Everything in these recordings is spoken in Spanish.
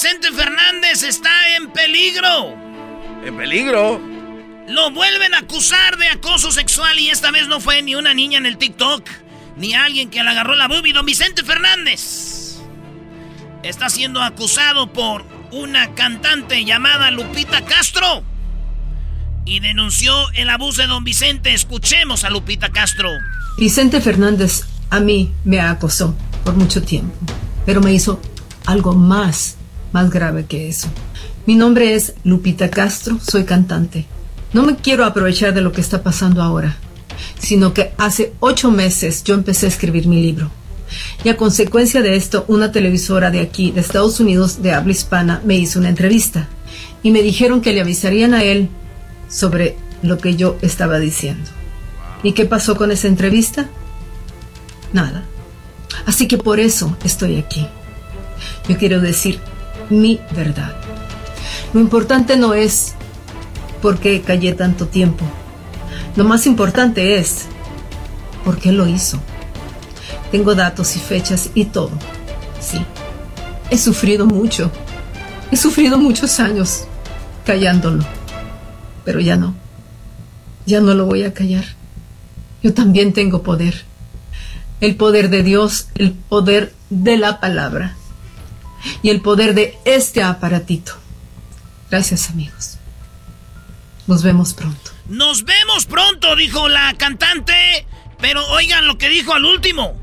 Vicente Fernández está en peligro. ¿En peligro? Lo vuelven a acusar de acoso sexual y esta vez no fue ni una niña en el TikTok, ni alguien que le agarró la boobie. Don Vicente Fernández está siendo acusado por una cantante llamada Lupita Castro y denunció el abuso de don Vicente. Escuchemos a Lupita Castro. Vicente Fernández a mí me acosó por mucho tiempo, pero me hizo algo más, más grave que eso. Mi nombre es Lupita Castro, soy cantante. No me quiero aprovechar de lo que está pasando ahora, sino que hace ocho meses yo empecé a escribir mi libro. Y a consecuencia de esto, una televisora de aquí, de Estados Unidos, de habla hispana, me hizo una entrevista. Y me dijeron que le avisarían a él sobre lo que yo estaba diciendo. ¿Y qué pasó con esa entrevista? Nada. Así que por eso estoy aquí. Yo quiero decir mi verdad. Lo importante no es por qué callé tanto tiempo. Lo más importante es por qué lo hizo. Tengo datos y fechas y todo. Sí. He sufrido mucho. He sufrido muchos años callándolo. Pero ya no. Ya no lo voy a callar. Yo también tengo poder. El poder de Dios, el poder de la palabra y el poder de este aparatito. Gracias amigos. Nos vemos pronto. Nos vemos pronto, dijo la cantante. Pero oigan lo que dijo al último.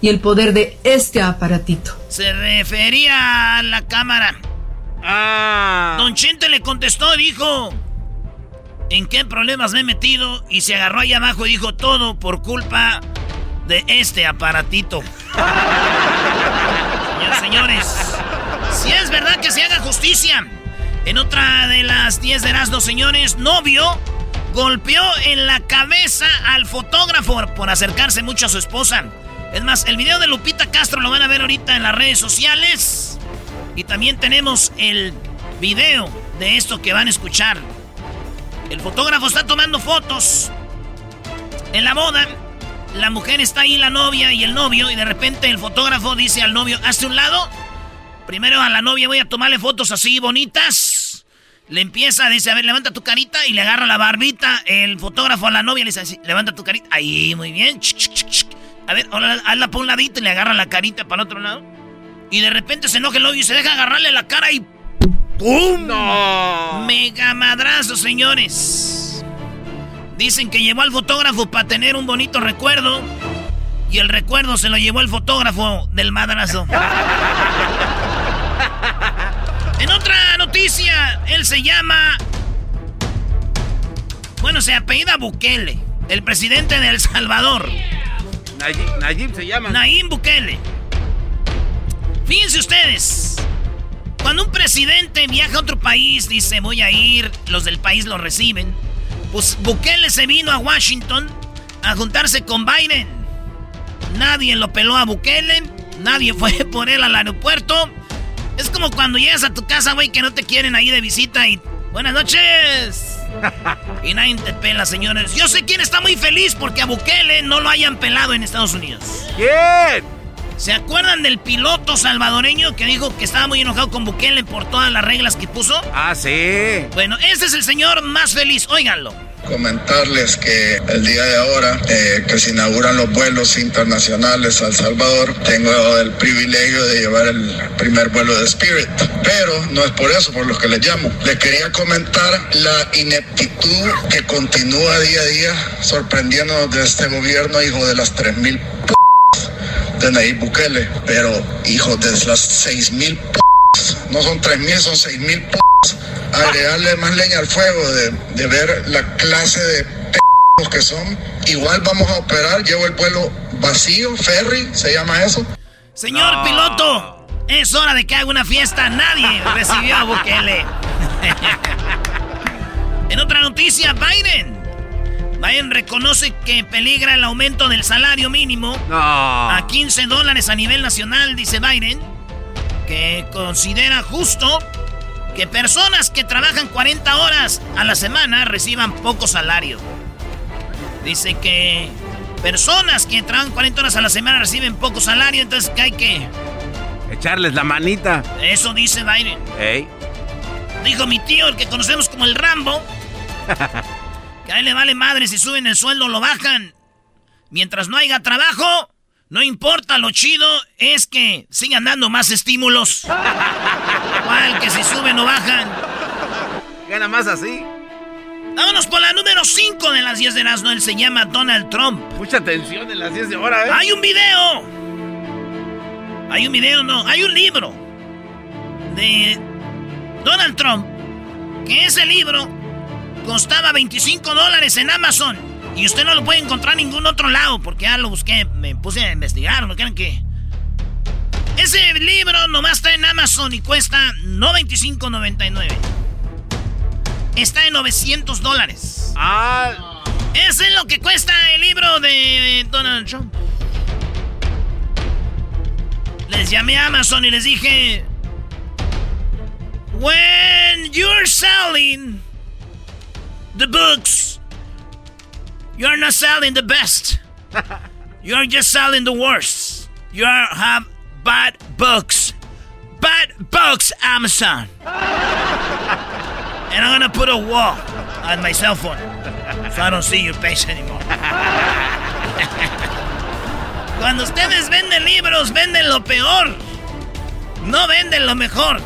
Y el poder de este aparatito. Se refería a la cámara. Ah. Don Chente le contestó, dijo, ¿en qué problemas me he metido? Y se agarró ahí abajo y dijo todo por culpa de este aparatito. Señores, si es verdad que se haga justicia. En otra de las 10 de Erasmo, señores, novio golpeó en la cabeza al fotógrafo por acercarse mucho a su esposa. Es más, el video de Lupita Castro lo van a ver ahorita en las redes sociales. Y también tenemos el video de esto que van a escuchar. El fotógrafo está tomando fotos en la boda. La mujer está ahí, la novia y el novio, y de repente el fotógrafo dice al novio, hazte un lado. Primero a la novia voy a tomarle fotos así bonitas. Le empieza, dice, a ver, levanta tu carita y le agarra la barbita. El fotógrafo a la novia le dice así, levanta tu carita. Ahí, muy bien. A ver, hazla para un ladito y le agarra la carita para el otro lado. Y de repente se enoja el novio y se deja agarrarle la cara y... ¡Pum! No. Mega madrazo, señores. Dicen que llevó al fotógrafo para tener un bonito recuerdo. Y el recuerdo se lo llevó el fotógrafo del madrazo. En otra noticia, él se llama... Bueno, se apellida Bukele, el presidente de El Salvador. Nayib, se llama. Nayib Bukele. Fíjense ustedes. Cuando un presidente viaja a otro país, dice voy a ir, los del país lo reciben. Pues Bukele se vino a Washington a juntarse con Biden. Nadie lo peló a Bukele, nadie fue por él al aeropuerto. Es como cuando llegas a tu casa, güey, que no te quieren ahí de visita y... Buenas noches. y nadie te pela, señores. Yo sé quién está muy feliz porque a Bukele no lo hayan pelado en Estados Unidos. ¿Quién? ¿Se acuerdan del piloto salvadoreño que dijo que estaba muy enojado con Bukele por todas las reglas que puso? Ah, sí. Bueno, ese es el señor más feliz. Óiganlo comentarles que el día de ahora eh, que se inauguran los vuelos internacionales a El Salvador, tengo el privilegio de llevar el primer vuelo de Spirit. Pero no es por eso por lo que les llamo. Les quería comentar la ineptitud que continúa día a día sorprendiéndonos de este gobierno, hijo de las 3.000 p de Nayib Bukele, pero hijo de las 6.000 p no son 3.000, son 6.000 p agregarle más leña al fuego, de, de ver la clase de p que son. Igual vamos a operar, llevo el vuelo vacío, ferry, se llama eso. Señor piloto, es hora de que haga una fiesta. Nadie recibió a Bukele. en otra noticia, Biden. Biden reconoce que peligra el aumento del salario mínimo a 15 dólares a nivel nacional, dice Biden, que considera justo que personas que trabajan 40 horas a la semana reciban poco salario. Dice que personas que trabajan 40 horas a la semana reciben poco salario, entonces que hay que... Echarles la manita. Eso dice Biden. Dijo mi tío, el que conocemos como el Rambo, que a él le vale madre si suben el sueldo o lo bajan. Mientras no haya trabajo, no importa, lo chido es que sigan dando más estímulos. ¿Cuál? Que si suben o bajan. Gana más así. Vámonos por la número 5 de las 10 de no Él se llama Donald Trump. Mucha atención en las 10 de hora, ¿eh? Hay un video. Hay un video, no. Hay un libro. De Donald Trump. Que ese libro costaba 25 dólares en Amazon. Y usted no lo puede encontrar en ningún otro lado, porque ya lo busqué, me puse a investigar, ¿no quieren que? Ese libro nomás está en Amazon y cuesta no 25.99. Está en 900 dólares. Ah. Ese es lo que cuesta el libro de Donald Trump. Les llamé a Amazon y les dije... When you're selling the books You're not selling the best. You're just selling the worst. You have bad books. Bad books, Amazon. and I'm gonna put a wall on my cell phone so I don't see your face anymore. Cuando ustedes venden libros, venden lo peor. No venden lo mejor.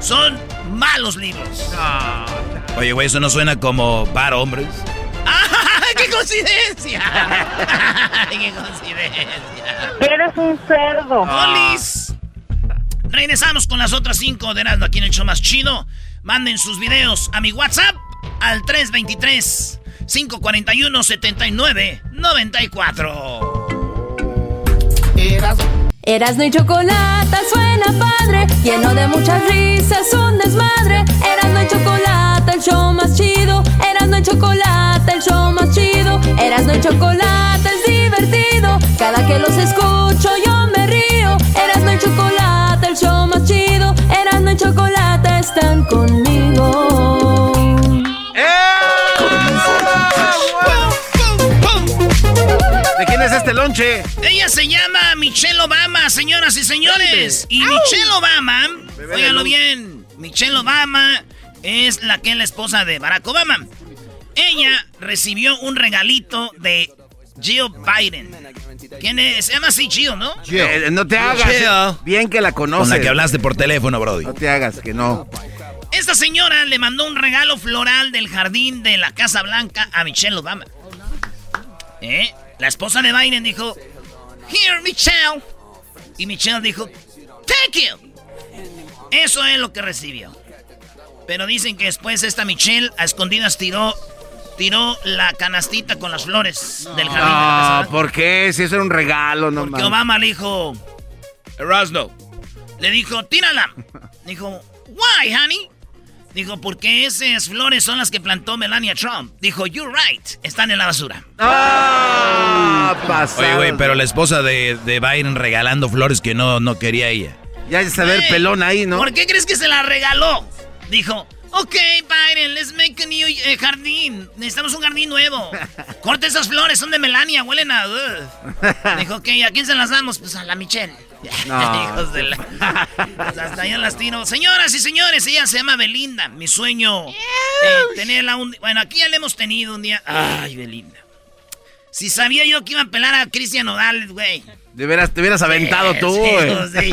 Son malos libros. Oye, güey, eso no suena como para hombres. ¡Qué coincidencia! ¡Qué coincidencia! Eres un cerdo. ¡Polis! Regresamos con las otras cinco de Erasmo aquí en el show más chido. Manden sus videos a mi WhatsApp al 323 541 79 94. Erasmo y chocolate suena padre, lleno de muchas risas, un desmadre. Erasmo y chocolate, Cada que los escucho yo me río. Erasmo y chocolate, el show más chido. Erasmo y chocolate están conmigo. ¿De quién es este lonche? Ella se llama Michelle Obama, señoras y señores. Y Michelle Obama, óiganlo bien, Michelle Obama es la que es la esposa de Barack Obama. Ella recibió un regalito de Jill Biden. ¿Quién es? Se llama así Jill, ¿no? Eh, no te hagas. Bien que la conoces. Con la que hablaste por teléfono, Brody. No te hagas, que no. Esta señora le mandó un regalo floral del jardín de la Casa Blanca a Michelle Obama. ¿Eh? La esposa de Biden dijo, Here, Michelle. Y Michelle dijo, Thank you. Eso es lo que recibió. Pero dicen que después esta Michelle a escondidas tiró tiró la canastita con las flores del jardín. Ah, ¿por qué? Si eso era un regalo, no Porque Obama le dijo, Erasno, le dijo, tírala. Dijo, why, honey? Dijo, porque esas flores son las que plantó Melania Trump. Dijo, you're right, están en la basura. Ah, pasado. Oye, güey, pero la esposa de, de Biden regalando flores que no, no quería ella. Ya es saber pelón ahí, ¿no? ¿Por qué crees que se la regaló? Dijo, ok, Biden, let's make a new eh, jardín. Necesitamos un jardín nuevo. Corta esas flores, son de Melania, huelen a... Dijo, ok, ¿a quién se las damos? Pues a la Michelle. No. Hijos de la... Pues hasta allá las tiro. Señoras y señores, ella se llama Belinda. Mi sueño, eh, tenerla un... Bueno, aquí ya la hemos tenido un día. Ay, Belinda. Si sabía yo que iba a pelar a Cristian Nodal, güey. De veras, te hubieras aventado tú, güey.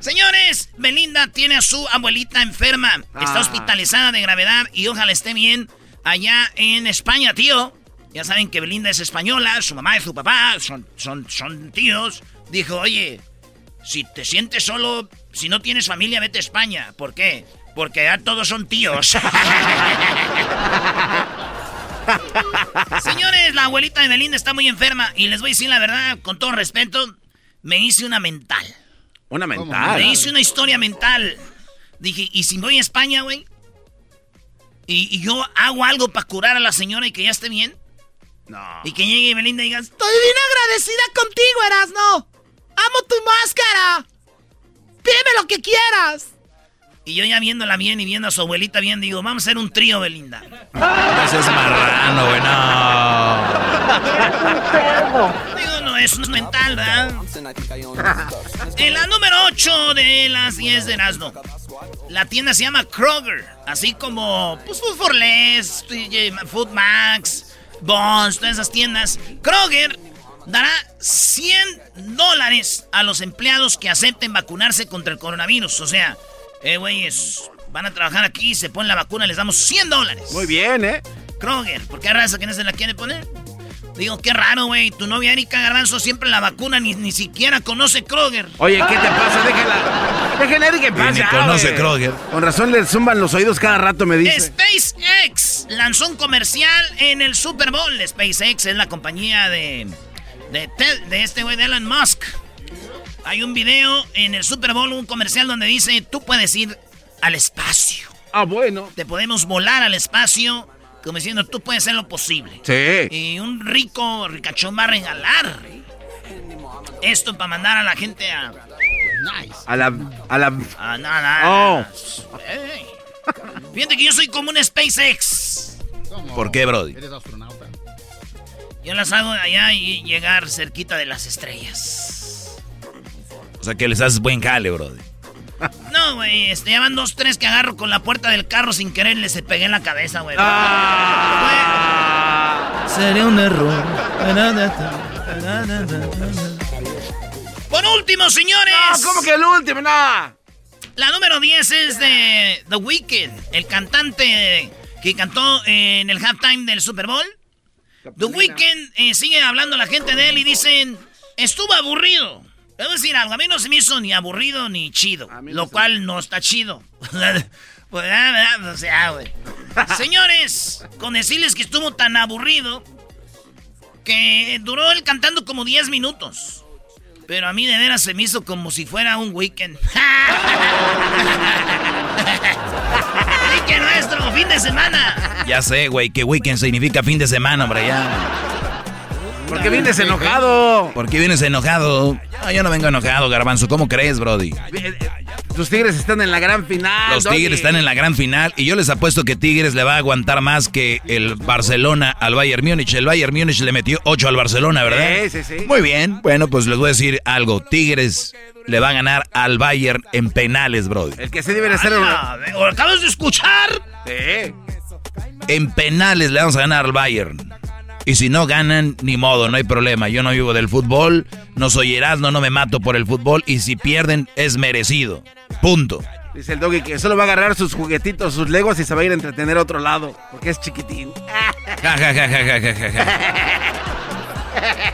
Señores, Belinda tiene a su abuelita enferma. Está ah. hospitalizada de gravedad y ojalá esté bien allá en España, tío. Ya saben que Belinda es española, su mamá y su papá son, son, son tíos. Dijo, oye, si te sientes solo, si no tienes familia, vete a España. ¿Por qué? Porque ya todos son tíos. Señores, la abuelita de Belinda está muy enferma y les voy a decir la verdad, con todo respeto, me hice una mental. ¿Una mental? Me hice una historia mental. Dije, ¿y si voy a España, güey? ¿Y, yo hago algo para curar a la señora y que ya esté bien? No. Y que llegue Belinda y diga, estoy bien agradecida contigo, Erasno. Amo tu máscara. Pídeme lo que quieras. Y yo ya viéndola bien y viendo a su abuelita bien, digo, vamos a hacer un trío, Belinda. Ese es marrano, güey, no. No, es mental, ¿verdad? en la número 8 de las 10 de Erasmo. La tienda se llama Kroger. Así como, pues, Food for Less, Food Max, Bonds, todas esas tiendas. Kroger dará 100 dólares a los empleados que acepten vacunarse contra el coronavirus. O sea, eh, güeyes, van a trabajar aquí, se ponen la vacuna, les damos 100 dólares. Muy bien, ¿eh? Kroger, ¿por qué raza que no se la quiere poner? Digo, qué raro, güey. Tu novia Erika Garbanzo siempre la vacuna, ni, ni siquiera conoce Kroger. Oye, ¿qué te pasa? Déjala. Déjala Erika en paz. Ni conoce Kroger. Con razón le zumban los oídos cada rato, me dice. SpaceX lanzó un comercial en el Super Bowl. SpaceX es la compañía de. de, de este güey de Elon Musk. Hay un video en el Super Bowl, un comercial donde dice: Tú puedes ir al espacio. Ah, bueno. Te podemos volar al espacio como diciendo, tú puedes hacer lo posible. Sí. Y un rico ricachón va a regalar esto para mandar a la gente a. Nice. A la. A la. A nada. Oh. Fíjate que yo soy como un SpaceX. ¿Por qué, Brody? ¿Eres astronauta? Yo las hago de allá y llegar cerquita de las estrellas. O sea que les haces buen jale, Brody. No, güey, este, ya van dos, tres que agarro con la puerta del carro sin querer les pegué en la cabeza, güey. Ah. Sería un error. Por último, señores. No, ¿cómo que el último? No. La número 10 es de The Weeknd, el cantante que cantó en el halftime del Super Bowl. The Weeknd eh, sigue hablando la gente de él y dicen, estuvo aburrido. A decir algo, a mí no se me hizo ni aburrido ni chido, lo cual no está chido. pues, ah, o sea, güey. Señores, con decirles que estuvo tan aburrido que duró él cantando como 10 minutos. Pero a mí de veras se me hizo como si fuera un weekend. ¡Weekend nuestro! ¡Fin de semana! Ya sé, güey, que weekend significa fin de semana, hombre, ya. ¿Por qué vienes enojado? ¿Por qué vienes enojado? yo no vengo enojado, Garbanzo. ¿Cómo crees, Brody? Tus Tigres están en la gran final. Los Tigres están en la gran final y yo les apuesto que Tigres le va a aguantar más que el Barcelona al Bayern Múnich. El Bayern Múnich le metió 8 al Barcelona, ¿verdad? Sí, sí, sí. Muy bien. Bueno, pues les voy a decir algo. Tigres le va a ganar al Bayern en penales, Brody. El que se debe ser... acabas de escuchar? Sí. En penales le vamos a ganar al Bayern. Y si no ganan, ni modo, no hay problema. Yo no vivo del fútbol, no soy Erasmo, no me mato por el fútbol. Y si pierden, es merecido. Punto. Dice el doggy que solo va a agarrar sus juguetitos, sus legos y se va a ir a entretener a otro lado. Porque es chiquitín.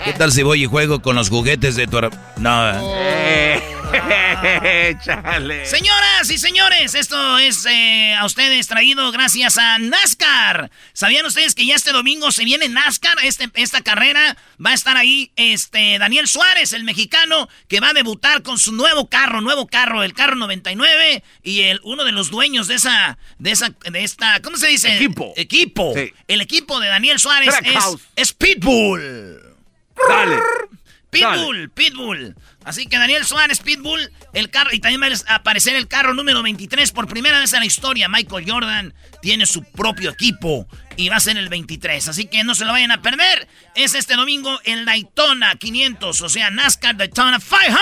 ¿Qué tal si voy y juego con los juguetes de tu... No. Eh. Chale. Señoras y señores, esto es eh, a ustedes traído gracias a NASCAR. ¿Sabían ustedes que ya este domingo se viene NASCAR? Este, esta carrera va a estar ahí este, Daniel Suárez, el mexicano, que va a debutar con su nuevo carro, nuevo carro, el carro 99. Y el, uno de los dueños de esa, de esa, de esta, ¿cómo se dice? Equipo. Equipo. El equipo de Daniel Suárez es, es Pitbull. Dale. Pitbull, Pitbull. Así que Daniel Suárez, Pitbull, el carro, y también va a aparecer el carro número 23 por primera vez en la historia. Michael Jordan tiene su propio equipo y va a ser el 23. Así que no se lo vayan a perder. Es este domingo en Daytona 500, o sea, NASCAR Daytona 500.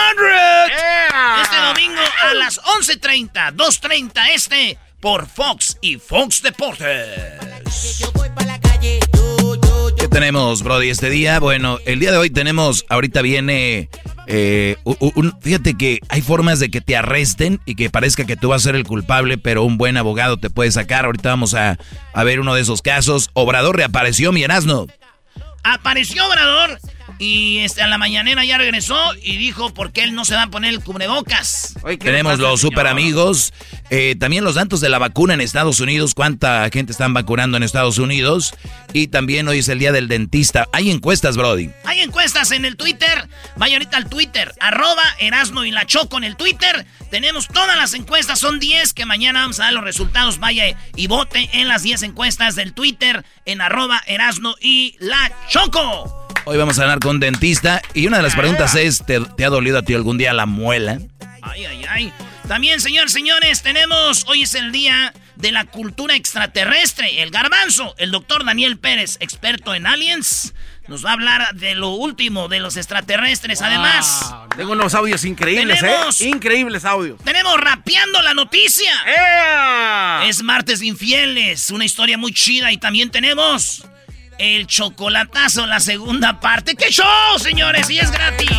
Este domingo a las 11.30, 2.30 este por Fox y Fox Deportes. Yo voy para la calle. ¿Qué tenemos, Brody, este día? Bueno, el día de hoy tenemos, ahorita viene, eh, fíjate que hay formas de que te arresten y que parezca que tú vas a ser el culpable, pero un buen abogado te puede sacar. Ahorita vamos a, ver uno de esos casos. Obrador reapareció, mi Apareció Obrador y este, a la mañanera ya regresó y dijo por qué él no se va a poner el cubrebocas. Tenemos los super amigos. Eh, también los datos de la vacuna en Estados Unidos. ¿Cuánta gente están vacunando en Estados Unidos? Y también hoy es el día del dentista. Hay encuestas, Brody. Hay encuestas en el Twitter. Vaya ahorita al Twitter. Arroba Erasno y la Choco en el Twitter. Tenemos todas las encuestas. Son 10 que mañana vamos a dar los resultados. Vaya y vote en las 10 encuestas del Twitter en arroba Erasno y la Choco. Hoy vamos a hablar con un dentista y una de las preguntas es, ¿te, ha dolido a ti algún día la muela? Ay, ay, ay. También, señores, señores, tenemos, hoy es el día de la cultura extraterrestre, el garbanzo, el doctor Daniel Pérez, experto en aliens. Nos va a hablar de lo último de los extraterrestres. Además, tengo unos audios increíbles, ¿eh? Increíbles audios. Tenemos rapeando la noticia. Es martes de infieles, una historia muy chida. Y también tenemos el chocolatazo, la segunda parte. ¡Qué show, señores! Y es gratis.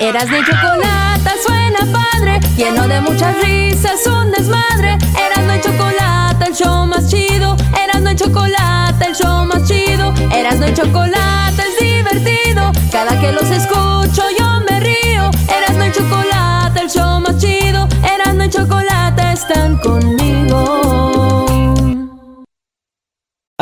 Eras de chocolate, suena padre, lleno de muchas risas, un desmadre. Eras de chocolate, el show más chido. Eras de chocolate, el show más chido. Eras de chocolate, es divertido. Cada que los escucho yo me río. Eras de chocolate, el show más chido. Eras de chocolate, están conmigo.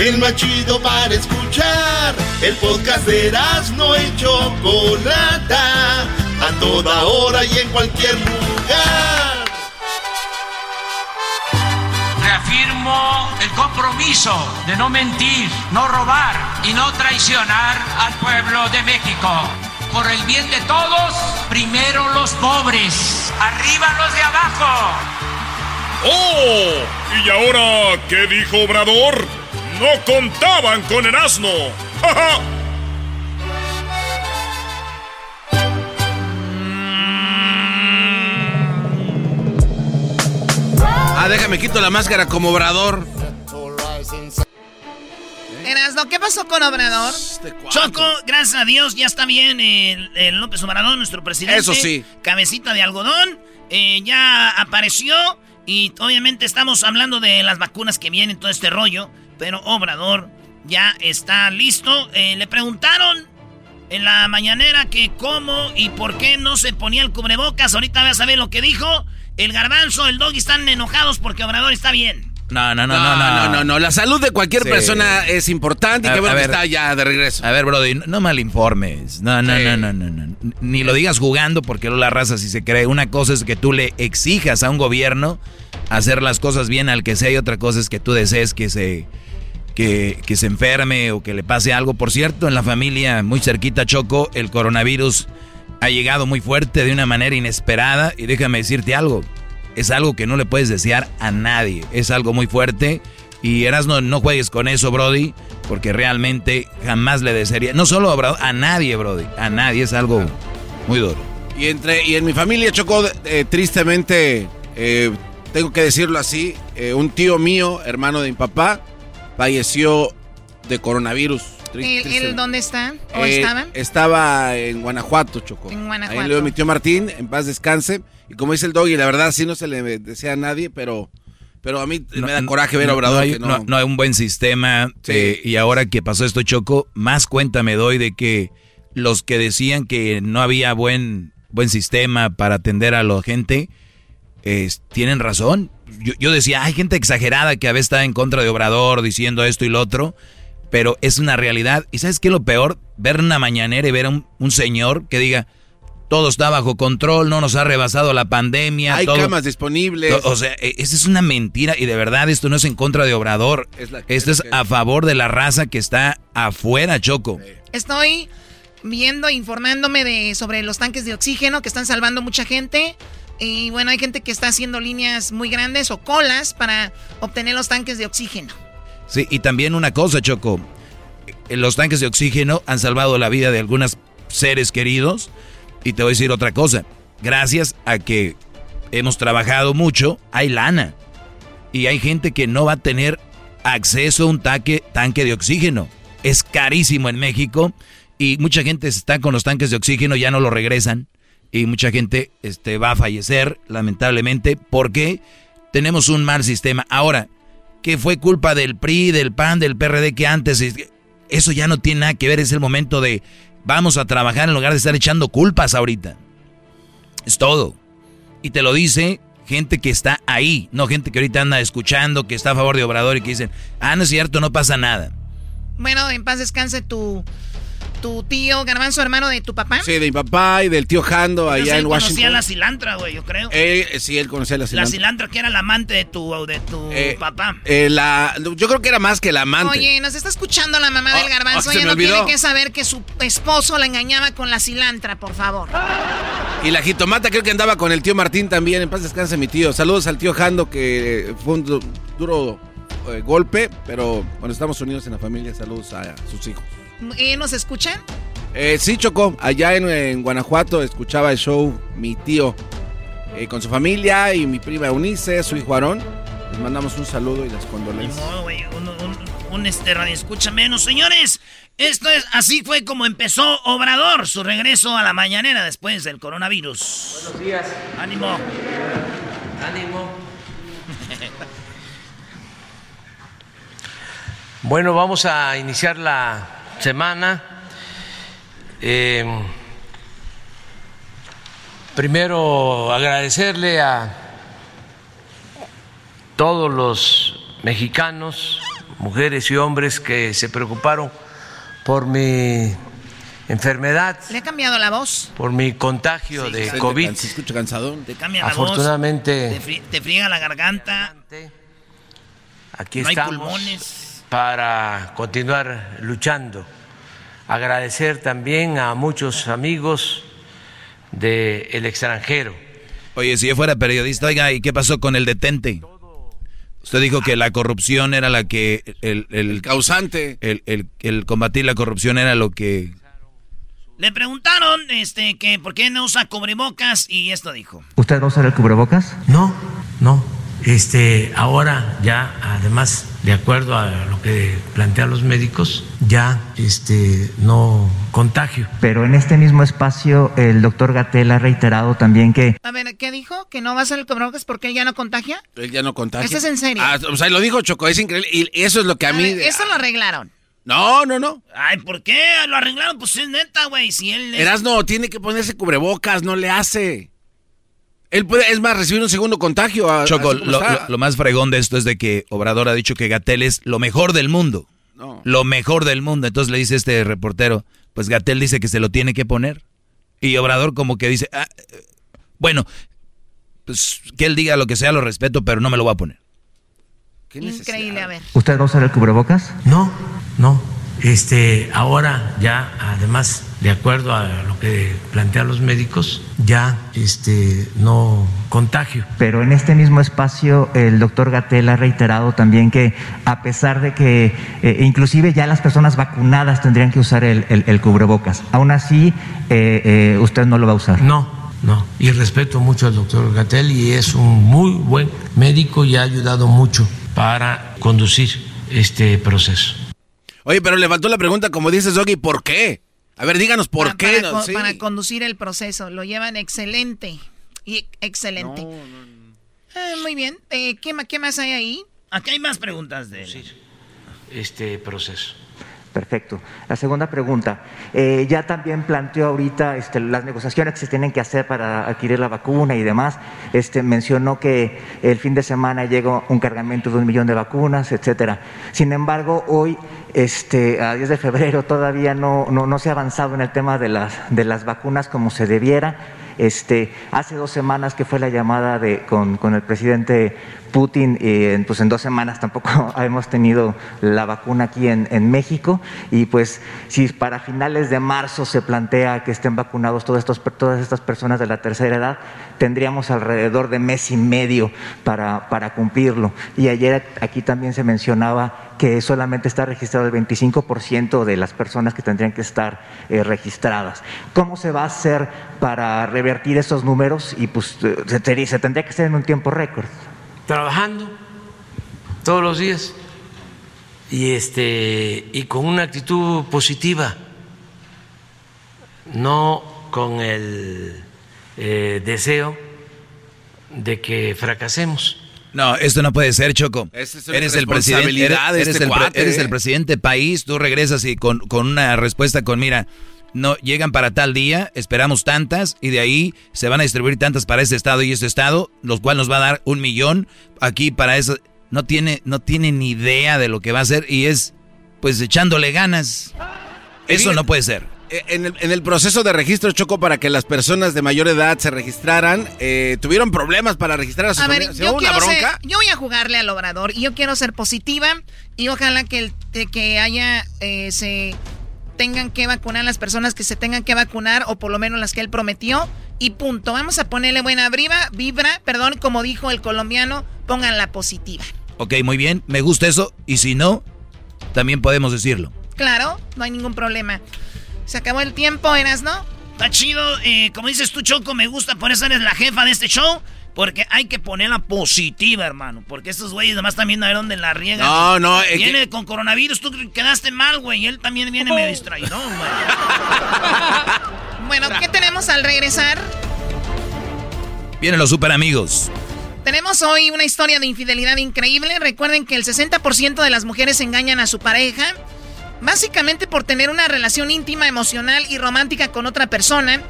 el más chido para escuchar. El podcast de no y Chocolata, a toda hora y en cualquier lugar. Reafirmo el compromiso de no mentir, no robar y no traicionar al pueblo de México. Por el bien de todos, primero los pobres, arriba los de abajo. ¡Oh! ¿Y ahora qué dijo Obrador? No contaban con el asno. ah, déjame quito la máscara como obrador. Erasno, ¿qué pasó con Obrador? Choco, gracias a Dios, ya está bien el, el López Obrador, nuestro presidente. Eso sí. Cabecita de algodón, eh, ya apareció y obviamente estamos hablando de las vacunas que vienen, todo este rollo, pero Obrador ya está listo. Eh, le preguntaron en la mañanera que cómo y por qué no se ponía el cubrebocas. Ahorita vas a ver lo que dijo. El garbanzo, el dog están enojados porque Obrador está bien. No, no, no, no, no. no, no. La salud de cualquier Sí. persona es importante y A- qué bueno que está ya de regreso. A ver, Brody, no, no malinformes. No, no, Sí. no, no, no, no. Ni lo digas jugando porque luego la raza si se cree. Una cosa es que tú le exijas a un gobierno hacer las cosas bien al que sea y otra cosa es que tú desees que se que, se enferme o que le pase algo. Por cierto, en la familia muy cerquita Choco, el coronavirus ha llegado muy fuerte de una manera inesperada y déjame decirte algo. Es algo que no le puedes desear a nadie. Es algo muy fuerte y eras no, juegues con eso, Brody, porque realmente jamás le desearía, no solo a a nadie, Brody, a nadie, es algo muy duro. Y entre y en mi familia chocó eh, tristemente, eh, tengo que decirlo así, eh, un tío mío, hermano de mi papá, falleció de coronavirus. ¿El, el dónde está? ¿O Eh, estaban? Estaba en Guanajuato, Chocó. En Guanajuato. Ahí le dio mi tío Martín, en paz descanse. Y como dice el doggy, la verdad sí no se le desea a nadie, pero, pero a mí me da coraje ver a No- Obrador no hay, que no. no- no hay un buen sistema. Sí. eh, y ahora que pasó esto, Choco, más cuenta me doy de que los que decían que no había buen, buen sistema para atender a la gente, es- tienen razón. Yo, yo decía, hay gente exagerada que a veces está en contra de Obrador diciendo esto y lo otro, pero es una realidad. ¿Y sabes qué es lo peor? Ver una mañanera y ver a un, un señor que diga, todo está bajo control, no nos ha rebasado la pandemia. Hay todo- camas disponibles. o sea, e- esa es una mentira y de verdad esto no es en contra de Obrador. Es la- esto es a favor de la raza que está afuera, Choco. Estoy viendo, informándome de sobre los tanques de oxígeno que están salvando mucha gente. Y bueno, hay gente que está haciendo líneas muy grandes o colas para obtener los tanques de oxígeno. Sí, y también una cosa, Choco. Eh, Los tanques de oxígeno han salvado la vida de algunos seres queridos. Y te voy a decir otra cosa. Gracias a que hemos trabajado mucho, hay lana. Y hay gente que no va a tener acceso a un tanque, de oxígeno. Es carísimo en México. Y mucha gente está con los tanques de oxígeno, ya no lo regresan. Y mucha gente este, va a fallecer, lamentablemente, porque tenemos un mal sistema. Ahora, que fue culpa del PRI, del PAN, del PRD que antes. es- Eso ya no tiene nada que ver, es el momento de vamos a trabajar en lugar de estar echando culpas ahorita. Es todo. Y te lo dice gente que está ahí, no gente que ahorita anda escuchando, que está a favor de Obrador y que dicen, ah, no es cierto, no pasa nada. Bueno, en paz descanse tu, tu tío Garbanzo, hermano de tu papá. Sí, de mi papá y del tío Jando allá en él conocía Washington. la cilantra, güey, yo creo. Sí, él conocía la la cilantra. cilantra que era la amante de tu, de tu Eh, papá. Eh, la, yo creo que era más que la amante. Oye, nos está escuchando la mamá del Oh, garbanzo. oh, Ella no tiene que saber que su esposo la engañaba con la cilantra, por favor. Y la jitomata creo que andaba con el tío Martín también. En paz descanse mi tío. Saludos al tío Jando que fue un du- duro eh, golpe, pero bueno, estamos unidos en la familia. Saludos a, sus hijos. ¿Eh, ¿Nos escuchan? Eh, sí, Chocó. Allá en, en Guanajuato escuchaba el show mi tío eh, con su familia y mi prima Eunice, su hijo Aarón. Les mandamos un saludo y las condolencias. No, güey, un, un, un, este radio escucha menos. Señores, esto es, así fue como empezó Obrador, su regreso a la mañanera después del coronavirus. Buenos días. Ánimo. Ánimo. Bueno, vamos a iniciar la semana. Eh, primero agradecerle a todos los mexicanos, mujeres y hombres que se preocuparon por mi enfermedad, ¿Le ha cambiado la voz? por mi contagio Sí, de COVID. Se escucha cansadón. Te cambia la Afortunadamente- voz. Te, te friega la garganta. Aquí no hay estamos pulmones. Para continuar luchando. Agradecer también a muchos amigos del extranjero. Oye, si yo fuera periodista, oiga, ¿y qué pasó con el detente? Usted dijo que la corrupción era la que... El, el, causante. El, el- el combatir la corrupción era lo que... Le preguntaron este, que por qué no usa cubrebocas y esto dijo. ¿Usted va a usar el cubrebocas? No, no. Este, ahora ya, además, de acuerdo a lo que plantean los médicos, ya este, no contagio. Pero en este mismo espacio, el doctor Gatel ha reiterado también que... A ver, ¿qué dijo? ¿Que no va a ser el cubrebocas porque él ya no contagia? Él ya no contagia. ¿Eso es en serio? Ah, o sea, lo dijo Choco, es increíble. Y eso es lo que a, mí... eso lo arreglaron. No, no, no. Ay, ¿por qué? Lo arreglaron, pues es neta, güey. Si él. Es... no tiene que ponerse cubrebocas, no le hace. Él puede, es más, recibir un segundo contagio. A, Choco, lo, más fregón de esto es de que Obrador ha dicho que Gatel es lo mejor del mundo. No. Lo mejor del mundo. Entonces le dice este reportero, pues Gatel dice que se lo tiene que poner. Y Obrador como que dice, ah, bueno, pues que él diga lo que sea, lo respeto, pero no me lo va a poner. Increíble, a ver. ¿Usted va a usar el cubrebocas? No, no. Este, ahora ya, además, de acuerdo a lo que plantean los médicos, ya este, no contagio. Pero en este mismo espacio el doctor Gatel ha reiterado también que a pesar de que eh, inclusive ya las personas vacunadas tendrían que usar el, cubrebocas, aún así eh, eh, usted no lo va a usar. No, no. Y respeto mucho al doctor Gatel y es un muy buen médico y ha ayudado mucho para conducir este proceso. Oye, pero le faltó la pregunta, como dices, Doggy, ¿por qué? A ver, díganos por qué. Para, para, conducir el proceso, lo llevan excelente. Y excelente. Ah, muy bien. Eh, ¿qué, ¿qué, más hay ahí? Aquí hay más preguntas de este proceso. Perfecto. La segunda pregunta. Eh, ya también planteó ahorita este, las negociaciones que se tienen que hacer para adquirir la vacuna y demás. Este, mencionó que el fin de semana llegó un cargamento de un millón de vacunas, etcétera. Sin embargo, hoy, este, a 10 de febrero, todavía no, no, se ha avanzado en el tema de las, de las vacunas como se debiera. Este, hace dos semanas que fue la llamada de, con, el presidente Putin, eh, pues en dos semanas tampoco hemos tenido la vacuna aquí en, México. Y pues si para finales de marzo se plantea que estén vacunados todas estas personas de la tercera edad, tendríamos alrededor de mes y medio para, para cumplirlo. Y ayer aquí también se mencionaba que solamente está registrado el 25% de las personas que tendrían que estar eh, registradas. ¿Cómo se va a hacer para revertir esos números? Y pues se, se tendría que hacer en un tiempo récord trabajando todos los días y este y con una actitud positiva, no con el eh, deseo de que fracasemos. No, esto no puede ser, Choco. eres el presidente, eres, este el, eres el presidente país, tú regresas y con, con una respuesta con, mira, no llegan para tal día, esperamos tantas y de ahí se van a distribuir tantas para este estado y este estado, los cuales nos va a dar un millón aquí para eso. No tiene, no tiene ni idea de lo que va a hacer y es pues echándole ganas. Eso no puede ser. Eh, en el, proceso de registro Choco para que las personas de mayor edad se registraran, eh, tuvieron problemas para registrar a sus Ver, yo, bronca? yo voy a jugarle al obrador y yo quiero ser positiva y ojalá que, el, que haya eh, se tengan que vacunar, las personas que se tengan que vacunar, o por lo menos las que él prometió. Y punto. Vamos a ponerle buena vibra, vibra, perdón, como dijo el colombiano, pónganla positiva. Ok, muy bien, me gusta eso. Y si no, también podemos decirlo. Claro, no hay ningún problema. Se acabó el tiempo, Eras, ¿no? Está chido, eh, como dices tú, Choco, me gusta, por eso eres la jefa de este show. Porque hay que ponerla positiva, hermano. Porque estos güeyes además también a ver dónde la riegan. No, no. Viene con coronavirus, tú quedaste mal, güey. Y él también viene medio distraído, güey. bueno, ¿qué tenemos al regresar? Vienen los super amigos. Tenemos hoy una historia de infidelidad increíble. Recuerden que el 60% de las mujeres engañan a su pareja. Básicamente por tener una relación íntima, emocional y romántica con otra persona.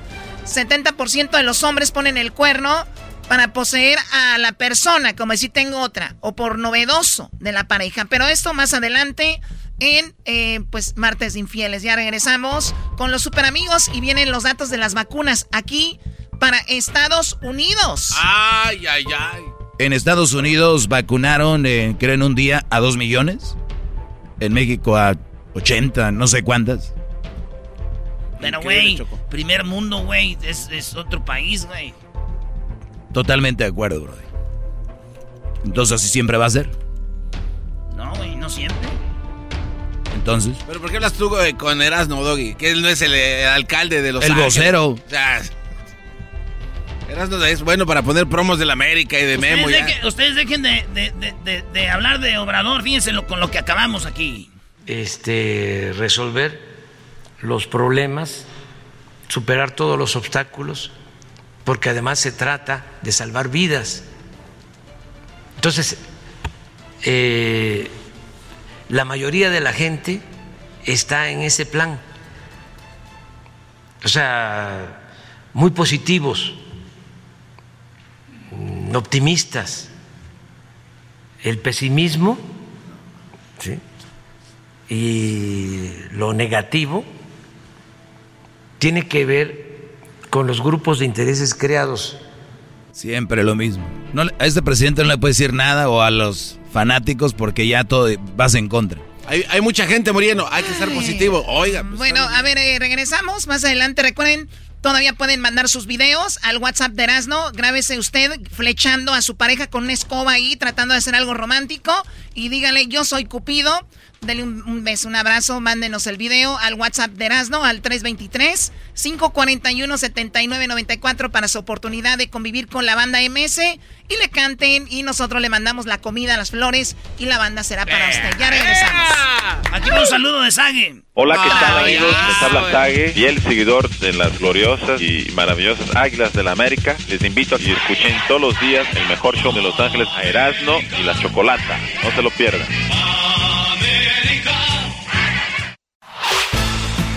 70% de los hombres ponen el cuerno para poseer a la persona, como si tengo otra, o por novedoso de la pareja. Pero esto más adelante en eh, pues martes infieles. Ya regresamos con los super amigos y vienen los datos de las vacunas aquí para Estados Unidos. Ay, ay, ay. En Estados Unidos vacunaron, eh, creo, en un día a dos millones. En México a 80, no sé cuántas. Pero, güey, primer mundo, güey, es, es otro país, güey. Totalmente de acuerdo, bro. Entonces así siempre va a ser. No, güey, no siempre. Entonces. ¿Pero por qué hablas tú con Erasmo, Doggy? Que él no es el, alcalde de los El vocero. es bueno para poner promos de la América y de Memo. ustedes dejen de, hablar de Obrador, fíjense con lo que acabamos aquí. Este, resolver los problemas, superar todos los obstáculos, porque además se trata de salvar vidas. Entonces, eh, la mayoría de la gente está en ese plan. O sea, muy positivos, optimistas. El pesimismo y lo negativo tiene que ver con los grupos de intereses creados. Siempre lo mismo. No, a este presidente no le puede decir nada o a los fanáticos porque ya todo vas en contra. Hay, mucha gente muriendo, hay que ser positivo. Oiga. Pues, bueno, a ver, eh, regresamos más adelante. Recuerden, todavía pueden mandar sus videos al WhatsApp de Erasno. Grábese usted flechando a su pareja con una escoba ahí, tratando de hacer algo romántico. Y dígale, yo soy Cupido. Dele un, beso, un abrazo, mándenos el video al WhatsApp de Erasno al 323-541-7994 para su oportunidad de convivir con la banda MS y le canten y nosotros le mandamos la comida, las flores y la banda será para usted. Ya regresamos. Aquí un saludo de Sage. Hola, ¿qué tal amigos? Les habla Sage y el seguidor de las gloriosas y maravillosas Águilas de la América. Les invito a que escuchen todos los días el mejor show de Los Ángeles a Erasno y la Chocolata. No se lo pierdan.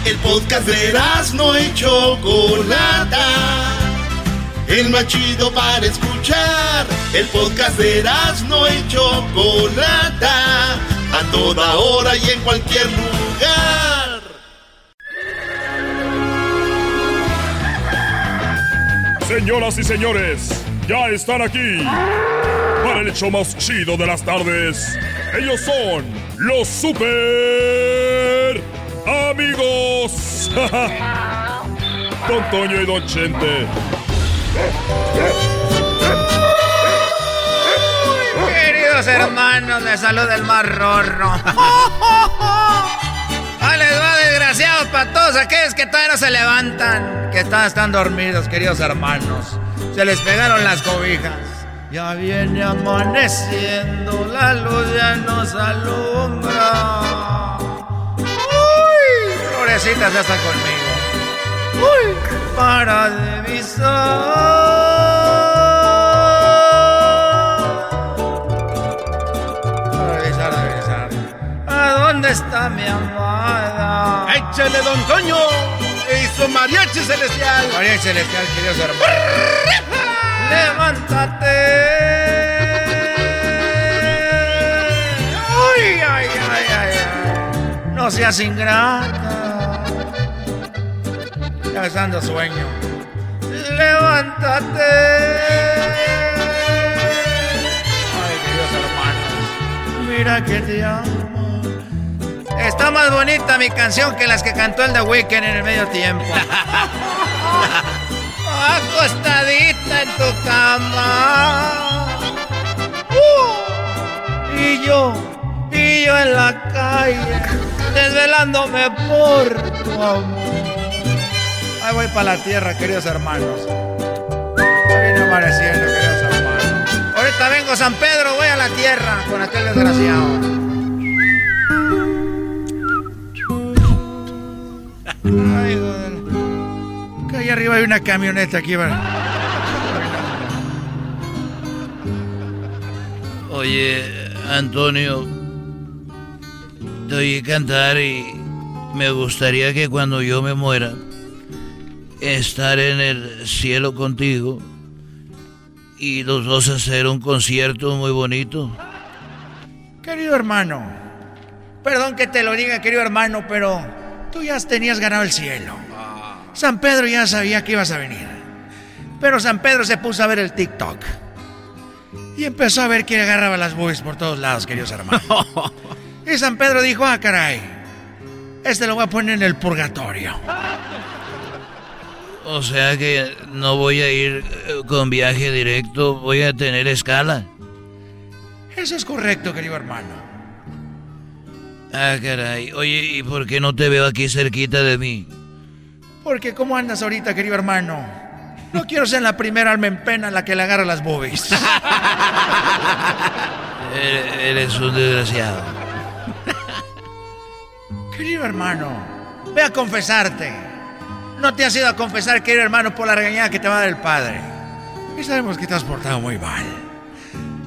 El podcast de no y Chocolata. El más chido para escuchar. El podcast de no y Chocolata. A toda hora y en cualquier lugar. Señoras y señores, ya están aquí. El hecho más chido de las tardes. Ellos son los super amigos. Don Toño y Don Chente. Queridos hermanos, les saluda el más rorro. ¡Ah, les va desgraciados para todos aquellos que todavía no se levantan! Que están, están dormidos, queridos hermanos. Se les pegaron las cobijas. Ya viene amaneciendo, la luz ya nos alumbra florecitas ya están conmigo. Uy, para divisar. Para divisar, divisar. ¿A dónde está mi amada? ¡Échale, don Toño! ¡Hizo mariachi celestial! Mariachi celestial, queridos hermanos. ¡Levántate! ¡Ay, ay, ay, ay! No seas ingrata ya dando sueño. Levántate. Ay, Dios hermanos, mira que te amo. Está más bonita mi canción que las que cantó el The Weeknd en el medio tiempo. Acostadita en tu cama. Uh, y yo, y yo en la calle, desvelándome por tu amor. Ahí voy para la tierra, queridos hermanos. Viene amaneciendo, queridos hermanos. Ahorita vengo San Pedro, voy a la tierra con aquel desgraciado. Ay, joder. Que ahí arriba hay una camioneta aquí. Oye, Antonio, te oí cantar y me gustaría que cuando yo me muera estar en el cielo contigo y los dos hacer un concierto muy bonito. Querido hermano, perdón que te lo diga, querido hermano, pero tú ya tenías ganado el cielo. San Pedro ya sabía que ibas a venir. Pero San Pedro se puso a ver el TikTok. Y empezó a ver quién agarraba las boobies por todos lados, queridos hermanos. y San Pedro dijo, ah, caray, este lo voy a poner en el purgatorio. O sea que no voy a ir eh, con viaje directo, voy a tener escala. Eso es correcto, querido hermano. Ah, caray. Oye, ¿y por qué no te veo aquí cerquita de mí? Porque ¿cómo andas ahorita, querido hermano? No quiero ser la primera alma en pena la que le agarra las boobies. Eres un desgraciado. Querido hermano, ve a confesarte. No te has ido a confesar, querido hermano, por la regañada que te va a dar el padre. Y sabemos que te has portado muy mal.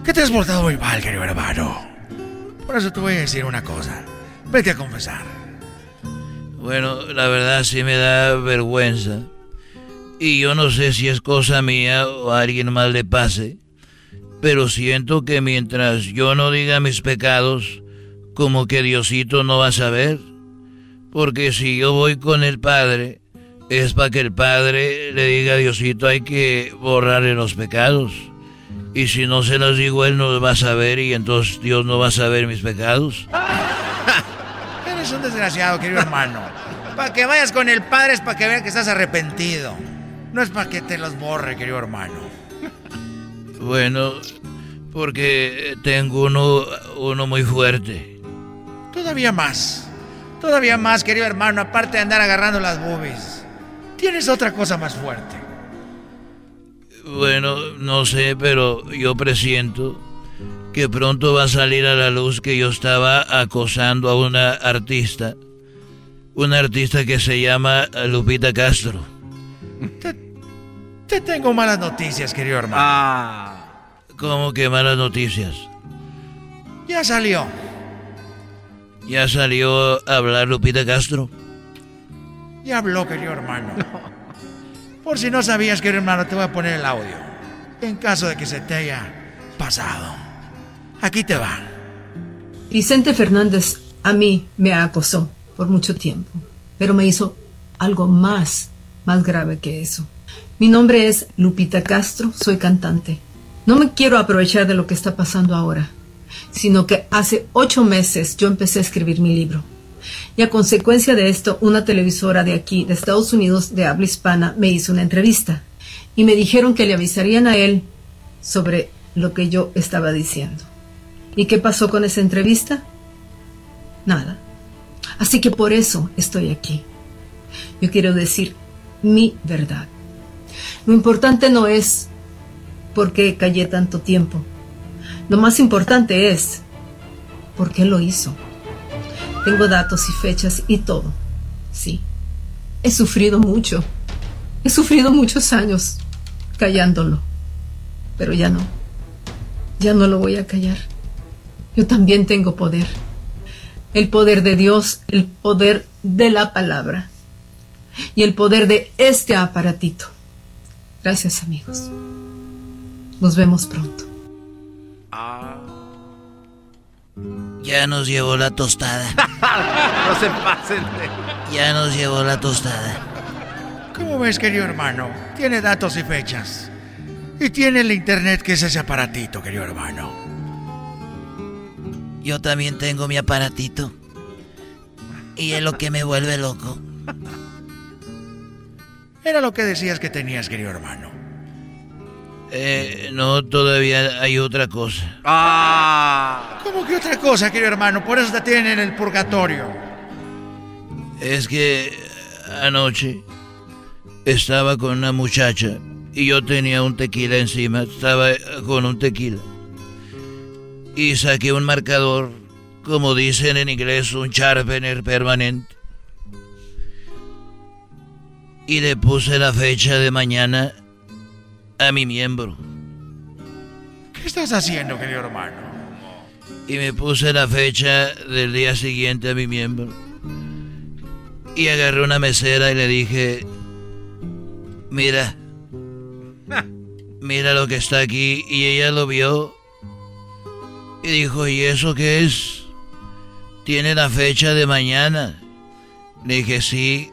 Que te has portado muy mal, querido hermano. Por eso te voy a decir una cosa. Vete a confesar. Bueno, la verdad sí me da vergüenza. Y yo no sé si es cosa mía o a alguien más le pase. Pero siento que mientras yo no diga mis pecados, como que Diosito no va a saber. Porque si yo voy con el Padre, es para que el Padre le diga a Diosito hay que borrarle los pecados. Y si no se los digo, Él no va a saber y entonces Dios no va a saber mis pecados. Eres un desgraciado, querido hermano. Para que vayas con el Padre es para que vea que estás arrepentido. No es para que te los borre, querido hermano. Bueno, porque tengo uno, uno muy fuerte. Todavía más. Todavía más, querido hermano, aparte de andar agarrando las boobies. Tienes otra cosa más fuerte. Bueno, no sé, pero yo presiento que pronto va a salir a la luz que yo estaba acosando a una artista. Una artista que se llama Lupita Castro. Te, tengo malas noticias, querido hermano. Ah. ¿Cómo que malas noticias? Ya salió. ¿Ya salió a hablar Lupita Castro? Ya habló, querido hermano. Por si no sabías, querido hermano, te voy a poner el audio. En caso de que se te haya pasado. Aquí te va. Vicente Fernández a mí me acosó por mucho tiempo, pero me hizo algo más, más grave que eso. Mi nombre es Lupita Castro, soy cantante. No me quiero aprovechar de lo que está pasando ahora, sino que hace ocho meses yo empecé a escribir mi libro. Y a consecuencia de esto, una televisora de aquí, de Estados Unidos, de habla hispana, me hizo una entrevista. Y me dijeron que le avisarían a él sobre lo que yo estaba diciendo. ¿Y qué pasó con esa entrevista? Nada. Así que por eso estoy aquí. Yo quiero decir mi verdad. Lo importante no es por qué callé tanto tiempo. Lo más importante es por qué lo hizo. Tengo datos y fechas y todo. Sí. He sufrido mucho. He sufrido muchos años callándolo. Pero ya no. Ya no lo voy a callar. Yo también tengo poder. El poder de Dios, el poder de la palabra y el poder de este aparatito. Gracias amigos. Nos vemos pronto. Ya nos llevó la tostada. no se pasen. Ya nos llevó la tostada. ¿Cómo ves, querido hermano? Tiene datos y fechas. Y tiene el internet que es ese aparatito, querido hermano. Yo también tengo mi aparatito. Y es lo que me vuelve loco. Era lo que decías que tenías, querido hermano. Eh, no, todavía hay otra cosa. Ah. ¿Cómo que otra cosa, querido hermano? Por eso te tienen en el purgatorio. Es que anoche estaba con una muchacha y yo tenía un tequila encima. Estaba con un tequila. Y saqué un marcador, como dicen en inglés, un sharpener permanente. Y le puse la fecha de mañana a mi miembro. ¿Qué estás haciendo, querido hermano? Y me puse la fecha del día siguiente a mi miembro. Y agarré una mesera y le dije, mira, mira lo que está aquí. Y ella lo vio y dijo, ¿y eso qué es? Tiene la fecha de mañana. Le dije, sí,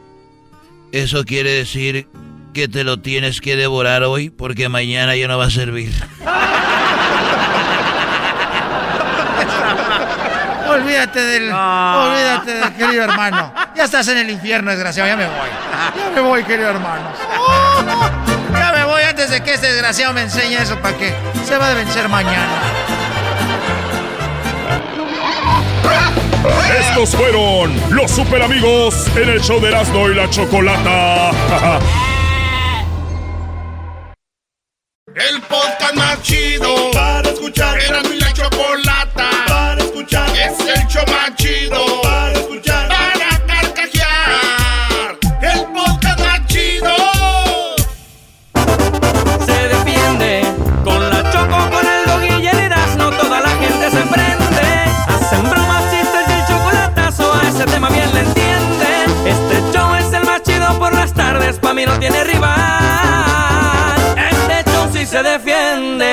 eso quiere decir que te lo tienes que devorar hoy porque mañana ya no va a servir. olvídate del. Olvídate del querido hermano. Ya estás en el infierno, desgraciado. Ya me voy. Ya me voy, querido hermano. Ya me voy antes de que este desgraciado me enseñe eso para que se va a vencer mañana. Estos fueron los super amigos en el show de Erasmo y la Chocolata. El podcast más chido para escuchar. Erasmo y la Chocolata para escuchar. Es el show más chido se defiende.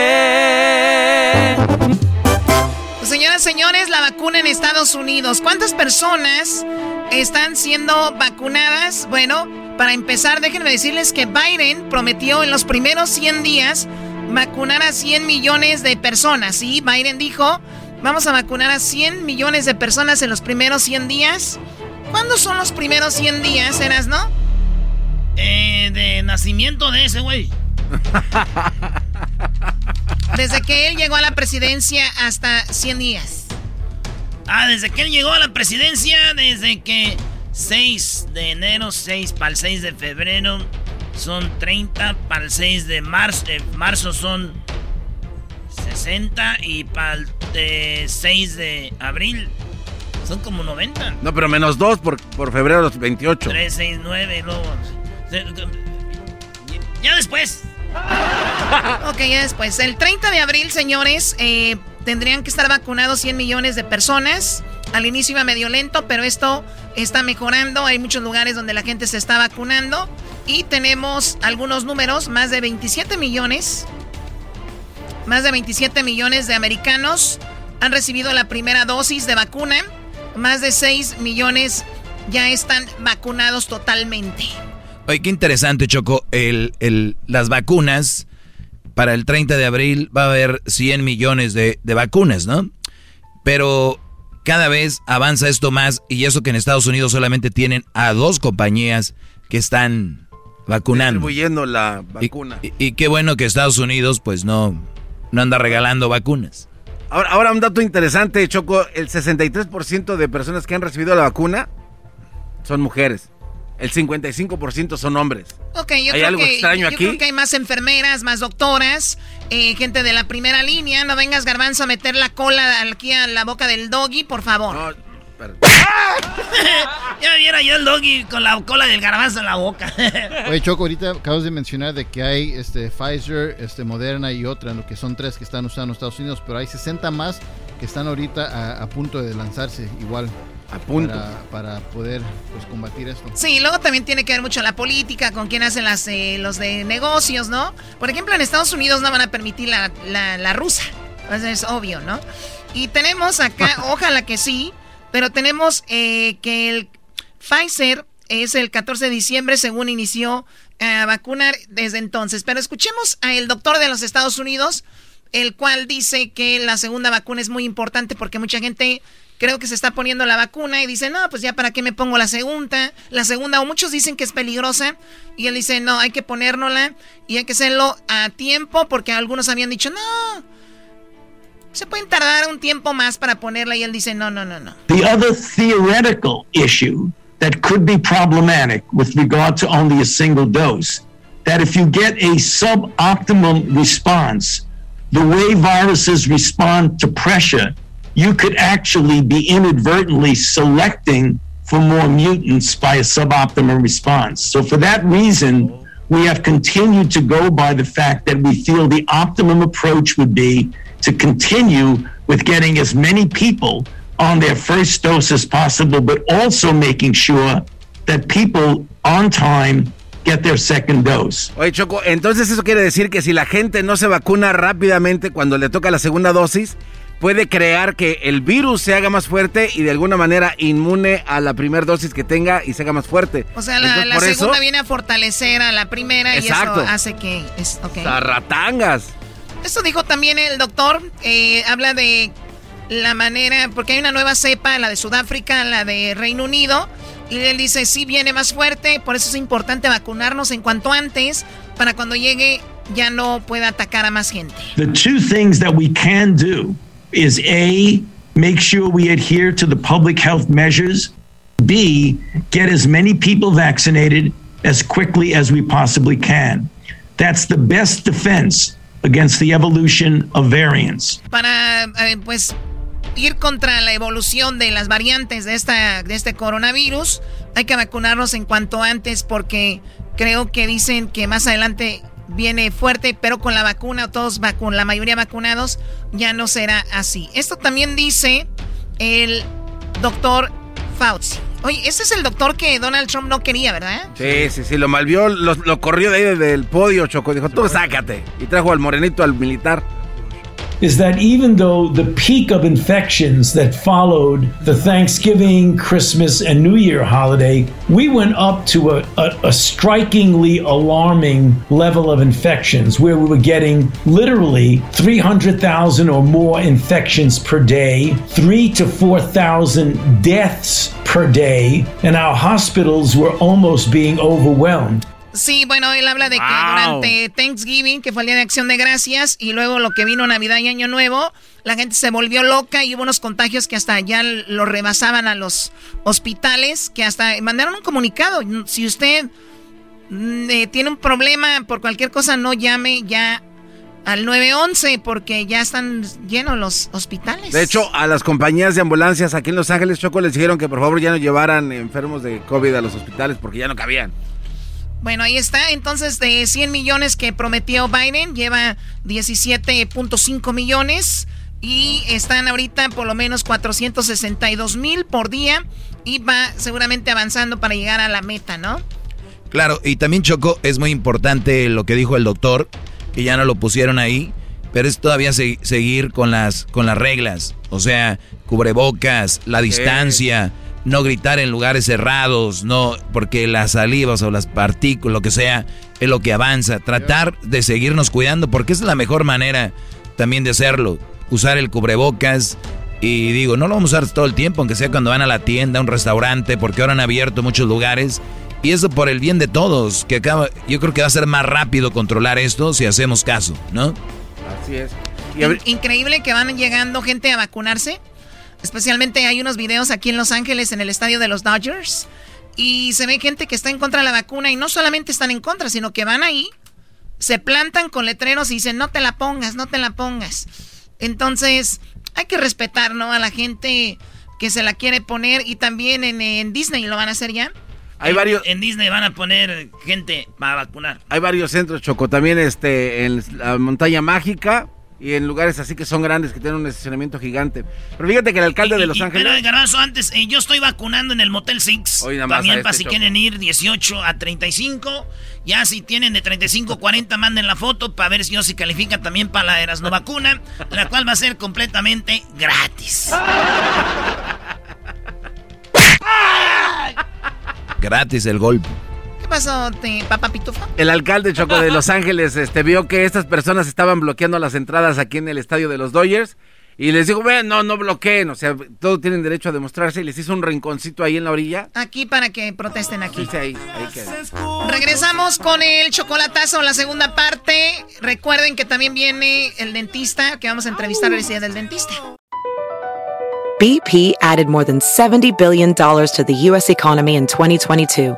Señoras, y señores, la vacuna en Estados Unidos. ¿Cuántas personas están siendo vacunadas? Bueno, para empezar, déjenme decirles que Biden prometió en los primeros 100 días vacunar a 100 millones de personas. Sí, Biden dijo, vamos a vacunar a 100 millones de personas en los primeros 100 días. ¿Cuándo son los primeros 100 días, Eras, no? Eh, de nacimiento de ese güey. Desde que él llegó a la presidencia hasta 100 días. Ah, desde que él llegó a la presidencia, desde que 6 de enero, 6 para el 6 de febrero, son 30, para el 6 de marzo, eh, marzo son 60 y para el 6 de abril son como 90. No, pero menos 2 por, por febrero los 28. 3, 6, 9, luego... Ya después. ok, ya después. El 30 de abril, señores, eh, tendrían que estar vacunados 100 millones de personas. Al inicio iba medio lento, pero esto está mejorando. Hay muchos lugares donde la gente se está vacunando. Y tenemos algunos números, más de 27 millones. Más de 27 millones de americanos han recibido la primera dosis de vacuna. Más de 6 millones ya están vacunados totalmente. Oye, qué interesante, Choco. El, el, las vacunas, para el 30 de abril va a haber 100 millones de, de vacunas, ¿no? Pero cada vez avanza esto más y eso que en Estados Unidos solamente tienen a dos compañías que están vacunando. Distribuyendo la vacuna. Y, qué bueno que Estados Unidos pues no, no anda regalando vacunas. Ahora, ahora un dato interesante, Choco, el 63% de personas que han recibido la vacuna son mujeres el 55% son hombres. Ok, yo, ¿Hay creo, algo que, extraño yo creo que hay más enfermeras, más doctoras, eh, gente de la primera línea. No vengas, garbanzo, a meter la cola aquí a la boca del doggy, por favor. No, ya viera yo el doggy con la cola del garbanzo en la boca. Oye, Choco, ahorita acabas de mencionar de que hay este Pfizer, este Moderna y otra, lo que son tres que están usando en Estados Unidos, pero hay 60 más que están ahorita a punto de lanzarse igual. A punto. Para, poder pues, combatir esto. Sí, luego también tiene que ver mucho la política, con quién hacen las, eh, los de negocios, ¿no? Por ejemplo, en Estados Unidos no van a permitir la, la, rusa. Pues es obvio, ¿no? Y tenemos acá, ojalá que sí, pero tenemos eh, que el Pfizer es el 14 de diciembre, según inició a vacunar desde entonces. Pero escuchemos al doctor de los Estados Unidos, el cual dice que la segunda vacuna es muy importante porque mucha gente creo que se está poniendo la vacuna y dice, no, pues ya para qué me pongo la segunda, la segunda, o muchos dicen que es peligrosa, y él dice, no, hay que ponérnosla y hay que hacerlo a tiempo, porque algunos habían dicho, no, se pueden tardar un tiempo más para ponerla, y él dice, no, no, no, no. The other theoretical issue that could be problematic with regard to only a single dose, that if you get a suboptimal response, the way viruses respond to pressure you could actually be inadvertently selecting for more mutants by a suboptimal response. So, for that reason, we have continued to go by the fact that we feel the optimum approach would be to continue with getting as many people on their first dose as possible, but also making sure that people on time get their second dose. Oye, Choco, entonces eso quiere decir que si la gente no se vacuna rápidamente cuando le toca la segunda dosis, puede crear que el virus se haga más fuerte y de alguna manera inmune a la primera dosis que tenga y se haga más fuerte. O sea, la, segunda viene a fortalecer a la primera y eso hace que... Es, okay. Ratangas. Esto dijo también el doctor, eh, habla de la manera, porque hay una nueva cepa, la de Sudáfrica, la de Reino Unido, y él dice, sí viene más fuerte, por eso es importante vacunarnos en cuanto antes, para cuando llegue ya no pueda atacar a más gente. The two things that we can do is A, make sure we adhere to the public health measures. B, get as many people vaccinated as quickly as we possibly can. That's the best defense against the evolution of variants. Para eh, pues ir contra la evolución de las variantes de esta de este coronavirus, hay que vacunarnos en cuanto antes porque creo que dicen que más adelante viene fuerte, pero con la vacuna, todos con la mayoría vacunados, ya no será así. Esto también dice el doctor Fauci. Oye, ese es el doctor que Donald Trump no quería, ¿verdad? Sí, sí, sí, lo malvió, lo, corrió de ahí del podio, Choco. Dijo, tú sácate. Y trajo al morenito, al militar. Is that even though the peak of infections that followed the Thanksgiving, Christmas, and New Year holiday, we went up to a, a, a strikingly alarming level of infections where we were getting literally 300,000 or more infections per day, three to 4,000 deaths per day, and our hospitals were almost being overwhelmed. Sí, bueno, él habla de que durante Thanksgiving, que fue el Día de Acción de Gracias, y luego lo que vino Navidad y Año Nuevo, la gente se volvió loca y hubo unos contagios que hasta ya lo rebasaban a los hospitales, que hasta mandaron un comunicado. Si usted mm, eh, tiene un problema por cualquier cosa, no llame ya al 911 porque ya están llenos los hospitales. De hecho, a las compañías de ambulancias aquí en Los Ángeles, Choco, les dijeron que por favor ya no llevaran enfermos de COVID a los hospitales porque ya no cabían. Bueno, ahí está. Entonces, de 100 millones que prometió Biden, lleva 17.5 millones. Y están ahorita por lo menos 462 mil por día. Y va seguramente avanzando para llegar a la meta, ¿no? Claro, y también Choco, es muy importante lo que dijo el doctor, que ya no lo pusieron ahí, pero es todavía seguir con las, con las reglas. O sea, cubrebocas, la distancia no gritar en lugares cerrados, no, porque las salivas o las partículas, lo que sea, es lo que avanza. Tratar de seguirnos cuidando, porque es la mejor manera también de hacerlo. Usar el cubrebocas. Y digo, no lo vamos a usar todo el tiempo, aunque sea cuando van a la tienda, a un restaurante, porque ahora han abierto muchos lugares. Y eso por el bien de todos, que acaba, yo creo que va a ser más rápido controlar esto si hacemos caso, ¿no? Así es. Increíble que van llegando gente a vacunarse. Especialmente hay unos videos aquí en Los Ángeles en el estadio de los Dodgers y se ve gente que está en contra de la vacuna y no solamente están en contra, sino que van ahí, se plantan con letreros y dicen no te la pongas, no te la pongas. Entonces hay que respetar, ¿no? A la gente que se la quiere poner y también en, Disney lo van a hacer ya. Hay varios en Disney van a poner gente para vacunar. Hay varios centros Choco, también este en la montaña mágica y en lugares así que son grandes, que tienen un estacionamiento gigante. Pero fíjate que el alcalde de Los Ángeles... Pero, Garbanzo, antes, eh, yo estoy vacunando en el Motel Six. También para este si quieren ir 18 a 35. Ya si tienen de 35 a 40, manden la foto para ver si yo si califica también para la Erasno vacuna, la cual va a ser completamente gratis. gratis el golpe pasó, papá Pitufo? El alcalde Choco de Los Ángeles este, vio que estas personas estaban bloqueando las entradas aquí en el estadio de los Dodgers. Y les dijo, bueno, no, no bloqueen, o sea, todos tienen derecho a demostrarse. Y les hizo un rinconcito ahí en la orilla. Aquí para que protesten aquí. Sí, ahí, ahí queda. Regresamos con el chocolatazo, la segunda parte. Recuerden que también viene el dentista, que vamos a entrevistar el día del dentista. BP added more than $70 billion to the U.S. economy in 2022.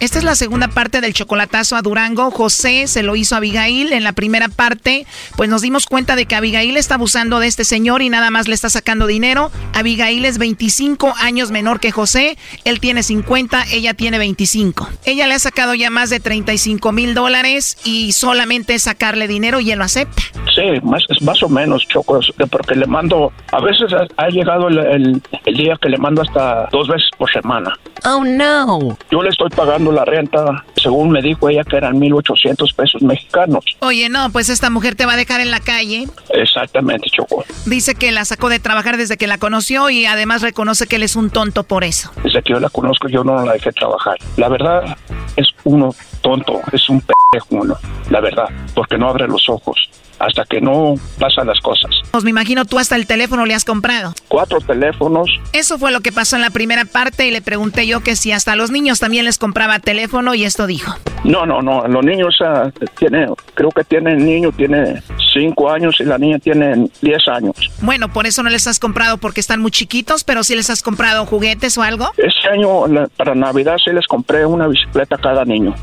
Esta es la segunda parte del chocolatazo a Durango. José se lo hizo a Abigail. En la primera parte, pues nos dimos cuenta de que Abigail está abusando de este señor y nada más le está sacando dinero. Abigail es 25 años menor que José. Él tiene 50, ella tiene 25. Ella le ha sacado ya más de 35 mil dólares y solamente es sacarle dinero y él lo acepta. Sí, más, más o menos, Choco, porque le mando, a veces ha, llegado el, el día que le mando hasta dos veces por semana. Oh, no. Yo le estoy pagando la renta, según me dijo ella, que eran 1.800 pesos mexicanos. Oye, no, pues esta mujer te va a dejar en la calle. Exactamente, Choco. Dice que la sacó de trabajar desde que la conoció y además reconoce que él es un tonto por eso. Desde que yo la conozco, yo no la dejé trabajar. La verdad, es uno tonto, es un pendejo uno, la verdad, porque no abre los ojos hasta que no pasan las cosas. Pues me imagino tú hasta el teléfono le has comprado. Cuatro teléfonos. Eso fue lo que pasó en la primera parte y le pregunté yo que si hasta a los niños también les compraba teléfono y esto dijo. No, no, no, los niños uh, tiene, creo que tiene el niño tiene cinco años y la niña tiene diez años. Bueno, por eso no les has comprado porque están muy chiquitos, pero si les has comprado juguetes o algo. Este año para Navidad sí les compré una bicicleta a cada niño.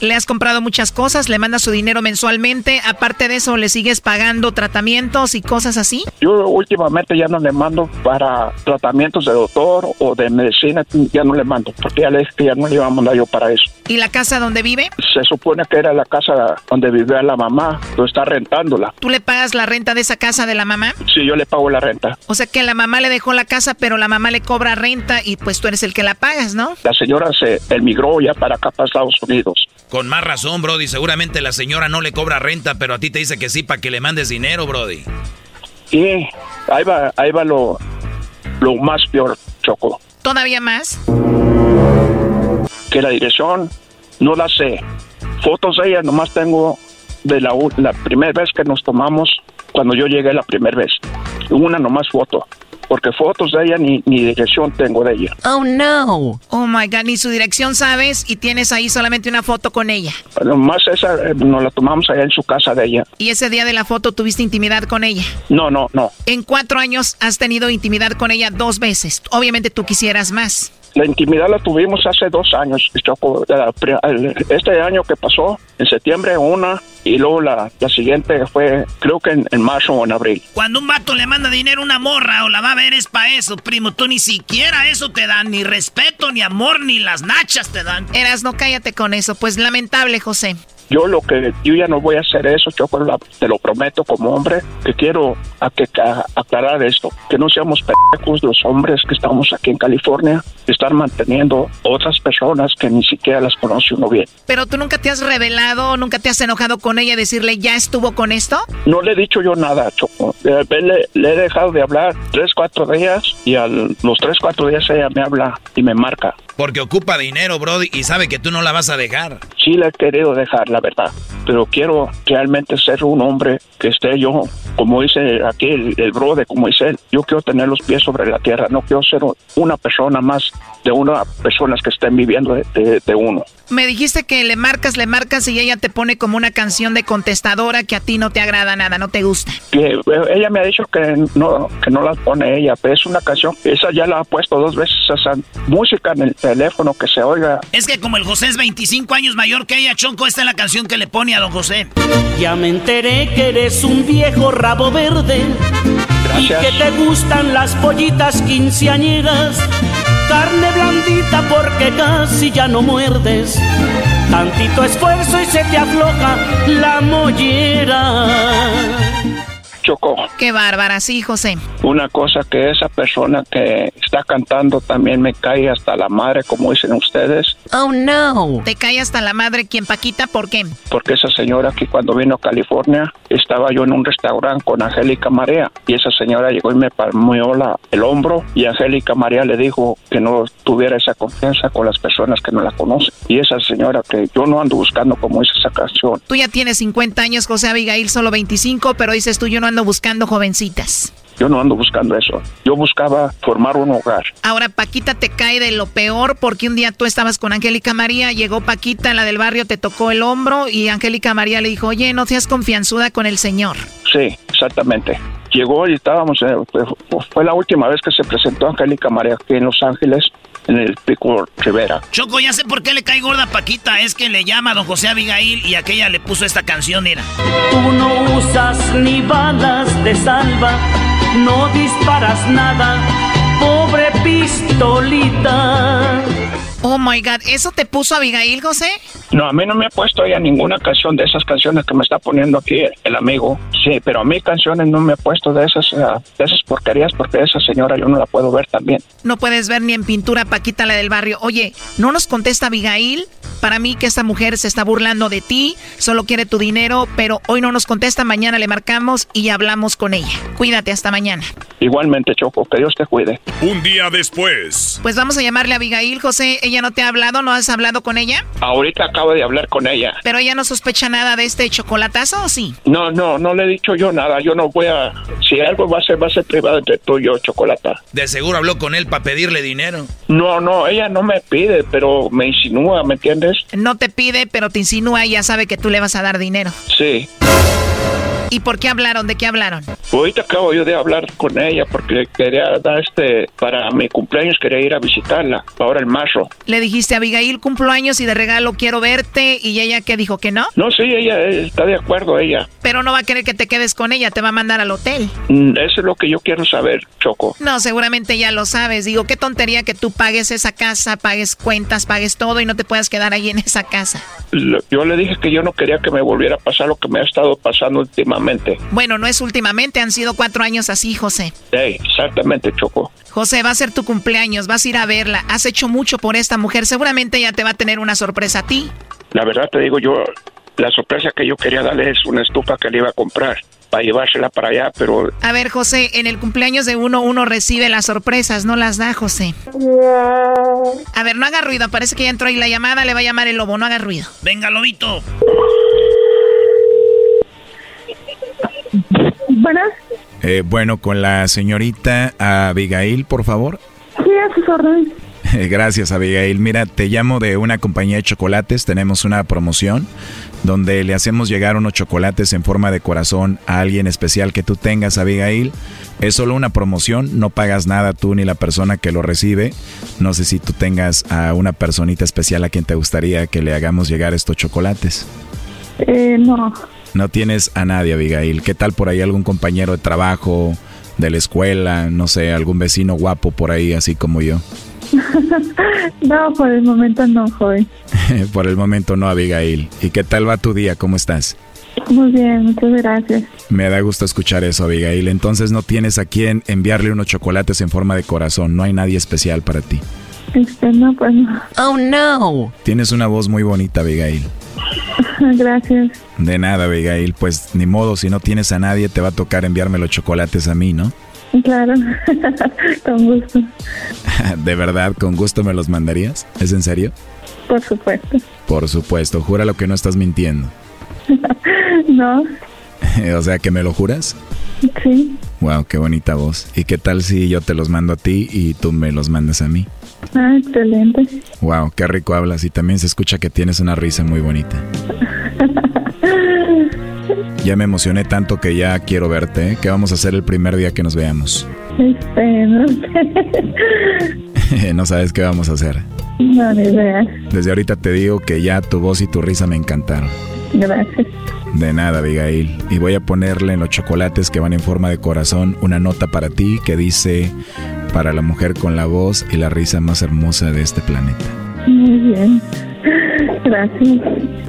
Le has comprado muchas cosas, le mandas su dinero mensualmente. Aparte de eso, ¿le sigues pagando tratamientos y cosas así? Yo últimamente ya no le mando para tratamientos de doctor o de medicina, ya no le mando, porque ya le dije que ya no le iba a mandar yo para eso. ¿Y la casa donde vive? Se supone que era la casa donde vivía la mamá, lo está rentándola. ¿Tú le pagas la renta de esa casa de la mamá? Sí, yo le pago la renta. O sea que la mamá le dejó la casa, pero la mamá le cobra renta y pues tú eres el que la pagas, ¿no? La señora se emigró ya para acá, para Estados Unidos. Con más razón, Brody. Seguramente la señora no le cobra renta, pero a ti te dice que sí para que le mandes dinero, Brody. Y ahí va, ahí va lo, lo más peor, Choco. ¿Todavía más? Que la dirección no la sé. Fotos de ella nomás tengo de la, la primera vez que nos tomamos cuando yo llegué la primera vez. Una nomás foto porque fotos de ella ni, ni dirección tengo de ella. Oh, no. Oh, my God, ni su dirección sabes y tienes ahí solamente una foto con ella. Más esa eh, nos la tomamos allá en su casa de ella. ¿Y ese día de la foto tuviste intimidad con ella? No, no, no. En cuatro años has tenido intimidad con ella dos veces. Obviamente tú quisieras más. La intimidad la tuvimos hace dos años, Este año que pasó, en septiembre una, y luego la, la siguiente fue, creo que en, marzo o en abril. Cuando un vato le manda dinero a una morra o la va a ver es para eso, primo. Tú ni siquiera eso te dan, ni respeto, ni amor, ni las nachas te dan. Eras, no cállate con eso. Pues lamentable, José. Yo lo que yo ya no voy a hacer eso, yo te lo prometo como hombre, que quiero a que, aclarar esto, que no seamos pendejos los hombres que estamos aquí en California, estar manteniendo otras personas que ni siquiera las conoce uno bien. Pero tú nunca te has revelado, nunca te has enojado con ella decirle, ¿ya estuvo con esto? No le he dicho yo nada, Choco. Eh, le, le he dejado de hablar tres, cuatro días y a los tres, cuatro días ella me habla y me marca. Porque ocupa dinero, Brody, y sabe que tú no la vas a dejar. Sí la he querido dejar, la verdad. Pero quiero realmente ser un hombre que esté yo, como dice aquí el, el Brody, como dice él. Yo quiero tener los pies sobre la tierra. No quiero ser una persona más de una personas que estén viviendo de, uno. Me dijiste que le marcas, le marcas y ella te pone como una canción de contestadora que a ti no te agrada nada, no te gusta. Que eh, ella me ha dicho que no, que no la pone ella, pero es una canción, esa ya la ha puesto dos veces, esa música en el teléfono que se oiga. Es que como el José es 25 años mayor que ella, Chonco, esta es la canción que le pone a don José. Ya me enteré que eres un viejo rabo verde. Y que te gustan las pollitas quinceañeras carne blandita porque casi ya no muerdes. Tantito esfuerzo y se te afloja la mollera. Chocó. Qué bárbara, sí, José. Una cosa que esa persona que está cantando también me cae hasta la madre, como dicen ustedes. Oh, no. ¿Te cae hasta la madre quién, Paquita? ¿Por qué? Porque esa señora que cuando vino a California estaba yo en un restaurante con Angélica María y esa señora llegó y me palmeó la, el hombro y Angélica María le dijo que no tuviera esa confianza con las personas que no la conocen. Y esa señora que yo no ando buscando como dice esa canción. Tú ya tienes 50 años, José Abigail, solo 25, pero dices tú yo no ando buscando jovencitas. Yo no ando buscando eso. Yo buscaba formar un hogar. Ahora Paquita te cae de lo peor porque un día tú estabas con Angélica María, llegó Paquita, la del barrio, te tocó el hombro y Angélica María le dijo, oye, no seas confianzuda con el señor. Sí, exactamente. llegó y estábamos, fue la última vez que se presentó Angélica María aquí en Los Ángeles, en el Pico Rivera. Choco, ya sé por qué le cae gorda Paquita, es que le llama a don José Abigail y aquella le puso esta canción, mira. Tú no usas ni balas de salva, no disparas nada, pobre pistolita. Oh my God, ¿eso te puso Abigail, José? No, a mí no me ha puesto ella ninguna canción de esas canciones que me está poniendo aquí el amigo. Sí, pero a mí canciones no me ha puesto de esas, eh, de esas porquerías porque esa señora yo no la puedo ver también. No puedes ver ni en pintura Paquita la del barrio. Oye, ¿no nos contesta Abigail? Para mí que esta mujer se está burlando de ti, solo quiere tu dinero, pero hoy no nos contesta, mañana le marcamos y hablamos con ella. Cuídate, hasta mañana. Igualmente, Choco, que Dios te cuide. Un día después. Pues vamos a llamarle a Abigail, José. ¿Ella no te ha hablado? ¿No has hablado con ella? Ahorita acabo de hablar con ella. ¿Pero ella no sospecha nada de este chocolatazo o sí? No, no, no le he dicho yo nada. Yo no voy a... Si algo va a ser, va a ser privado entre tú y yo, Chocolata. De seguro habló con él para pedirle dinero. No, no, ella no me pide, pero me insinúa, ¿me entiendes? No te pide, pero te insinúa y ya sabe que tú le vas a dar dinero. Sí. ¿Y por qué hablaron? ¿De qué hablaron? Ahorita acabo yo de hablar con ella porque quería dar este, para mi cumpleaños quería ir a visitarla, ahora el marzo. Le dijiste a Abigail, cumplo años y de regalo quiero verte y ella que dijo que no. No, sí, ella está de acuerdo, ella. Pero no va a querer que te quedes con ella, te va a mandar al hotel. Mm, eso es lo que yo quiero saber, Choco. No, seguramente ya lo sabes. Digo, qué tontería que tú pagues esa casa, pagues cuentas, pagues todo y no te puedas quedar ahí en esa casa. Yo le dije que yo no quería que me volviera a pasar lo que me ha estado pasando últimamente bueno, no es últimamente, han sido cuatro años así, José. Sí, exactamente, Choco. José, va a ser tu cumpleaños, vas a ir a verla. Has hecho mucho por esta mujer, seguramente ella te va a tener una sorpresa a ti. La verdad te digo yo, la sorpresa que yo quería darle es una estufa que le iba a comprar para llevársela para allá, pero... A ver, José, en el cumpleaños de uno, uno recibe las sorpresas, no las da, José. A ver, no haga ruido, parece que ya entró ahí la llamada, le va a llamar el lobo, no haga ruido. Venga, lobito. Bueno. Eh, bueno, con la señorita Abigail, por favor. Sí, a sus órdenes. Gracias, Abigail. Mira, te llamo de una compañía de chocolates. Tenemos una promoción donde le hacemos llegar unos chocolates en forma de corazón a alguien especial que tú tengas, Abigail. Es solo una promoción, no pagas nada tú ni la persona que lo recibe. No sé si tú tengas a una personita especial a quien te gustaría que le hagamos llegar estos chocolates. Eh, no. No tienes a nadie, Abigail. ¿Qué tal por ahí algún compañero de trabajo, de la escuela, no sé, algún vecino guapo por ahí, así como yo? no, por el momento no, joven. por el momento no, Abigail. ¿Y qué tal va tu día? ¿Cómo estás? Muy bien, muchas gracias. Me da gusto escuchar eso, Abigail. Entonces no tienes a quién enviarle unos chocolates en forma de corazón. No hay nadie especial para ti. Este, no, pues no. Oh, no. Tienes una voz muy bonita, Abigail. Gracias. De nada, Abigail. Pues ni modo, si no tienes a nadie, te va a tocar enviarme los chocolates a mí, ¿no? Claro, con gusto. ¿De verdad, con gusto me los mandarías? ¿Es en serio? Por supuesto. Por supuesto, lo que no estás mintiendo. no. o sea, ¿que me lo juras? Sí. Wow, qué bonita voz. ¿Y qué tal si yo te los mando a ti y tú me los mandas a mí? Ah, excelente. Wow, qué rico hablas y también se escucha que tienes una risa muy bonita. ya me emocioné tanto que ya quiero verte. ¿eh? ¿Qué vamos a hacer el primer día que nos veamos? Este, no no sabes qué vamos a hacer. No, ni idea. Desde ahorita te digo que ya tu voz y tu risa me encantaron. Gracias. De nada, Abigail. Y voy a ponerle en los chocolates que van en forma de corazón una nota para ti que dice para la mujer con la voz y la risa más hermosa de este planeta. Muy bien. Gracias.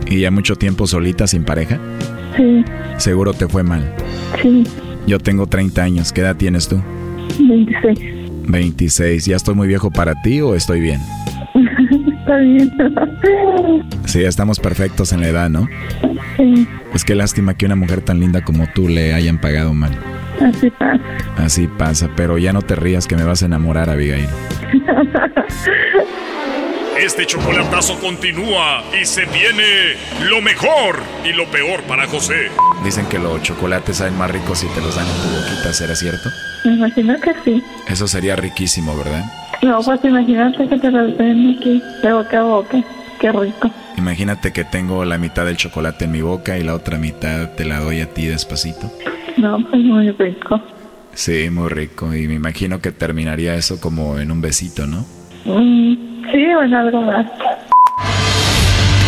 ¿Y ya mucho tiempo solita sin pareja? Sí. Seguro te fue mal. Sí. Yo tengo 30 años. ¿Qué edad tienes tú? 26. 26. ¿Ya estoy muy viejo para ti o estoy bien? Está bien. Sí, estamos perfectos en la edad, ¿no? Sí. Pues qué lástima que una mujer tan linda como tú le hayan pagado mal. Así pasa. Así pasa, pero ya no te rías que me vas a enamorar, Abigail. Este chocolatazo continúa y se viene lo mejor y lo peor para José. Dicen que los chocolates saben más ricos si te los dan en tu boquita, ¿será cierto? Me imagino que sí. Eso sería riquísimo, ¿verdad? No, pues imagínate que te los den aquí, de boca a boca. Qué rico. Imagínate que tengo la mitad del chocolate en mi boca y la otra mitad te la doy a ti despacito. No, pues muy rico. Sí, muy rico. Y me imagino que terminaría eso como en un besito, ¿no? Mm, sí, o en algo más.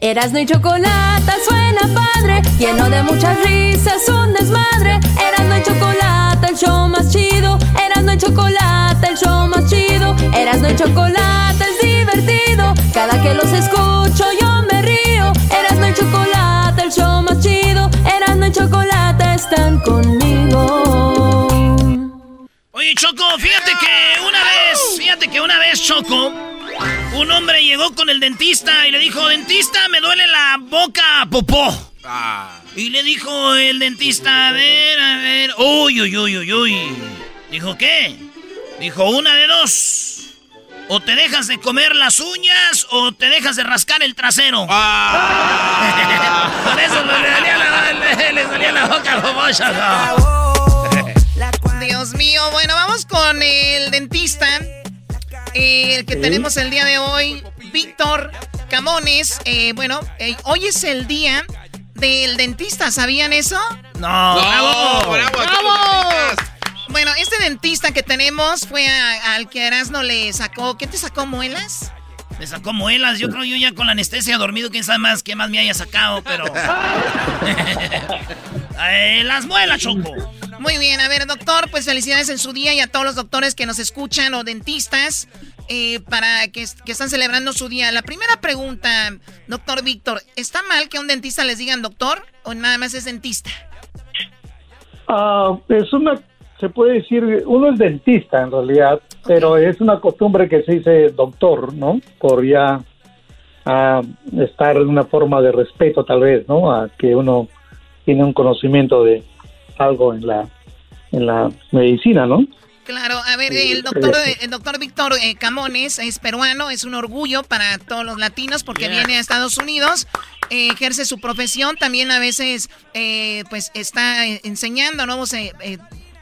Erasno y chocolate suena padre, lleno de muchas risas, un desmadre. Erasno y chocolate, el show más chido. Erasno y chocolate, el show más chido. Erasno y chocolate es divertido. Cada que los escucho yo me río. Erasno y chocolate, el show más chido. Erasno y chocolate están conmigo. Oye, Choco, fíjate que una vez, fíjate que una vez, Choco, un hombre llegó con el dentista y le dijo, dentista, me duele la boca popó. Y le dijo el dentista, a ver, a ver, uy, uy, uy, uy, uy. Dijo, ¿qué? Dijo, una de dos. O te dejas de comer las uñas o te dejas de rascar el trasero. Por eso le salía la, le, le salía la boca popó, Choco. Dios mío, bueno, vamos con el dentista. El que tenemos el día de hoy, Víctor Camones. Eh, bueno, eh, hoy es el día del dentista, ¿sabían eso? No, bravo, bravo, bravo. Bueno, este dentista que tenemos fue a- al que Erasmo le sacó, ¿qué te sacó muelas? Me sacó muelas, yo creo yo ya con la anestesia dormido, quién sabe más qué más me haya sacado, pero... Eh, las muelas, Choco. Muy bien, a ver, doctor, pues felicidades en su día y a todos los doctores que nos escuchan o dentistas eh, para que, que están celebrando su día. La primera pregunta, doctor Víctor, ¿está mal que a un dentista les digan doctor o nada más es dentista? Ah, es una, se puede decir, uno es dentista en realidad, pero es una costumbre que se dice doctor, ¿no? Por ya ah, estar en una forma de respeto tal vez, ¿no? A que uno tiene un conocimiento de algo en la, en la medicina, ¿no? Claro, a ver, el doctor, el doctor Víctor eh, Camones es peruano, es un orgullo para todos los latinos porque viene a Estados Unidos, eh, ejerce su profesión, también a veces eh, pues está eh, enseñando a nuevos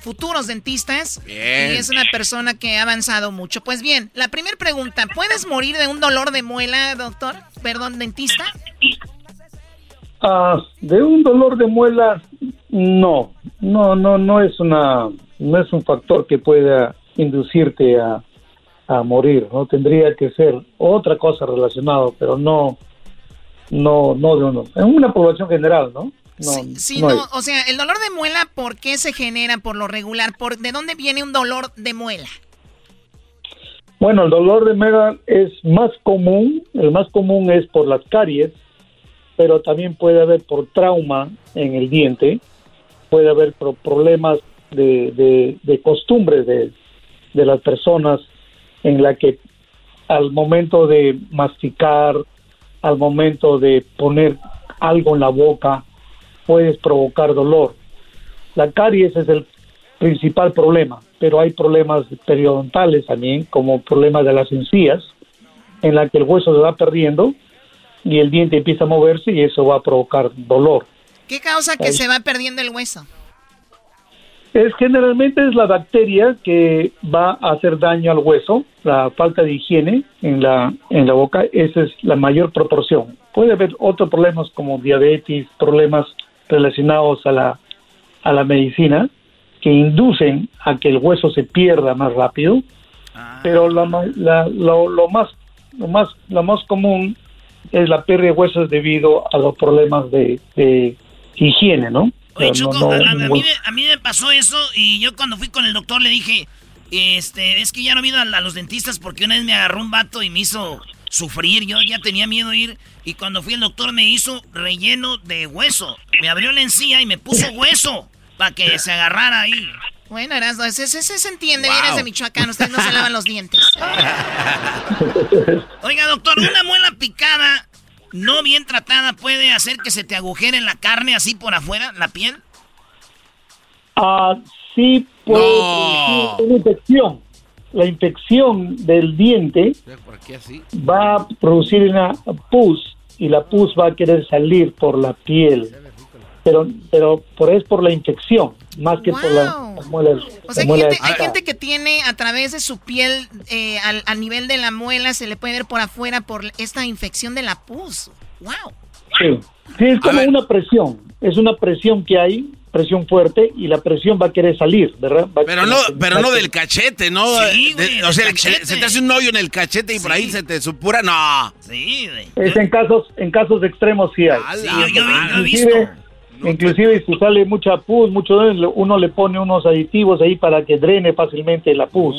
futuros dentistas Bien. y es una persona que ha avanzado mucho. Pues bien, la primera pregunta, ¿puedes morir de un dolor de muela, doctor? Perdón, dentista. Ah, de un dolor de muela, no, no, no, no es una, no es un factor que pueda inducirte a, a morir, no tendría que ser otra cosa relacionada, pero no, no, no de uno, en una población general, ¿no? No, Sí, no no, hay. o sea, el dolor de muela, ¿por qué se genera por lo regular? ¿Por, ¿De dónde viene un dolor de muela? Bueno, el dolor de muela es más común, el más común es por las caries, pero también puede haber por trauma en el diente, puede haber por problemas de, de, de costumbres de, de las personas en la que al momento de masticar, al momento de poner algo en la boca, puedes provocar dolor. La caries es el principal problema, pero hay problemas periodontales también, como problemas de las encías, en la que el hueso se va perdiendo y el diente empieza a moverse y eso va a provocar dolor. ¿Qué causa que se va perdiendo el hueso? Es generalmente es la bacteria que va a hacer daño al hueso, la falta de higiene en la en la boca, esa es la mayor proporción. Puede haber otros problemas como diabetes, problemas relacionados a la a la medicina que inducen a que el hueso se pierda más rápido, pero la ma- la- lo, lo más lo más, lo más común es la pérdida de huesos debido a los problemas de, de higiene, ¿no? Oye, Choco, a, mí me, a, mí me, pasó eso y yo cuando fui con el doctor le dije, este, es que ya no he ido a, los dentistas porque una vez me agarró un vato y me hizo sufrir, yo ya tenía miedo de ir y cuando fui el doctor me hizo relleno de hueso, me abrió la encía y me puso hueso para que se agarrara ahí. Bueno, Erasmo, ese, ese, se entiende, vienes de Michoacán, ustedes no se lavan los dientes. Oiga, doctor, una muela picada no bien tratada puede hacer que se te agujere la carne así por afuera, la piel? Ah, sí puede una infección. La infección del diente va a producir una pus y la pus va a querer salir por la piel. Pero, pero por es por la infección, más que por la, muela. O sea, hay, gente, que tiene a través de su piel, eh, al, a nivel de la muela, se le puede ver por afuera por esta infección de la pus. ¡Wow! Sí, es como una presión. Es una presión que hay presión fuerte y la presión va a querer salir, ¿verdad? pero no, pero no del cachete, ¿no? Sí, o sea, se te hace un hoyo en el cachete y por ahí se te supura, no. Sí, güey. Es en casos, en casos extremos sí hay. Sí, yo, he visto. Inclusive si sale mucha pus, mucho uno le pone unos aditivos ahí para que drene fácilmente la pus.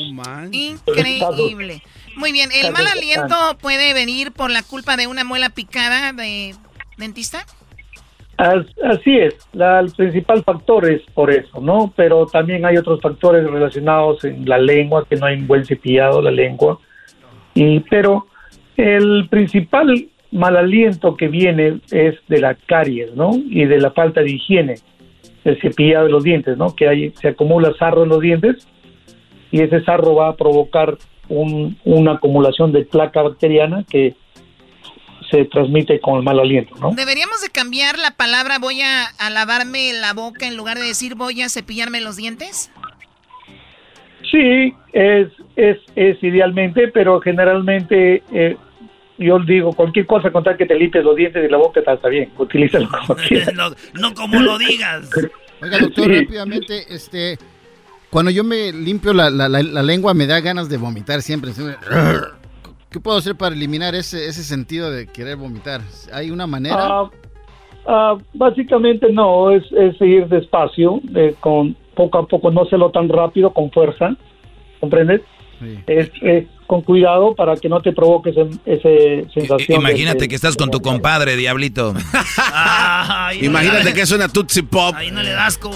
Increíble. Muy bien, ¿el mal aliento puede venir por la culpa de una muela picada de dentista? Así es, el principal factor es por eso, ¿no? Pero también hay otros factores relacionados en la lengua, que no hay un buen cepillado la lengua. Y, pero el principal mal aliento que viene es de la caries, ¿no? Y de la falta de higiene, el cepillado de los dientes, ¿no? Que hay, se acumula sarro en los dientes y ese sarro va a provocar una acumulación de placa bacteriana que se transmite con el mal aliento, ¿no? Deberíamos de cambiar la palabra voy a, lavarme la boca en lugar de decir voy a cepillarme los dientes. Sí, es, es, es idealmente, pero generalmente eh, yo digo cualquier cosa con tal que te limpies los dientes y la boca está bien, utilízalo como no, no como lo digas. Oiga, doctor, rápidamente, este, cuando yo me limpio la, la, la, lengua me da ganas de vomitar siempre. ¿Qué puedo hacer para eliminar ese, ese sentido de querer vomitar? ¿Hay una manera? Ah, ah, básicamente no, es, seguir despacio, con poco a poco, no hacerlo tan rápido, con fuerza, ¿comprendes? Es, con cuidado para que no te provoques ese, sensación. Imagínate que estás con tu compadre, Diablito. Imagínate que es una Tootsie Pop. Ahí no le dasco.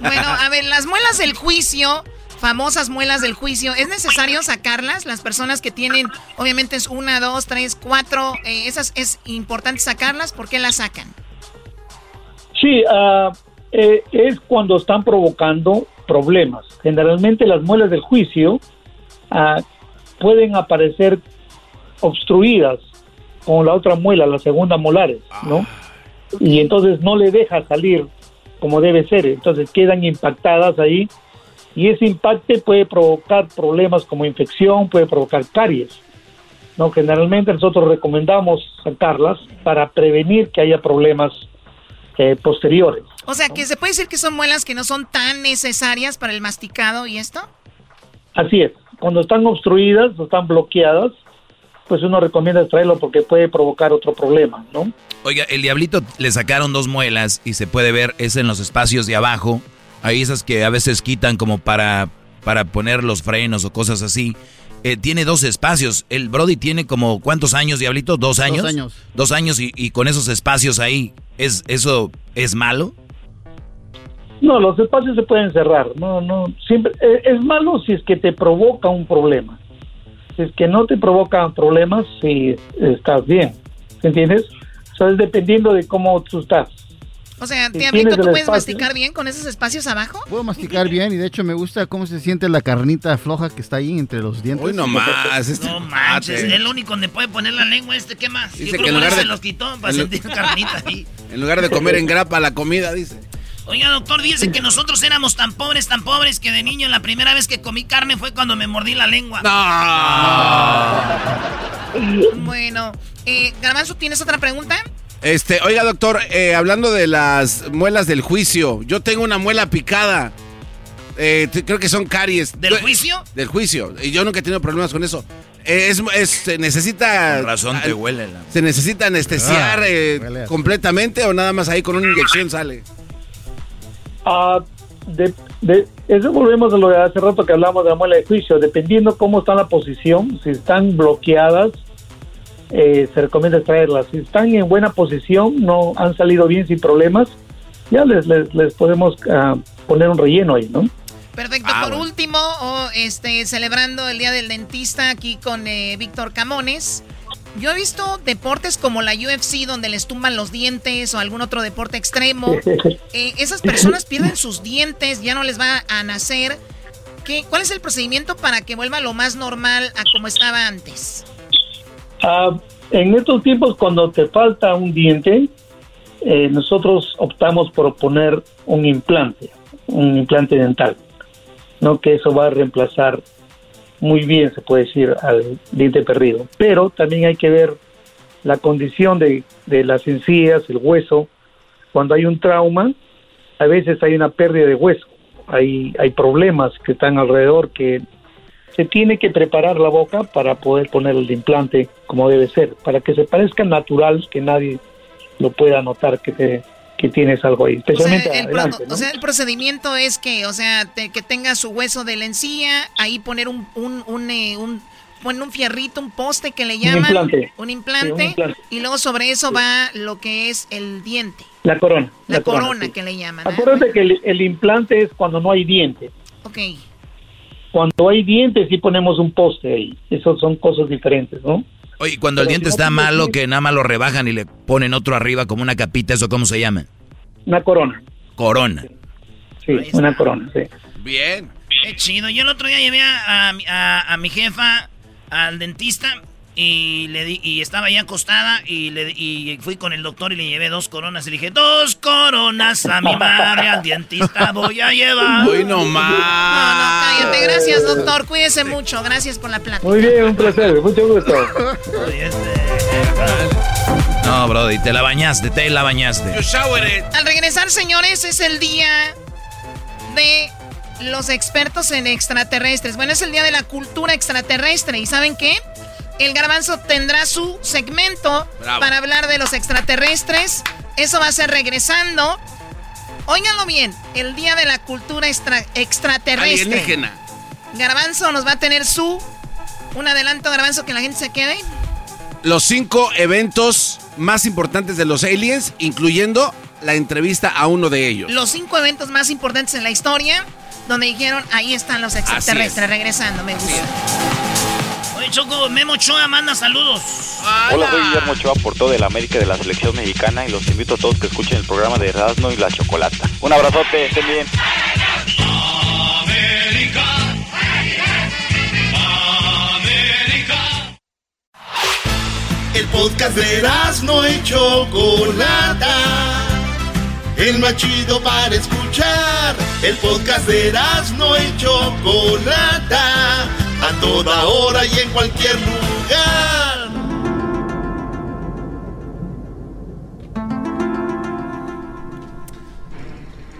Bueno, a ver, las muelas del juicio famosas muelas del juicio, ¿es necesario sacarlas? Las personas que tienen, obviamente es una, dos, tres, cuatro, eh, esas es importante sacarlas, ¿por qué las sacan? Sí, eh, es cuando están provocando problemas. Generalmente las muelas del juicio ah, pueden aparecer obstruidas con la otra muela, la segunda molares, ¿no? Y entonces no le deja salir como debe ser, entonces quedan impactadas ahí y ese impacto puede provocar problemas como infección, puede provocar caries. ¿no? Generalmente nosotros recomendamos sacarlas para prevenir que haya problemas eh, posteriores. O sea, que se puede decir que son muelas que no son tan necesarias para el masticado y esto. Así es. Cuando están obstruidas o están bloqueadas, pues uno recomienda extraerlo porque puede provocar otro problema, ¿no? Oiga, el diablito le sacaron dos muelas y se puede ver es en los espacios de abajo hay esas que a veces quitan como para, para poner los frenos o cosas así. Eh, tiene dos espacios. El Brody tiene como cuántos años, Diablito? ¿Dos años? Dos años. Dos años y, con esos espacios ahí, ¿es eso es malo? No, los espacios se pueden cerrar. No, no, siempre eh, es malo si es que te provoca un problema. Si es que no te provoca problemas, si estás bien. ¿Entiendes? O sea, es dependiendo de cómo tú estás. O sea, Diablito, ¿tú puedes masticar bien con esos espacios abajo? Puedo masticar bien y de hecho me gusta cómo se siente la carnita floja que está ahí entre los dientes. Uy, no más. Este no manches, es el único donde puede poner la lengua este, ¿qué más? Dice que en lugar de... se los quitó para sentir carnita ahí. En lugar de comer en grapa la comida, dice. Oiga, doctor, dice que nosotros éramos tan pobres, tan pobres que de niño la primera vez que comí carne fue cuando me mordí la lengua. No. Bueno, eh, Garbanzo, ¿tienes otra pregunta? Este, oiga, doctor, eh, hablando de las muelas del juicio, yo tengo una muela picada. Eh, creo que son caries. ¿Del juicio? Del juicio. Y yo nunca he tenido problemas con eso. Es, se necesita. razón te huele. ¿Se necesita anestesiar ah, eh, completamente o nada más ahí con una inyección sale? Ah, de, eso volvemos a lo de hace rato que hablamos de la muela de juicio. Dependiendo cómo está la posición, si están bloqueadas, eh, se recomienda extraerlas. Si están en buena posición, no han salido bien sin problemas, ya les, les, podemos ah, poner un relleno ahí, ¿no? Perfecto. Ah, Por último, este, celebrando el Día del Dentista aquí con eh, Víctor Camones. Yo he visto deportes como la UFC donde les tumban los dientes o algún otro deporte extremo. Eh, esas personas pierden sus dientes, ya no les va a nacer. ¿Qué, ¿Cuál es el procedimiento para que vuelva lo más normal a como estaba antes? Ah, en estos tiempos, cuando te falta un diente, eh, nosotros optamos por poner un implante, un implante dental, no que eso va a reemplazar muy bien, se puede decir, al diente perdido. Pero también hay que ver la condición de, de las encías, el hueso. Cuando hay un trauma, a veces hay una pérdida de hueso, hay, hay problemas que están alrededor que se tiene que preparar la boca para poder poner el implante como debe ser, para que se parezca natural, que nadie lo pueda notar que te, que tienes algo ahí, especialmente o sea, el, procedimiento es que, o sea, que tenga su hueso de la encía, ahí poner un, un, un, eh, un un fierrito, un poste que le llaman, un implante, y luego sobre eso va lo que es el diente. La corona. La, corona, que le llaman. ¿eh? Acuérdate que el, implante es cuando no hay diente. Ok. Cuando hay dientes sí ponemos un poste ahí. Esas son cosas diferentes, ¿no? Oye, cuando el diente está malo, que nada más lo rebajan y le ponen otro arriba como una capita, ¿eso cómo se llama? Una corona. Corona. Sí, una corona, sí. Bien. Qué chido. Yo el otro día llevé a, a mi jefa al dentista y le di, y estaba ahí acostada y, le, y fui con el doctor y le llevé dos coronas y le dije, dos coronas a mi madre, al dentista voy a llevar. Uy, no más. No, no, cállate. Gracias, doctor. Cuídese mucho. Gracias por la plata. Muy bien, un placer. Mucho gusto. No, Brody, te la bañaste, te la bañaste. Al regresar, señores, es el día de los expertos en extraterrestres. Bueno, es el día de la cultura extraterrestre. ¿Y saben qué? El garbanzo tendrá su segmento para hablar de los extraterrestres. Eso va a ser regresando. Óiganlo bien, el día de la cultura extraterrestre. Garbanzo nos va a tener su... Un adelanto, Garbanzo, que la gente se quede. Los cinco eventos más importantes de los aliens, incluyendo la entrevista a uno de ellos. Los cinco eventos más importantes en la historia, donde dijeron, ahí están los extraterrestres, regresando, me gusta. Choco, Memo Ochoa manda saludos. Hola, soy Guillermo Ochoa, por todo el América de la selección mexicana y los invito a todos que escuchen el programa de Erasmo y la Chocolata. Un abrazote, estén bien. América. América. El podcast de Erasmo y Chocolata. El más chido para escuchar. El podcast de Erasmo y Chocolata a toda hora y en cualquier lugar.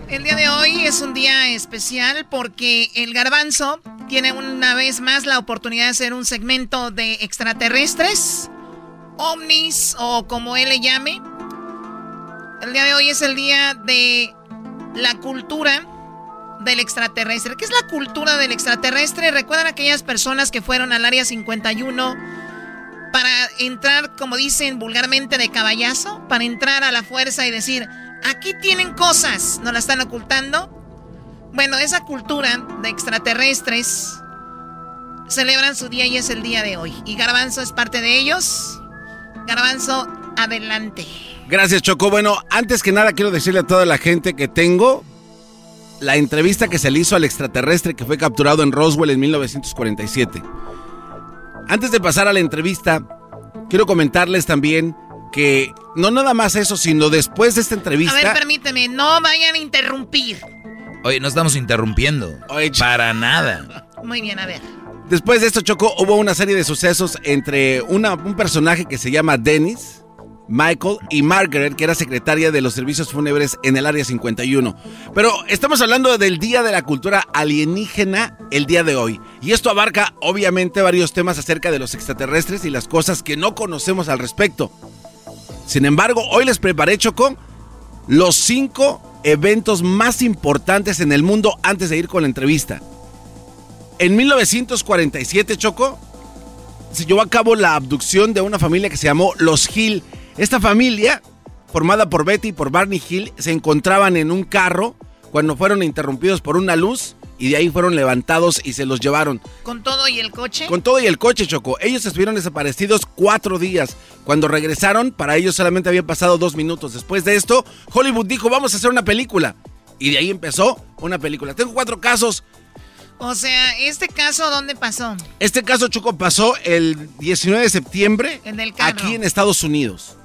El día de hoy es un día especial porque el garbanzo tiene una vez más la oportunidad de hacer un segmento de extraterrestres, ovnis o como él le llame. El día de hoy es el día de la cultura del extraterrestre. ¿Qué es la cultura del extraterrestre? ¿Recuerdan aquellas personas que fueron al área 51 para entrar, como dicen vulgarmente, de caballazo? Para entrar a la fuerza y decir, aquí tienen cosas, ¿no la están ocultando? Bueno, esa cultura de extraterrestres celebran su día y es el día de hoy. Y Garbanzo es parte de ellos. Garbanzo, adelante. Gracias, Choco. Bueno, antes que nada quiero decirle a toda la gente que tengo la entrevista que se le hizo al extraterrestre que fue capturado en Roswell en 1947. Antes de pasar a la entrevista, quiero comentarles también que no nada más eso, sino después de esta entrevista... A ver, permíteme, no vayan a interrumpir. Oye, no estamos interrumpiendo. para nada. Muy bien, a ver. Después de esto, Choco, hubo una serie de sucesos entre un personaje que se llama Dennis Michael y Margaret, que era secretaria de los servicios fúnebres en el Área 51. Pero estamos hablando del Día de la Cultura Alienígena el día de hoy. Y esto abarca obviamente varios temas acerca de los extraterrestres y las cosas que no conocemos al respecto. Sin embargo, hoy les preparé, Choco, los cinco eventos más importantes en el mundo antes de ir con la entrevista. En 1947, Choco, se llevó a cabo la abducción de una familia que se llamó Los Hill. Esta familia, formada por Betty y por Barney Hill, se encontraban en un carro cuando fueron interrumpidos por una luz y de ahí fueron levantados y se los llevaron. ¿Con todo y el coche? Con todo y el coche, Choco. Ellos estuvieron desaparecidos cuatro días. Cuando regresaron, para ellos solamente habían pasado dos minutos. Después de esto, Hollywood dijo, vamos a hacer una película. Y de ahí empezó una película. Tengo cuatro casos. O sea, ¿este caso dónde pasó? Este caso, Choco, pasó el 19 de septiembre en el carro. aquí en Estados Unidos.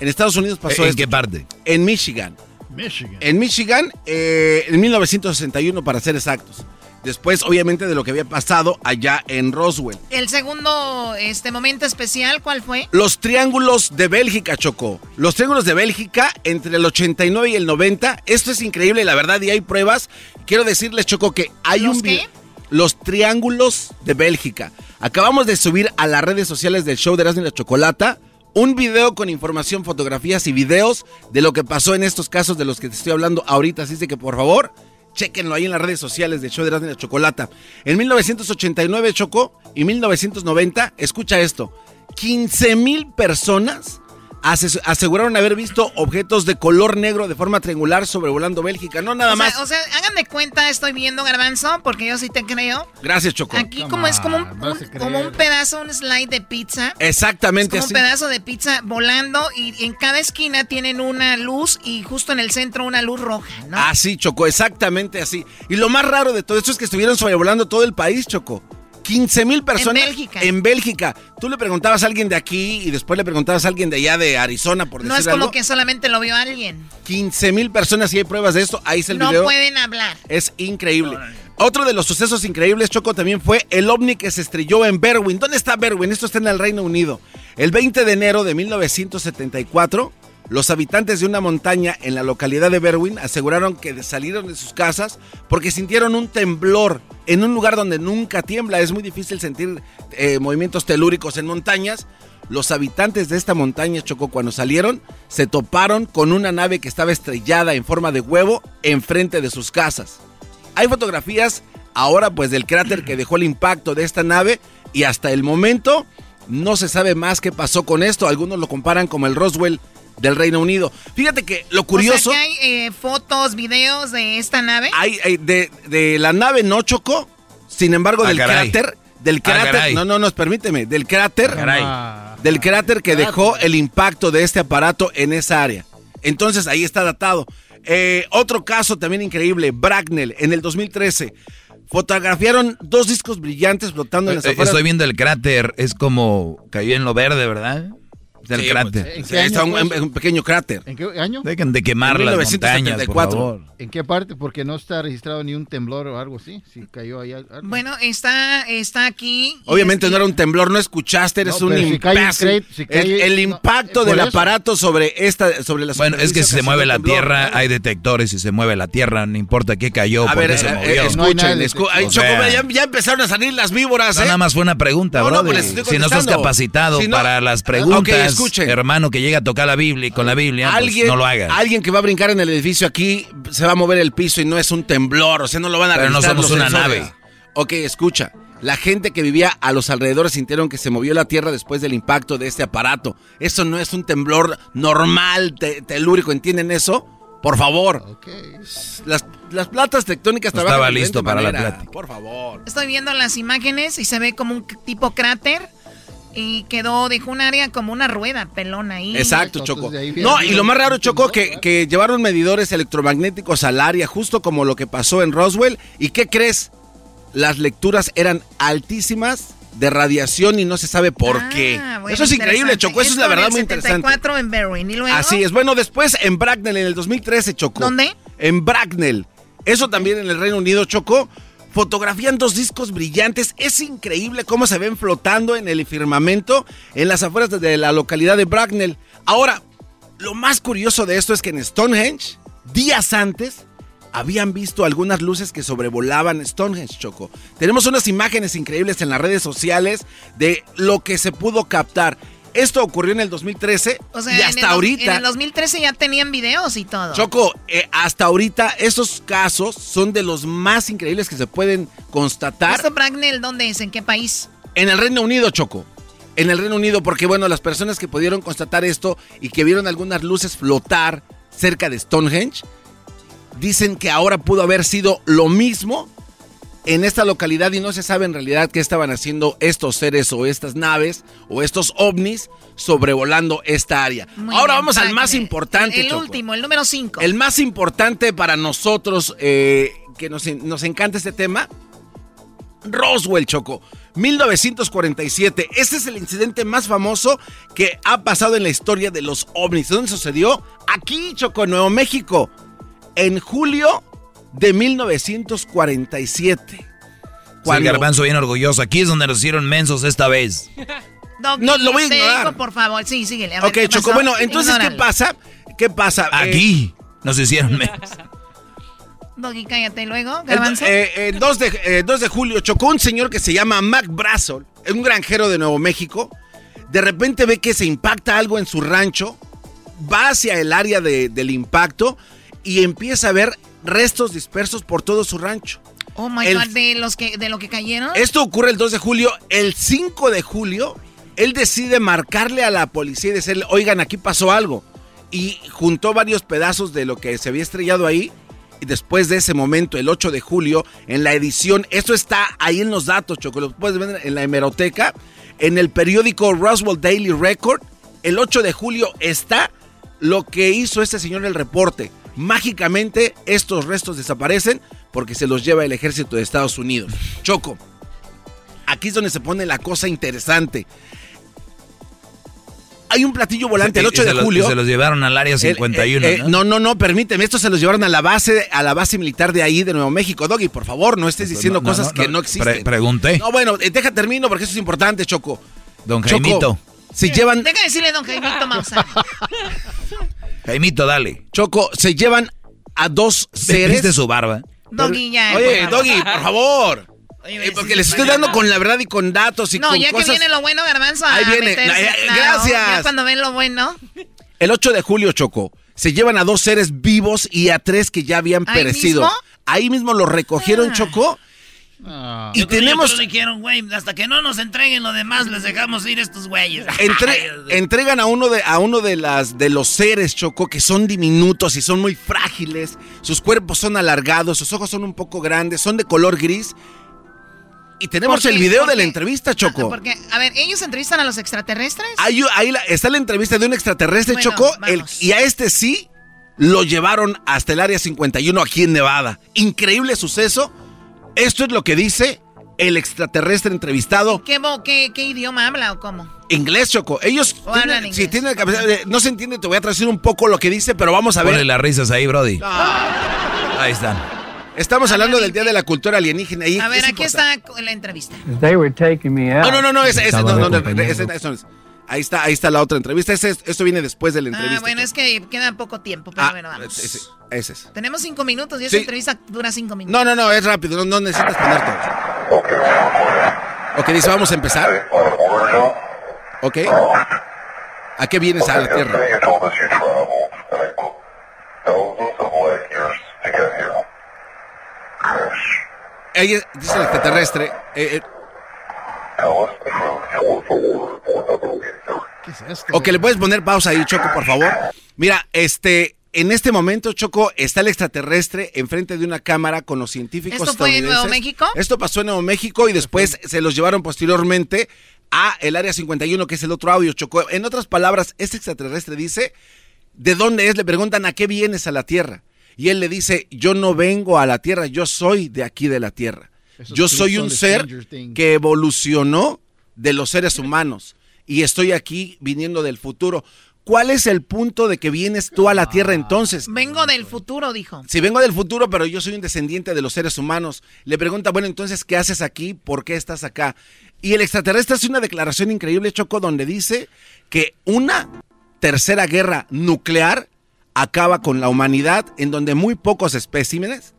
En Estados Unidos pasó ¿En esto. qué parte? En Michigan. Michigan. En Michigan, eh, en 1961 para ser exactos. Después, obviamente, de lo que había pasado allá en Roswell. El segundo este momento especial, ¿cuál fue? Los triángulos de Bélgica, Chocó. Los triángulos de Bélgica entre el 89 y el 90. Esto es increíble, la verdad, y hay pruebas. Quiero decirles, Choco, que hay ¿Los un... qué? Los triángulos de Bélgica. Acabamos de subir a las redes sociales del show de Erasmo y la Chocolata un video con información, fotografías y videos de lo que pasó en estos casos de los que te estoy hablando ahorita. Así de que, por favor, Chequenlo ahí en las redes sociales del show de la Chocolata. En 1989 chocó y 1990, escucha esto, 15 mil personas ase- aseguraron haber visto objetos de color negro de forma triangular sobrevolando Bélgica. No nada o sea, más. o sea, hagan de cuenta, estoy viendo Garbanzo, porque yo sí te creo. Gracias, Choco. Aquí como es como un, un- como un pedazo, un slide de pizza. Exactamente Es como un así. pedazo de pizza volando y en cada esquina tienen una luz y justo en el centro una luz roja, ¿no? Así, Choco, exactamente así. Y lo más raro de todo esto es que estuvieron sobrevolando todo el país, Choco. 15 mil personas. En Bélgica. En Bélgica. Tú le preguntabas a alguien de aquí y después le preguntabas a alguien de allá de Arizona, por decir no es como algo. que solamente lo vio alguien. 15 mil personas y hay pruebas de esto. Ahí está el No video. pueden hablar. Es increíble. Otro de los sucesos increíbles, Choco, también fue el ovni que se estrelló en Berwyn. ¿Dónde está Berwyn? Esto está en el Reino Unido. El 20 de enero de 1974, los habitantes de una montaña en la localidad de Berwyn aseguraron que salieron de sus casas porque sintieron un temblor en un lugar donde nunca tiembla. Es muy difícil sentir eh, movimientos telúricos en montañas. Los habitantes de esta montaña, Choco, cuando salieron, se toparon con una nave que estaba estrellada en forma de huevo enfrente de sus casas. Hay fotografías ahora pues del cráter que dejó el impacto de esta nave y hasta el momento no se sabe más qué pasó con esto. Algunos lo comparan como el Roswell del Reino Unido. Fíjate que lo curioso... O sea, que hay eh, fotos, videos de esta nave. Hay, hay de, de la nave no chocó, sin embargo Ah, del caray. cráter, del Ah, cráter, no, no, no, permíteme, del cráter, Ah, del cráter que dejó el impacto de este aparato en esa área. Entonces ahí está datado. Eh, otro caso también increíble, Bracknell, en el 2013. Fotografiaron dos discos brillantes flotando en las Eh, afueras. Estoy viendo el cráter, es como cayó en lo verde, ¿verdad? Del Sí, cráter. pues, ¿En qué Está año un- eso? un pequeño cráter. ¿En qué año? Dejen de quemar En las montañas, por 1974. favor. ¿En qué parte? Porque no está registrado ni un temblor o algo así. Si cayó ahí algo. Bueno, está, está aquí. Obviamente no era un temblor, no escuchaste, eres No, un si cae- el, impacto eh, por del eso. aparato sobre esta, sobre la Bueno, es que si se mueve la temblor. tierra, hay detectores. Si se mueve la tierra, no importa qué cayó, A por ver, qué se movió. escuchen, ya, empezaron a salir las víboras, no, ¿eh? nada más fue una pregunta, pues estoy si no estás capacitado para las Ok, preguntas, escuchen. hermano, que llega a tocar la Biblia y con la Biblia, pues, Alguien, no lo hagas. alguien que va a brincar en el edificio aquí se va a mover el piso y no es un temblor, o sea, no lo van a Pero no somos una sensores. nave. Ok, escucha. La gente que vivía a los alrededores sintieron que se movió la tierra después del impacto de este aparato. Eso no es un temblor normal, te- telúrico, ¿entienden eso? Por favor. Las, las platas tectónicas No trabajan estaba de listo para la plática. Por favor. Estoy viendo las imágenes y se ve como un tipo cráter y quedó, dejó un área como una rueda pelona ahí. Exacto, Choco. No, y lo más raro, Choco, que, que llevaron medidores electromagnéticos al área, justo como lo que pasó en Roswell. ¿Y qué crees? Las lecturas eran altísimas de radiación y no se sabe por qué. Ah, bueno, eso es increíble. Choco. Eso es la verdad muy interesante. 74 en Berwyn. ¿Y luego? Así es. Bueno, después en Bracknell, en el 2013, Choco. ¿Dónde? En Bracknell. Eso también en el Reino Unido, Choco. Fotografían dos discos brillantes. Es increíble cómo se ven flotando en el firmamento en las afueras de la localidad de Bracknell. Ahora, lo más curioso de esto es que en Stonehenge, días antes, habían visto algunas luces que sobrevolaban Stonehenge, Choco. Tenemos unas imágenes increíbles en las redes sociales de lo que se pudo captar. Esto ocurrió en el 2013 y hasta ahorita. En el 2013 ya tenían videos y todo. Choco, eh, hasta ahorita esos casos son de los más increíbles que se pueden constatar. ¿Esto Bragnell dónde es? ¿En qué país? En el Reino Unido, Choco. En el Reino Unido, porque bueno, las personas que pudieron constatar esto y que vieron algunas luces flotar cerca de Stonehenge, dicen que ahora pudo haber sido lo mismo en esta localidad y no se sabe en realidad qué estaban haciendo estos seres o estas naves o estos ovnis sobrevolando esta área. Ahora vamos al más importante. El, último, el número 5. El más importante para nosotros eh, que nos, nos encanta este tema. Roswell, Choco. 1947. Este es el incidente más famoso que ha pasado en la historia de los ovnis. ¿Dónde sucedió? Aquí, Choco, Nuevo México. En julio de 1947. Cuando... el garbanzo bien orgulloso. Aquí es donde nos hicieron mensos esta vez. no, lo voy a ignorar. por favor. Sí, síguele. ok, Choco. Bueno, entonces, ¿qué pasa? ¿Qué pasa? Aquí nos hicieron mensos. Doggy, cállate luego, Garbanzo. El, 2, eh, de, 2 eh, de julio chocó un señor que se llama Mac Brassel, un granjero de Nuevo México. De repente ve que se impacta algo en su rancho, va hacia el área del impacto y empieza a ver restos dispersos por todo su rancho. Oh my God, ¿de, los que, ¿de lo que cayeron? Esto ocurre el 2 de julio. El 5 de julio, él decide marcarle a la policía y decirle, oigan, aquí pasó algo. Y juntó varios pedazos de lo que se había estrellado ahí. Y después de ese momento, el 8 de julio, en la edición, esto está ahí en los datos, Choco, lo puedes ver en la hemeroteca, en el periódico Roswell Daily Record, el 8 de julio está lo que hizo este señor el reporte. Mágicamente estos restos desaparecen porque se los lleva el ejército de Estados Unidos. Choco, aquí es donde se pone la cosa interesante. Hay un platillo volante el 8 de julio. se los llevaron al área 51. Eh, eh, ¿no? ¿no? no, permíteme. Estos se los llevaron a la base, a la base militar de ahí de Nuevo México. Doggy, por favor, no estés diciendo cosas que no existen. pregunté. No, bueno, eh, deja termino porque eso es importante, Choco. Don Jaimito. Se llevan. Deja decirle, don Jaimito Maussan. Jaimito, dale. Choco, se llevan a dos seres. ¿Viste su barba? Doggy, ya. Oye, Doggy, por favor. Eh, porque les estoy dando con la verdad y con datos y no, con ya que viene lo bueno, Garbanzo. Ahí viene. gracias. Ya cuando ven lo bueno. El 8 de julio, Choco, se llevan a dos seres vivos y a tres que ya habían perecido. Ahí mismo los recogieron, ah. Choco, Ah. Y tenemos. dijeron, güey, hasta que no nos entreguen lo demás, les dejamos ir estos güeyes. entregan a uno de a uno de las de los seres, Choco, que son diminutos y son muy frágiles. Sus cuerpos son alargados, sus ojos son un poco grandes, son de color gris. Y tenemos el video de la entrevista, Choco. Porque, a ver, ¿ellos entrevistan a los extraterrestres? Ahí, está la entrevista de un extraterrestre, Choco, y a este sí lo llevaron hasta el área 51 aquí en Nevada. Increíble suceso esto es lo que dice el extraterrestre entrevistado. ¿Qué, qué, idioma habla o cómo? Inglés, Choco. Ellos. Si tienen no se entiende, te voy a traducir un poco lo que dice, pero vamos a ver. Ponle las risas ahí, Brody. Ahí están. Estamos hablando del Día de la Cultura Alienígena. Ahí a ver, aquí está la entrevista. No, no, no, no, ese, no, no, no, no, Ahí está, ahí está la otra entrevista. Ese, esto viene después de la ah, entrevista. Ah, bueno, es que queda poco tiempo, pero ah, bueno, vamos. Ese, es. Tenemos cinco minutos y esa entrevista dura cinco minutos. No, no, no, es rápido, no, necesitas poner todo. Ok, dice, vamos a empezar. Ok. ¿A qué vienes a la Tierra? Ahí dice el extraterrestre. Eh, eh, ¿Qué es esto? Ok, le puedes poner pausa ahí, Choco, por favor. Mira, este, en este momento, Choco, está el extraterrestre enfrente de una cámara con los científicos. ¿Esto fue en Nuevo México? Esto pasó en Nuevo México y después se los llevaron posteriormente a el área 51, que es el otro audio, Choco. En otras palabras, este extraterrestre dice, ¿de dónde es? Le preguntan, ¿a qué vienes a la Tierra? Y él le dice, yo no vengo a la Tierra, yo soy de aquí de la Tierra. Yo soy un ser que evolucionó de los seres humanos y estoy aquí viniendo del futuro. ¿Cuál es el punto de que vienes tú a la Tierra entonces? Vengo del futuro, dijo. Sí, vengo del futuro, pero yo soy un descendiente de los seres humanos. Le pregunta, bueno, entonces, ¿qué haces aquí? ¿Por qué estás acá? Y el extraterrestre hace una declaración increíble, Choco, donde dice que una tercera guerra nuclear acaba con la humanidad en donde muy pocos especímenes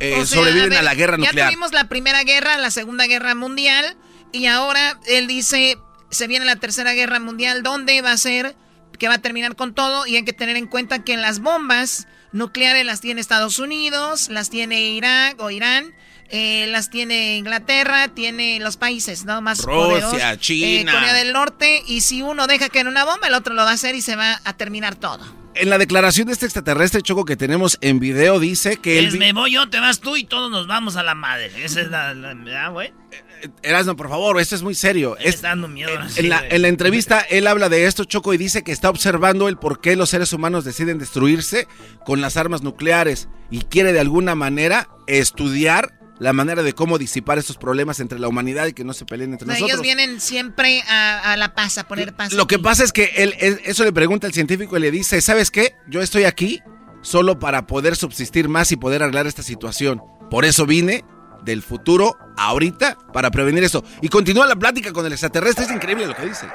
eh, sobreviven a, la guerra nuclear. Ya tuvimos la primera guerra, la segunda guerra mundial y ahora él dice se viene la tercera guerra mundial, ¿dónde va a ser? Que va a terminar con todo y hay que tener en cuenta que las bombas nucleares las tiene Estados Unidos, las tiene Irak o Irán eh, las tiene Inglaterra, tiene los países, ¿no? Más Rusia, eh, China. Corea del Norte. Y si uno deja que en una bomba, el otro lo va a hacer y se va a terminar todo. En la declaración de este extraterrestre choco que tenemos en video dice que él... me voy yo, te vas tú y todos nos vamos a la madre. Esa es la... la güey? Eh, Erasmo, por favor, esto es muy serio. está dando miedo. en, la, en, la, entrevista, él habla de esto, Choco, y dice que está observando el por qué los seres humanos deciden destruirse con las armas nucleares y quiere de alguna manera estudiar la manera de cómo disipar estos problemas entre la humanidad y que no se peleen entre nosotros. Ellos vienen siempre a, la paz, a poner paz. Lo que pasa es que él, eso le pregunta al científico y le dice, ¿sabes qué? Yo estoy aquí solo para poder subsistir más y poder arreglar esta situación. Por eso vine del futuro ahorita para prevenir eso. Y continúa la plática con el extraterrestre, es increíble lo que dice.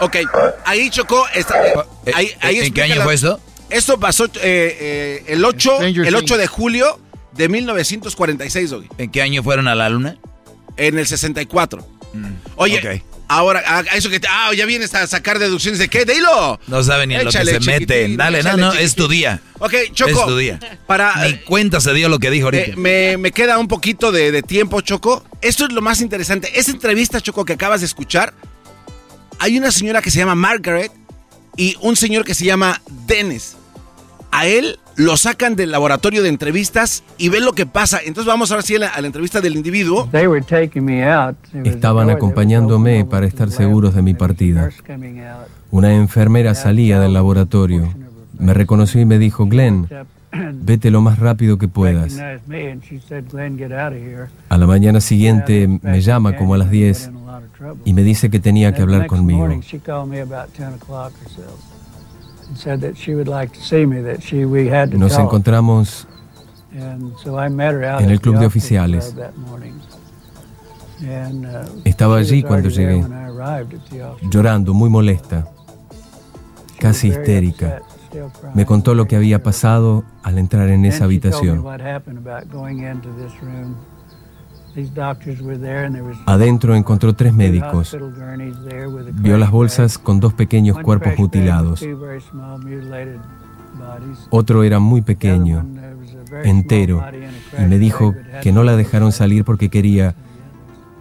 Ok, ahí chocó. Esta, eh, ahí, ahí ¿En qué año fue esto? Esto pasó eh, eh, el, 8, el 8 de julio de 1946, ¿En qué año fueron a la luna? En el 64. Mm, Oye, ahora, a eso que ah, ya vienes a sacar deducciones de qué, dilo. No saben ni en lo que se meten. Dale, no, no, es tu día. Ok, Choco. Es tu día. Para, Ni cuenta se dio lo que dijo ahorita. Me, me queda un poquito de, de tiempo, Choco. Esto es lo más interesante. Esa entrevista, Choco, que acabas de escuchar, hay una señora que se llama Margaret y un señor que se llama Dennis. A él lo sacan del laboratorio de entrevistas y ven lo que pasa. Entonces vamos ahora sí a la, a la entrevista del individuo. Estaban acompañándome para estar seguros de mi partida. Una enfermera salía del laboratorio. Me reconoció y me dijo, Glenn, vete lo más rápido que puedas. A la mañana siguiente me llama como a las 10 y me dice que tenía que hablar conmigo. Nos encontramos en el club de oficiales. Estaba allí cuando llegué, llorando, muy molesta, casi histérica. Me contó lo que había pasado al entrar en esa habitación. Adentro encontró tres médicos. Vio las bolsas con dos pequeños cuerpos mutilados. Otro era muy pequeño, entero, y me dijo que no la dejaron salir porque quería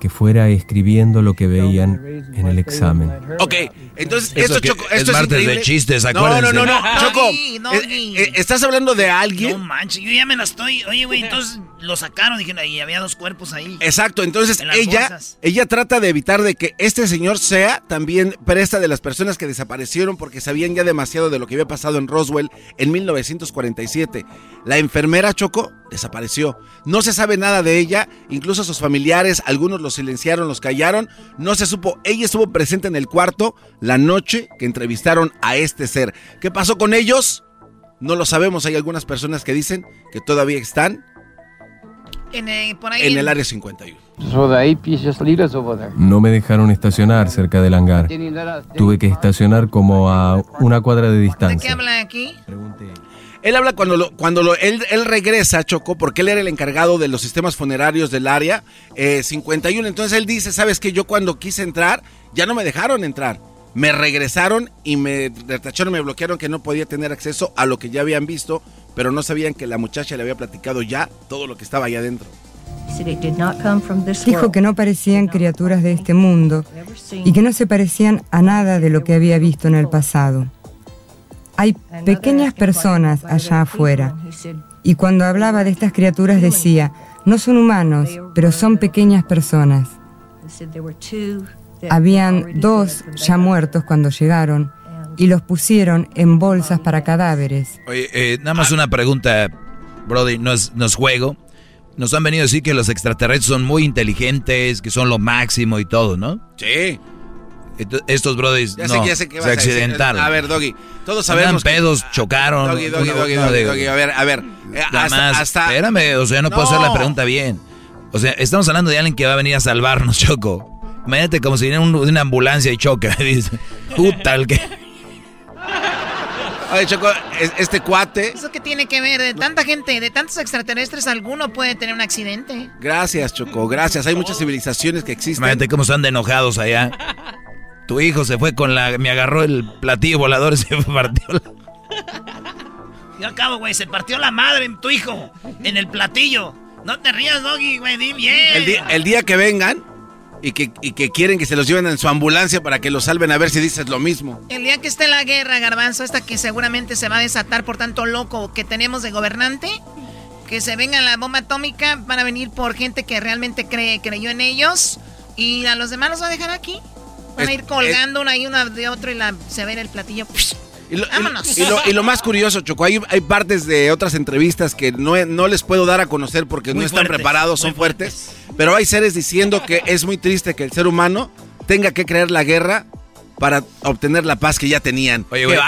que fuera escribiendo lo que veían en el examen. Ok, entonces esto, Choco, esto es, martes de chistes, acuérdense. No, no, no, no, Choco, eh, eh, ¿estás hablando de alguien? No manches, yo ya me la estoy, oye, güey, entonces lo sacaron, dijeron, ahí había dos cuerpos ahí. Exacto, entonces ella, ella trata de evitar de que este señor sea también presta de las personas que desaparecieron porque sabían ya demasiado de lo que había pasado en Roswell en 1947. La enfermera Choco desapareció. No se sabe nada de ella, incluso sus familiares, algunos los silenciaron, los callaron, no se supo. Ella estuvo presente en el cuarto la noche que entrevistaron a este ser. ¿Qué pasó con ellos? No lo sabemos. Hay algunas personas que dicen que todavía están en el, por ahí en el área 51. No me dejaron estacionar cerca del hangar. Tuve que estacionar como a una cuadra de distancia. ¿De qué habla aquí? Él habla cuando, lo, cuando lo, él, él, regresa, Choco, porque él era el encargado de los sistemas funerarios del área eh, 51. Entonces él dice, ¿sabes qué? Yo cuando quise entrar, ya no me dejaron entrar. Me regresaron y me retacharon, me bloquearon que no podía tener acceso a lo que ya habían visto, pero no sabían que la muchacha le había platicado ya todo lo que estaba allá adentro. Dijo que no parecían criaturas de este mundo y que no se parecían a nada de lo que había visto en el pasado. Hay pequeñas personas allá afuera. Y cuando hablaba de estas criaturas decía, no son humanos, pero son pequeñas personas. Habían dos ya muertos cuando llegaron y los pusieron en bolsas para cadáveres. Oye, eh, nada más una pregunta, Brody, no es, no es juego. Nos han venido a decir que los extraterrestres son muy inteligentes, que son lo máximo y todo, ¿no? Sí. Estos brothers no, se accidentaron. A, ver, Doggy, todos sabemos pedos, chocaron. Doggy, Doggy, Doggy, Doggy, a ver, a ver. Eh, hasta, Espérame, o sea, no, puedo hacer la pregunta bien. O sea, estamos hablando de alguien que va a venir a salvarnos, Choco. Imagínate como si viniera una ambulancia y choca. Dice, puta, el que... Oye, Choco, este cuate. ¿Eso qué tiene que ver? De tanta gente, de tantos extraterrestres, alguno puede tener un accidente. Gracias, Choco, gracias. Hay muchas civilizaciones que existen. Imagínate cómo están de enojados allá. Tu hijo se fue con la. Me agarró el platillo volador y se partió la. Yo acabo, güey, se partió la madre en tu hijo. En el platillo. No te rías, Doggy, güey, di bien. El día que vengan, y que, que, quieren que se los lleven en su ambulancia para que los salven a ver si dices lo mismo. El día que esté la guerra, Garbanzo, esta que seguramente se va a desatar por tanto loco que tenemos de gobernante, que se venga la bomba atómica, van a venir por gente que realmente cree, creyó en ellos y a los demás los va a dejar aquí. Van a ir colgando una y una de otro y la, se ve el platillo. Y lo, y, lo, más curioso, Choco, hay, hay partes de otras entrevistas que no, no les puedo dar a conocer porque no están preparados, son fuertes. Pero hay seres diciendo que es muy triste que el ser humano tenga que creer la guerra para obtener la paz que ya tenían. Oye, güey,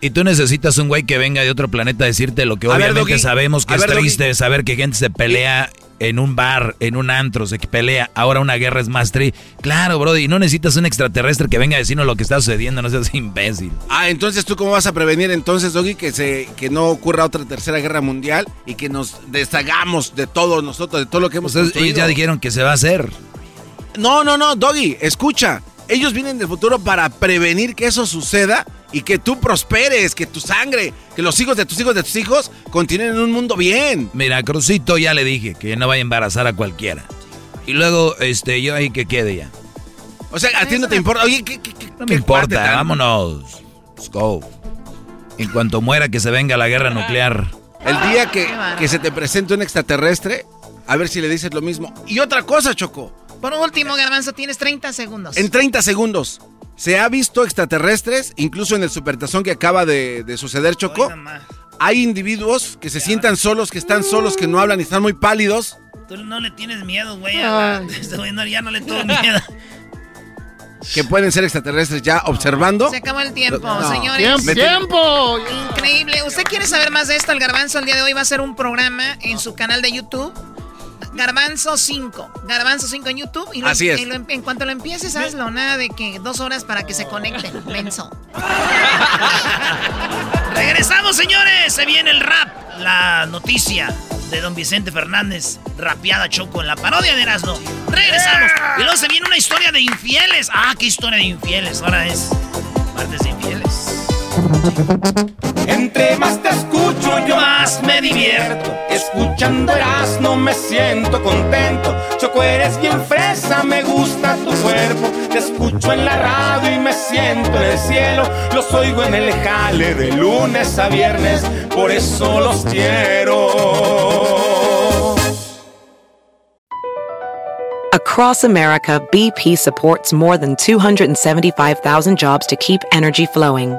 y, tú necesitas un güey que venga de otro planeta a decirte lo que obviamente sabemos que es triste, saber que gente se pelea en un bar, en un antro, se pelea, ahora una guerra es más tri. Claro, bro, y no necesitas un extraterrestre que venga a decirnos lo que está sucediendo, no seas imbécil. Ah, entonces tú cómo vas a prevenir entonces, Doggy, que se que no ocurra otra tercera guerra mundial y que nos deshagamos de todo nosotros, de todo lo que hemos hecho. Ellos ya dijeron que se va a hacer. No, no, no, Doggy, escucha. Ellos vienen del futuro para prevenir que eso suceda y que tú prosperes, que tu sangre, que los hijos de tus hijos de tus hijos continúen en un mundo bien. Mira, Crucito ya le dije que no vaya a embarazar a cualquiera. Y luego, este, yo ahí que quede ya. O sea, a ti no te importa. Oye, ¿qué, qué, no me importa, vámonos. Let's go. En cuanto muera, que se venga la guerra nuclear. El día que, que se te presente un extraterrestre, a ver si le dices lo mismo. Y otra cosa, Choco. Por último, Garbanzo, tienes 30 segundos. En 30 segundos. Se ha visto extraterrestres, incluso en el supertazón que acaba de, suceder, Choco. Hay individuos que se sientan solos, que están solos, que no hablan y están muy pálidos. Tú no le tienes miedo, güey. Este ya no le tengo miedo. que pueden ser extraterrestres ya observando. Se acabó el tiempo, señores. ¡Tiempo! Increíble. ¿Usted quiere saber más de esto? El Garbanzo el día de hoy va a hacer un programa en su canal de YouTube Garbanzo 5. Garbanzo 5 en YouTube. Y Así es. Em, en cuanto lo empieces, hazlo. Nada de que dos horas para que se conecten. Menso. Regresamos, señores. Se viene el rap. La noticia de don Vicente Fernández. Rapeada Choco en la parodia de Erasmo. Regresamos. Y luego se viene una historia de infieles. Ah, qué historia de infieles. Ahora es martes de infieles. Entre más te escucho yo más me divierto. Escuchando no me siento contento. Choco eres bien fresa, me gusta tu cuerpo. Te escucho en la radio y me siento en el cielo. Los oigo en el jale de lunes a viernes Por eso los quiero. Across America, BP supports more than 275,000 jobs to keep energy flowing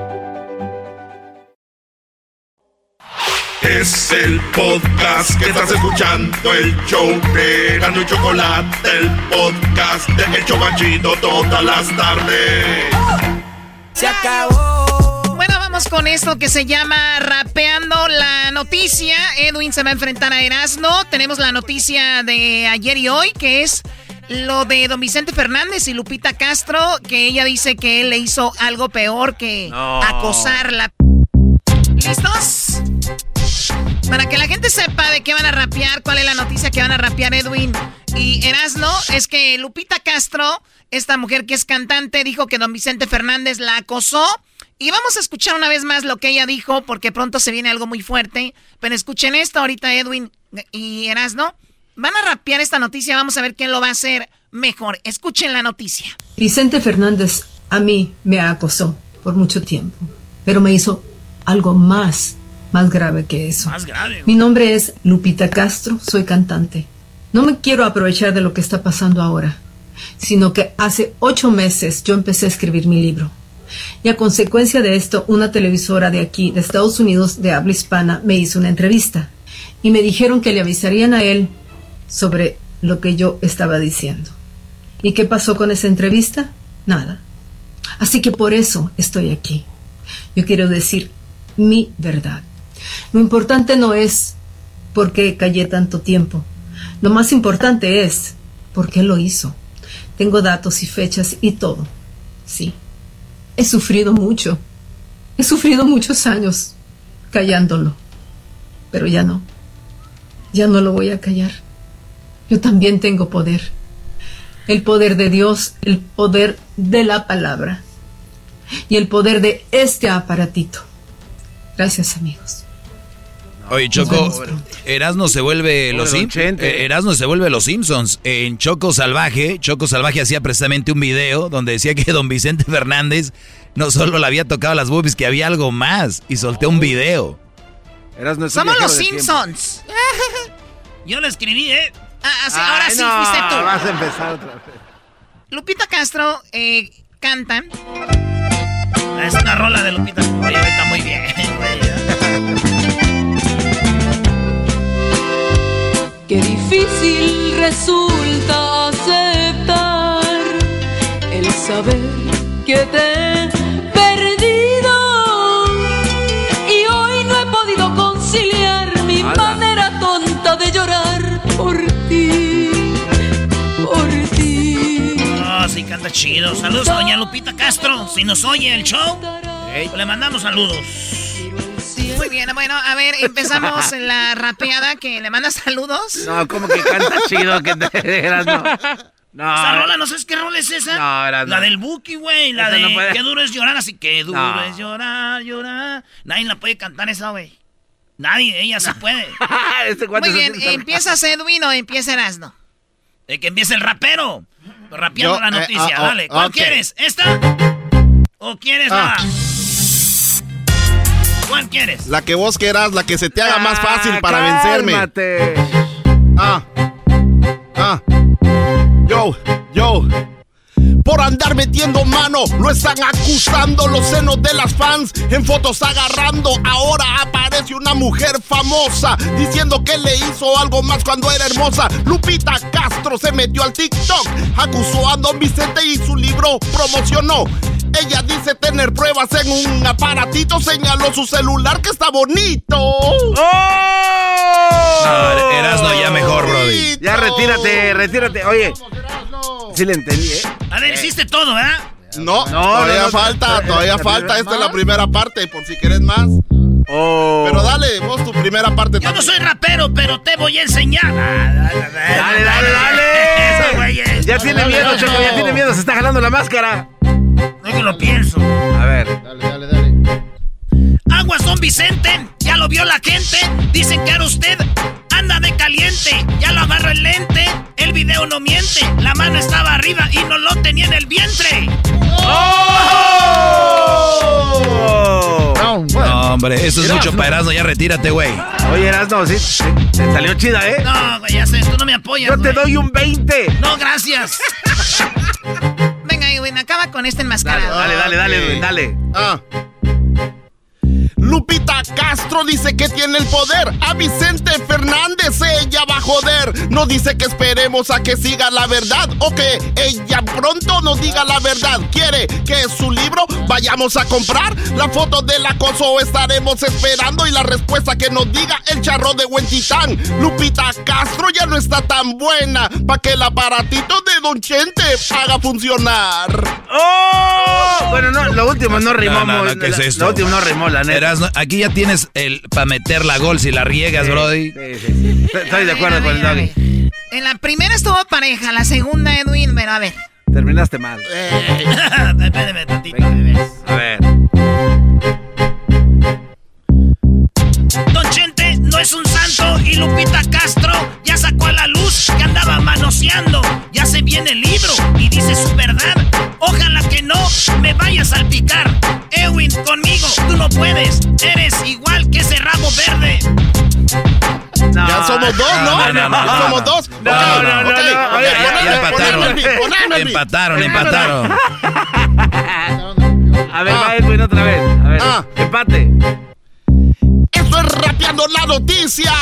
Es el podcast que estás escuchando, el show de Gano y Chocolate, el podcast de El Chocachito todas las tardes. Se acabó. Bueno, vamos con esto que se llama Rapeando la Noticia. Edwin se va a enfrentar a Erasmo. Tenemos la noticia de ayer y hoy, que es lo de don Vicente Fernández y Lupita Castro, que ella dice que él le hizo algo peor que acosarla. ¿Listos? Para que la gente sepa de qué van a rapear, cuál es la noticia que van a rapear Edwin y Erasno, es que Lupita Castro, esta mujer que es cantante, dijo que don Vicente Fernández la acosó. Y vamos a escuchar una vez más lo que ella dijo, porque pronto se viene algo muy fuerte. Pero escuchen esto ahorita, Edwin y Erasno. Van a rapear esta noticia, vamos a ver quién lo va a hacer mejor. Escuchen la noticia. Vicente Fernández a mí me acosó por mucho tiempo, pero me hizo algo más más grave que eso. Más grave. Mi nombre es Lupita Castro, soy cantante. No me quiero aprovechar de lo que está pasando ahora, sino que hace ocho meses yo empecé a escribir mi libro. Y a consecuencia de esto, una televisora de aquí, de Estados Unidos, de habla hispana, me hizo una entrevista. Y me dijeron que le avisarían a él sobre lo que yo estaba diciendo. ¿Y qué pasó con esa entrevista? Nada. Así que por eso estoy aquí. Yo quiero decir mi verdad. Lo importante no es por qué callé tanto tiempo. Lo más importante es por qué lo hizo. Tengo datos y fechas y todo. Sí. He sufrido mucho. He sufrido muchos años callándolo. Pero ya no. Ya no lo voy a callar. Yo también tengo poder. El poder de Dios, el poder de la palabra y el poder de este aparatito. Gracias amigos. Oye, Choco, Erasno se vuelve los eh, Erasno se vuelve los Simpsons. En Choco Salvaje, Choco Salvaje hacía precisamente un video donde decía que don Vicente Fernández no solo le había tocado las boobies, que había algo más y solté un video. Somos los Simpsons. Yo lo escribí, ¿eh? Ah, ah ahora sí fuiste tú. Vas a empezar otra vez. Lupita Castro eh, canta. Es una rola de Lupita. Oye, está muy bien, Qué difícil resulta aceptar el saber que te he perdido y hoy no he podido conciliar mi manera tonta de llorar por ti, por ti. Oh, sí canta chido. Saludos a doña Lupita Castro. Si nos oye el show, le mandamos saludos. Muy bien, bueno, a ver, empezamos la rapeada que le manda saludos. No, como que canta chido que te no. No. Esa rola, ¿no sabes qué rola es esa? No, era La del Buki, güey. La de Qué duro es llorar, así que duro es llorar, llorar. Nadie la puede cantar esa, güey. Nadie, ella se puede. este Muy bien, ¿empieza Edwin o empieza Erasno? El que empiece el rapero. Rapeando la eh, noticia, ah, oh, dale. ¿Cuál quieres? ¿Esta? ¿O quieres ah. la...? ¿Cuál quieres? La que vos quieras, la que se te haga más fácil para vencerme. Ah. Ah. Yo, yo. Por andar metiendo mano, lo están acusando los senos de las fans. En fotos agarrando, ahora aparece una mujer famosa diciendo que le hizo algo más cuando era hermosa. Lupita Castro se metió al TikTok, acusó a Don Vicente y su libro promocionó. Ella dice tener pruebas en un aparatito, señaló su celular que está bonito. ¡Oh! No, Erasno ya mejor, Brody. Ya retírate, retírate. Oye, sí le entendí, ¿eh? A ver, hiciste todo, ¿verdad? No, todavía falta, todavía falta. Esta es la primera parte, por si quieres más. Oh. Pero dale, vos tu primera parte Yo no soy rapero, pero te voy a enseñar. Dale, dale, dale. ya tiene miedo, Choco, ya tiene miedo, se está jalando la máscara. No que lo pienso. A ver. Dale, dale, dale. Aguas, don Vicente. Ya lo vio la gente. Dicen que ahora usted anda de caliente. Ya lo agarro el lente. El video no miente. La mano estaba arriba y no lo tenía en el vientre. ¡Oh! No, hombre, eso es mucho para Erasmo. Ya retírate, güey. Oye, Erasmo, sí. Te salió chida, ¿eh? No, güey, ya sé. Tú no me apoyas. Yo te doy un 20. No, gracias. Venga, Edwin, acaba con este enmascarado. Dale, dale, dale, dale, dale. Ah. Lupita Castro dice que tiene el poder. A Vicente Fernández ella va a joder. No dice que esperemos a que siga la verdad o que ella pronto nos diga la verdad. Quiere que su libro vayamos a comprar. La foto del acoso estaremos esperando y la respuesta que nos diga el charro de Huentitán. Lupita Castro ya no está tan buena para que el aparatito de Don Chente haga funcionar. ¡Oh! Bueno, no, lo último no rimó. No, no, ¿qué es esto? Lo último no rimó, la neta aquí ya tienes el para meter la gol si la riegas, Brody. Sí, sí, sí. Estoy de acuerdo con el doggy. En la primera estuvo pareja, la segunda Edwin, pero a ver. Terminaste mal. Espérame tantito, A ver. Es un santo y Lupita Castro ya sacó a la luz que andaba manoseando. Ya se viene el libro y dice su verdad. Ojalá que no me vayas a salpicar. Ewin, conmigo tú no puedes. Eres igual que ese rabo verde. Ya somos dos, ¿no? No, somos dos. No, no, no, empataron. Empataron, empataron. A ver, va Edwin otra vez. A ver, Ah. empate. Esto es rapeando la noticia.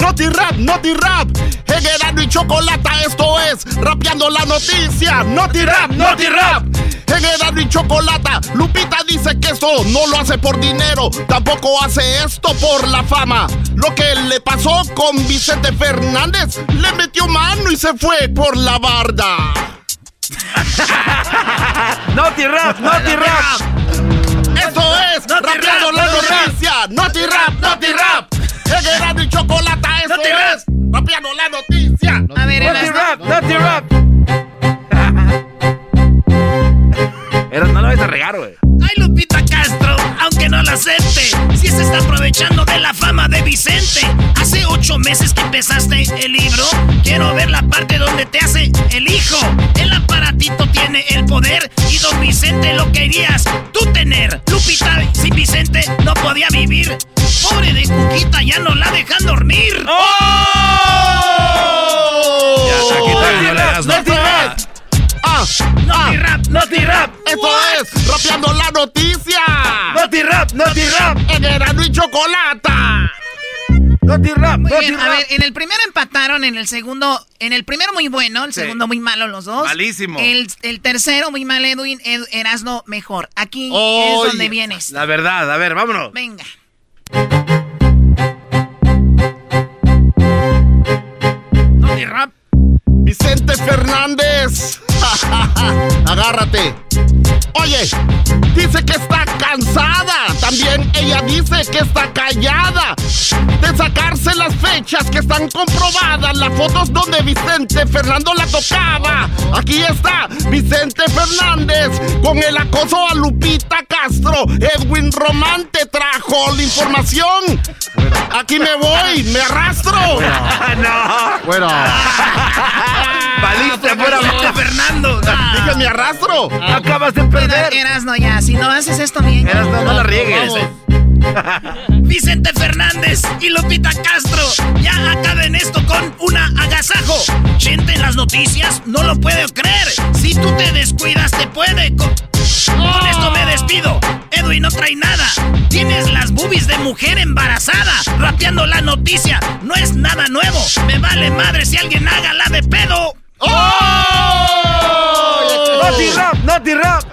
Noti rap, noti rap. En Erasmo y Chocolata, esto es rapeando la noticia. Noti rap, noti rap. En Erasmo y Chocolata, Lupita dice que esto no lo hace por dinero, tampoco hace esto por la fama. Lo que le pasó con Vicente Fernández, le metió mano y se fue por la barda. Noti rap, noti rap. Esto es rapeando la Noti rap. noticia. Noti rap, noti rap. En Erasmo y Chocolata, esto rap. es rapeando la noticia. A ver, Noti rap, noti rap. Eras, no lo vas a regar, güey. Ay, Lupita Castro, aunque no la acepte, si se está aprovechando de la fama de Vicente. Hace ocho meses que empezaste el libro, quiero ver la parte donde te hace el hijo. El aparatito tiene el poder y don Vicente lo querías tú tener. Lupita sin Vicente no podía vivir. Pobre de Cuquita, ya no la dejan dormir. ¡Oh! Ya, todavía no le das, no. Noti rap. Ah, Noti rap, noti rap. esto es rapeando la noticia. Noti rap, noti rap. En Erasmo y Chocolata. Noti rap, Muy bien, a ver, en el primero empataron, en el segundo, en el primero muy bueno, el Sí. segundo muy malo los dos. Malísimo. El, el tercero muy mal, Edwin, Ed- Erasno mejor. Aquí es donde vienes. La verdad, a ver, vámonos. Venga. Noti rap. Vicente Fernández. Agárrate. Oye, dice que está cansada. También ella dice que está callada. De sacarse las fechas que están comprobadas. Las fotos donde Vicente Fernando la tocaba. Aquí está Vicente Fernández con el acoso a Lupita Castro. Edwin Román te trajo la información. Aquí me voy, me arrastro. no. Bueno. Valiste fuera. Vicente Fernando. Dije, me arrastro. Acabas de perder. Erasno ya, si no haces esto bien. Eras, no, no la riegues. Vicente Fernández y Lupita Castro ya acaben esto con una agasajo. Gente en las noticias, no lo puedo creer. Si tú te descuidas, te puede. co- Con esto me despido. Edwin no trae nada. Tienes las boobies de mujer embarazada. Rapeando la noticia, no es nada nuevo. Me vale madre si alguien haga la de pedo. Noti rap, noti rap.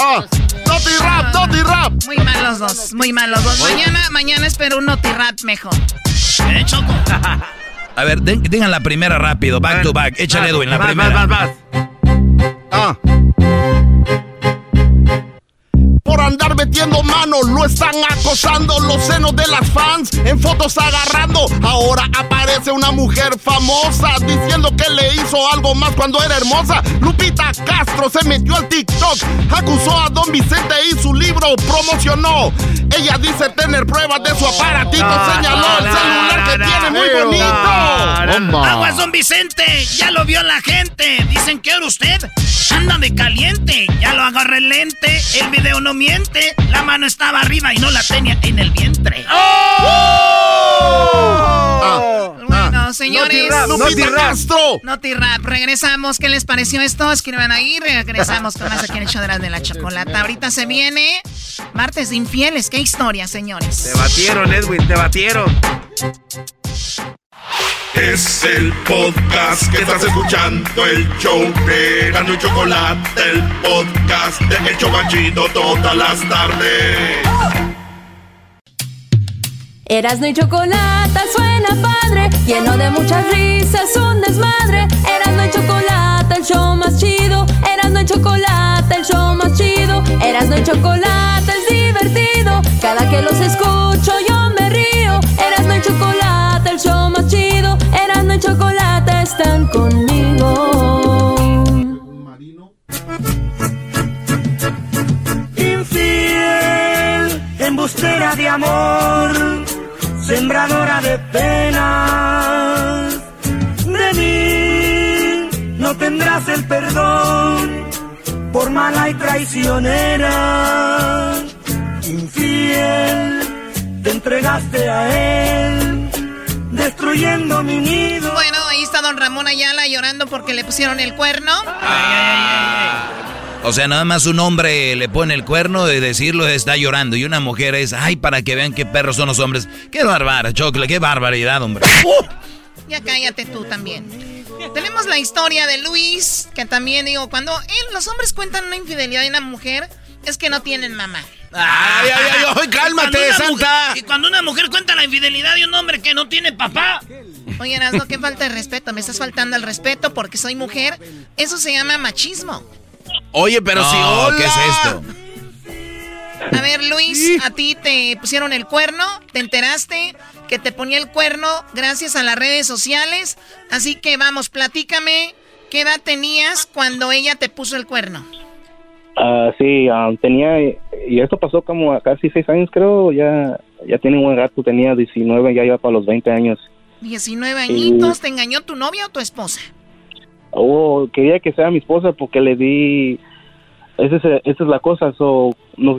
Ah, Noti rap, noti rap. Muy mal los dos, muy mal los dos. Mañana, mañana espero un notirap mejor. Eh, Choco. A ver, den- digan la primera rápido, back to back. Échale, Vas, Edwin, la vas, primera. Vas, vas, vas. Ah. Por andar metiendo mano, lo están acosando los senos de las fans en fotos agarrando. Ahora aparece una mujer famosa diciendo que le hizo algo más cuando era hermosa. Lupita Castro se metió al TikTok, acusó a Don Vicente y su libro promocionó. Ella dice tener pruebas de su aparatito, No, señaló no, el no, celular que no, tiene no, muy no, bonito. no, Aguas, don Vicente, ya lo vio la gente. Dicen que ahora usted anda de caliente. Ya lo agarré lente, el video no miente. La mano estaba arriba y no la tenía en el vientre. Ah, Bueno, señores. Noti rap, Lupita noti rap. Castro. Regresamos. ¿Qué les pareció esto? Escriban ahí. Regresamos con más aquí en el show de las de la chocolata. Ahorita se viene martes de infieles. ¿Qué historia, señores? Te batieron, Edwin, te batieron. Es el podcast que estás escuchando, el show de Gano y Chocolate, el podcast de El Chocachito todas las tardes. Erasno y chocolate suena padre, lleno de muchas risas, un desmadre. Erasno y chocolate, el show más chido. Erasno y chocolate, el show más chido. Erasno y chocolate es divertido. Cada que los escucho yo me río. Erasno y chocolate, el show más chido. Conmigo. Infiel, embustera de amor, sembradora de penas. De mí no tendrás el perdón por mala y traicionera. Infiel, te entregaste a él, destruyendo mi nido. Don Ramón Ayala llorando porque le pusieron el cuerno. o sea, nada más un hombre le pone el cuerno de decirlo está llorando y una mujer es, ay, para que vean qué perros son los hombres. Qué bárbara, Chocle, qué barbaridad, hombre. Ya cállate tú también. Tenemos la historia de Luis, que también digo, cuando los hombres cuentan una infidelidad de una mujer, es que no tienen mamá. Ay, ay, ay, cálmate, Santa. y cuando una mujer cuenta la infidelidad de un hombre que no tiene papá. Oye, Erasmo, qué falta de respeto. Me estás faltando el respeto porque soy mujer. Eso se llama machismo. Oye, pero si hola. ¿Qué es esto? A ver, Luis, a ti te pusieron el cuerno, te enteraste que te ponía el cuerno gracias a las redes sociales. Así que vamos, platícame, ¿qué edad tenías cuando ella te puso el cuerno? Ah, sí, ah, tenía, y esto pasó como a casi seis años creo, ya, ya tiene un buen gato, tenía 19, ya iba para los 20 años. 19 añitos, ¿te engañó tu novia o tu esposa? Oh, quería que sea mi esposa porque le di, esa es, esa es la cosa, so, nos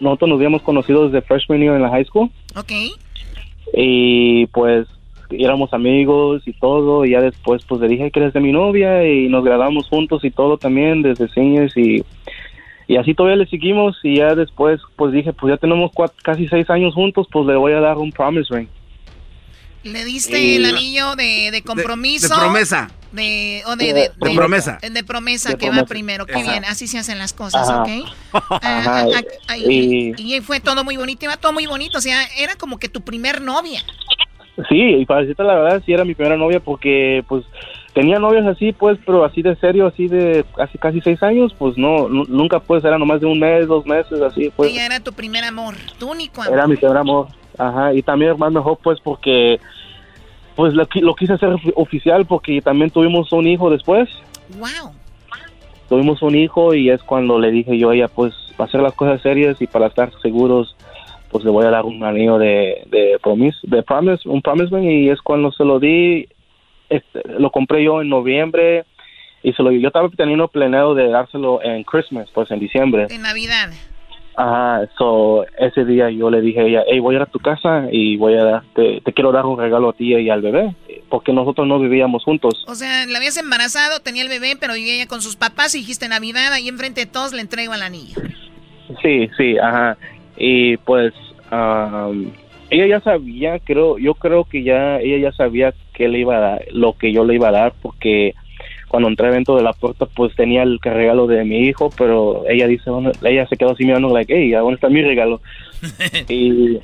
nosotros nos habíamos conocido desde freshman year en la high school. Ok. Y pues éramos amigos y todo, y ya después pues le dije que eres de mi novia y nos graduamos juntos y todo también desde seniors y, y así todavía le seguimos y ya después pues dije pues ya tenemos casi seis años juntos, pues le voy a dar un promise ring. ¿Le diste el anillo de, compromiso? De, promesa. De, o de, de, promesa. De promesa que va primero. Qué bien, así se hacen las cosas, ¿ok? Ajá. y, y, fue todo muy bonito, iba todo muy bonito. O sea, era como que tu primer novia. Sí, y para decirte la verdad, sí era mi primera novia porque, pues, tenía novias así, pues, pero así de serio, así de casi casi seis años, pues no, nunca pues, era nomás de un mes, dos meses, así, pues. Ella era tu primer amor, tu único amor. Era mi primer amor, ajá, y también más mejor, pues, porque, pues, lo, lo quise hacer oficial porque también tuvimos un hijo después. Wow. Tuvimos un hijo y es cuando le dije yo a ella, pues, para hacer las cosas serias y para estar seguros pues le voy a dar un anillo de, de, promise, de promise, un promise ring y es cuando se lo di, este, lo compré yo en noviembre y se lo yo estaba teniendo planeado de dárselo en Christmas, pues en diciembre. En Navidad. Ajá, so ese día yo le dije a ella, hey, voy a ir a tu casa y voy a te, quiero dar un regalo a ti y al bebé, porque nosotros no vivíamos juntos. O sea, la habías embarazado, tenía el bebé, pero vivía ella con sus papás y dijiste Navidad, ahí enfrente de todos le entrego el anillo. Sí, sí, ajá y pues ella ya sabía, creo, yo creo que ya ella ya sabía que le iba a dar, lo que yo le iba a dar, porque cuando entré dentro de la puerta, pues tenía el regalo de mi hijo, pero ella dice, ella se quedó así mirando, like, hey, ¿dónde está mi regalo? y,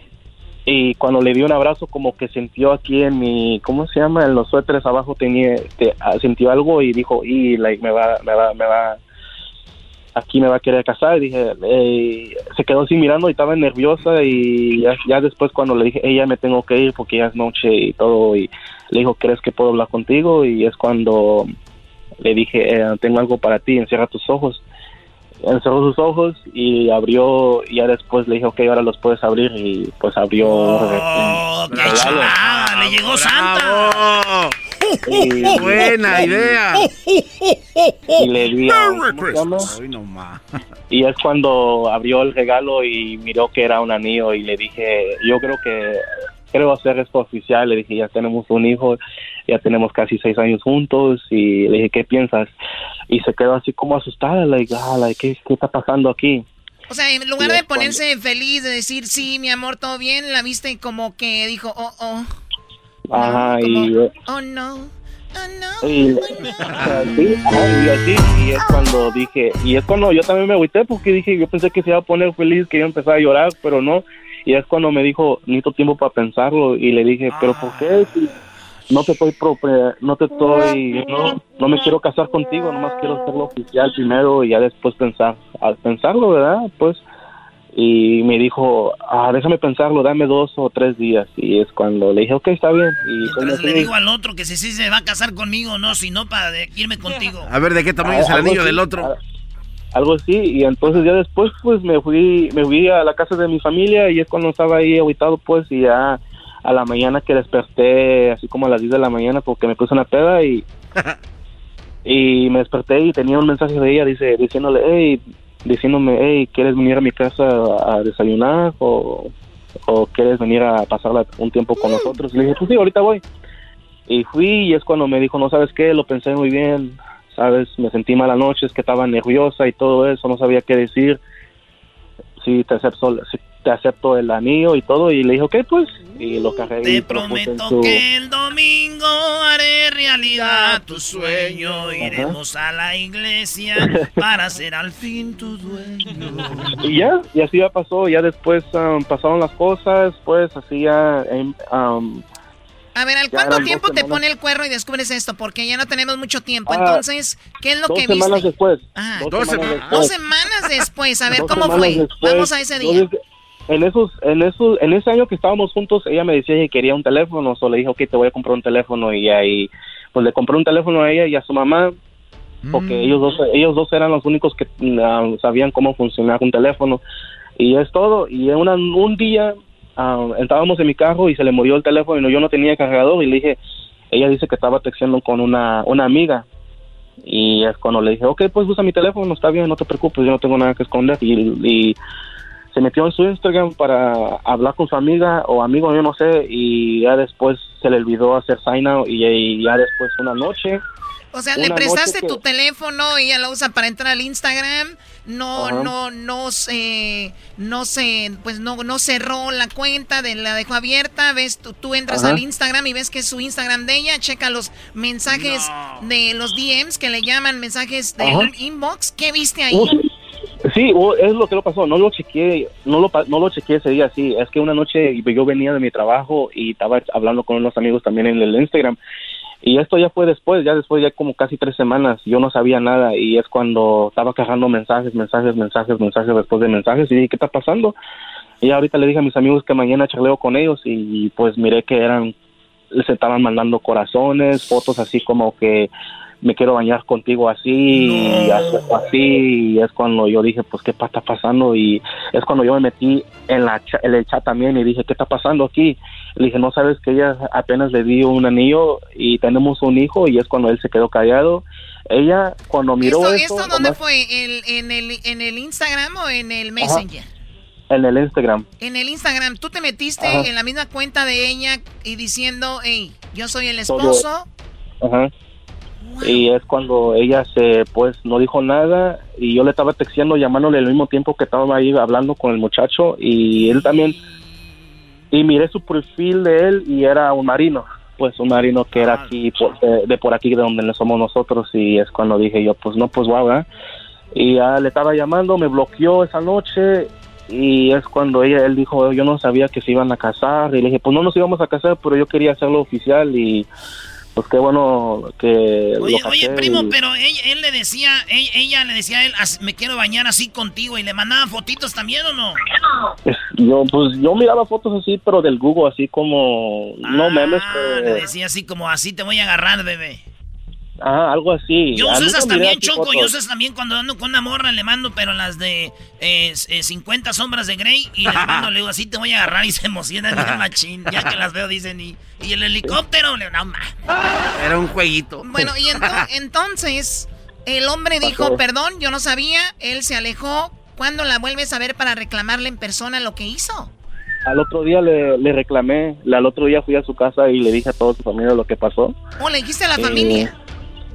y cuando le di un abrazo, como que sintió aquí en mi, ¿cómo se llama? En los suéteres abajo tenía, te, ah, sintió algo y dijo, y, like, me va, me va, me va, aquí me va a querer casar. Y dije, se quedó así mirando y estaba nerviosa y ya, después cuando le dije, ella me tengo que ir porque ya es noche y todo, y le dijo, ¿crees que puedo hablar contigo? Y es cuando le dije, eh, tengo algo para ti, encierra tus ojos. Encerró sus ojos y abrió, y ya después le dije, ok, ahora los puedes abrir, y pues abrió. Oh, ¡Le llegó Santa! buena idea. Y le di Y es cuando abrió el regalo y miró que era un anillo y le dije, yo creo que creo hacer esto oficial. Le dije, ya tenemos un hijo, ya tenemos casi seis años juntos. Y le dije, ¿qué piensas? Y se quedó así como asustada, like, ah, ¿qué, ¿qué está pasando aquí? O sea, en lugar de ponerse feliz, de decir, sí, mi amor, todo bien, la viste como que dijo, oh, oh. Ajá, y... Oh, no. Oh, no. Y, y así, y es cuando dije, y es cuando yo también me agüité porque dije, yo pensé que se iba a poner feliz, que iba a empezar a llorar, pero no. Y es cuando me dijo, necesito tiempo para pensarlo, y le dije, pero ¿por qué? no te estoy, no te estoy, no, no me quiero casar contigo, nomás quiero hacerlo oficial primero y ya después pensar, al pensarlo, ¿verdad? Pues y me dijo, ah, déjame pensarlo, dame dos o tres días. Y es cuando le dije, ok, está bien. Y, le digo al otro que si sí se va a casar conmigo, no, si no, para irme contigo. A ver, ¿de qué tamaño es el anillo del otro? Algo así, y entonces ya después, pues me fui, me fui a la casa de mi familia y es cuando estaba ahí aguitado, pues, y ya a la mañana que desperté, así como a las 10 de la mañana, porque me puse una peda y. y me desperté y tenía un mensaje de ella dice diciéndole hey diciéndome, hey, ¿quieres venir a mi casa a desayunar? O, ¿O quieres venir a pasar un tiempo con nosotros? Le dije, pues sí, ahorita voy. Y fui y es cuando me dijo, no sabes qué, lo pensé muy bien, sabes, me sentí mala noche, es que estaba nerviosa y todo eso, no sabía qué decir. Sí, te acepto, te acepto el anillo y todo. Y le dijo, ok, pues, y lo cargué. Te prometo que el domingo haré realidad tu sueño. Iremos a la iglesia para ser al fin tu dueño. Y ya, y así ya pasó. Ya después um, pasaron las cosas, pues así ya... Em, um, a ver, ¿al cuánto tiempo te pone el cuerno y descubres esto? Porque ya no tenemos mucho tiempo. Ah, Entonces, ¿qué es lo que viste? Dos semanas después. dos, semanas Dos semanas después. A ver, ¿cómo fue? Vamos a ese día. en esos, en esos, en ese año que estábamos juntos, ella me decía que quería un teléfono, solo le dije, ok, te voy a comprar un teléfono y ahí, pues le compré un teléfono a ella y a su mamá, porque mm. ellos dos, ellos dos eran los únicos que ah, sabían cómo funcionar un teléfono y es todo. Y una, un día uh, estábamos en mi carro y se le murió el teléfono y yo no tenía cargador y le dije, ella dice que estaba texteando con una, una amiga y es cuando le dije, ok, pues usa mi teléfono, está bien, no te preocupes, yo no tengo nada que esconder y se metió en su Instagram para hablar con su amiga o amigo, yo no sé, y ya después se le olvidó hacer sign out y, ya después una noche. O sea, le prestaste tu teléfono y ella lo usa para entrar al Instagram. No, no, no se, no se, pues no, no cerró la cuenta, de, la dejó abierta. Ves, tú, tú entras al Instagram y ves que es su Instagram de ella. Checa los mensajes de los DMs que le llaman mensajes de inbox. ¿Qué viste ahí? Sí, es lo que lo pasó. No lo chequeé, no lo, no lo chequeé ese día. Sí, es que una noche yo venía de mi trabajo y estaba hablando con unos amigos también en el Instagram. Y esto ya fue después, ya después, ya como casi tres semanas. Yo no sabía nada y es cuando estaba cargando mensajes, mensajes, mensajes, mensajes después de mensajes y dije, ¿qué está pasando? Y ahorita le dije a mis amigos que mañana charleo con ellos y pues miré que eran, se estaban mandando corazones, fotos así como que me quiero bañar contigo así, y así, y es cuando yo dije, pues, ¿qué está pasando? Y es cuando yo me metí en, la, en el chat también y dije, ¿qué está pasando aquí? Le dije, no sabes que ella apenas le dio un anillo y tenemos un hijo, y es cuando él se quedó callado. Ella, cuando miró ¿Esto, ¿esto dónde fue? ¿En, el, ¿En el Instagram o en el Messenger? En el Instagram. En el Instagram, tú te metiste en la misma cuenta de ella y diciendo, hey, yo soy el esposo. Ajá y es cuando ella se pues no dijo nada y yo le estaba texteando llamándole al mismo tiempo que estaba ahí hablando con el muchacho y él también y miré su perfil de él y era un marino pues un marino que era aquí de, por aquí de donde somos nosotros y es cuando dije yo pues no pues guau y ya le estaba llamando me bloqueó esa noche y es cuando ella él dijo yo no sabía que se iban a casar y le dije pues no nos íbamos a casar pero yo quería hacerlo oficial y pues qué bueno que oye, oye primo pero él, le decía ella, le decía a él me quiero bañar así contigo y le mandaba fotitos también o no yo pues yo miraba fotos así pero del Google así como no ah, memes le decía así como así te voy a agarrar bebé Ah, algo así. Yo uso esas también, Choco. Yo uso esas también cuando ando con una morra, le mando, pero las de eh, 50 sombras de Grey. Y les mando, le digo, así te voy a agarrar y se emocionan bien machín. Ya que las veo, dicen, y, y el helicóptero, no, Era un jueguito. Bueno, y entonces, el hombre dijo, perdón, yo no sabía. Él se alejó. ¿Cuándo la vuelves a ver para reclamarle en persona lo que hizo? Al otro día le, le reclamé. Al otro día fui a su casa y le dije a toda su familia lo que pasó. ¿O le dijiste a la familia?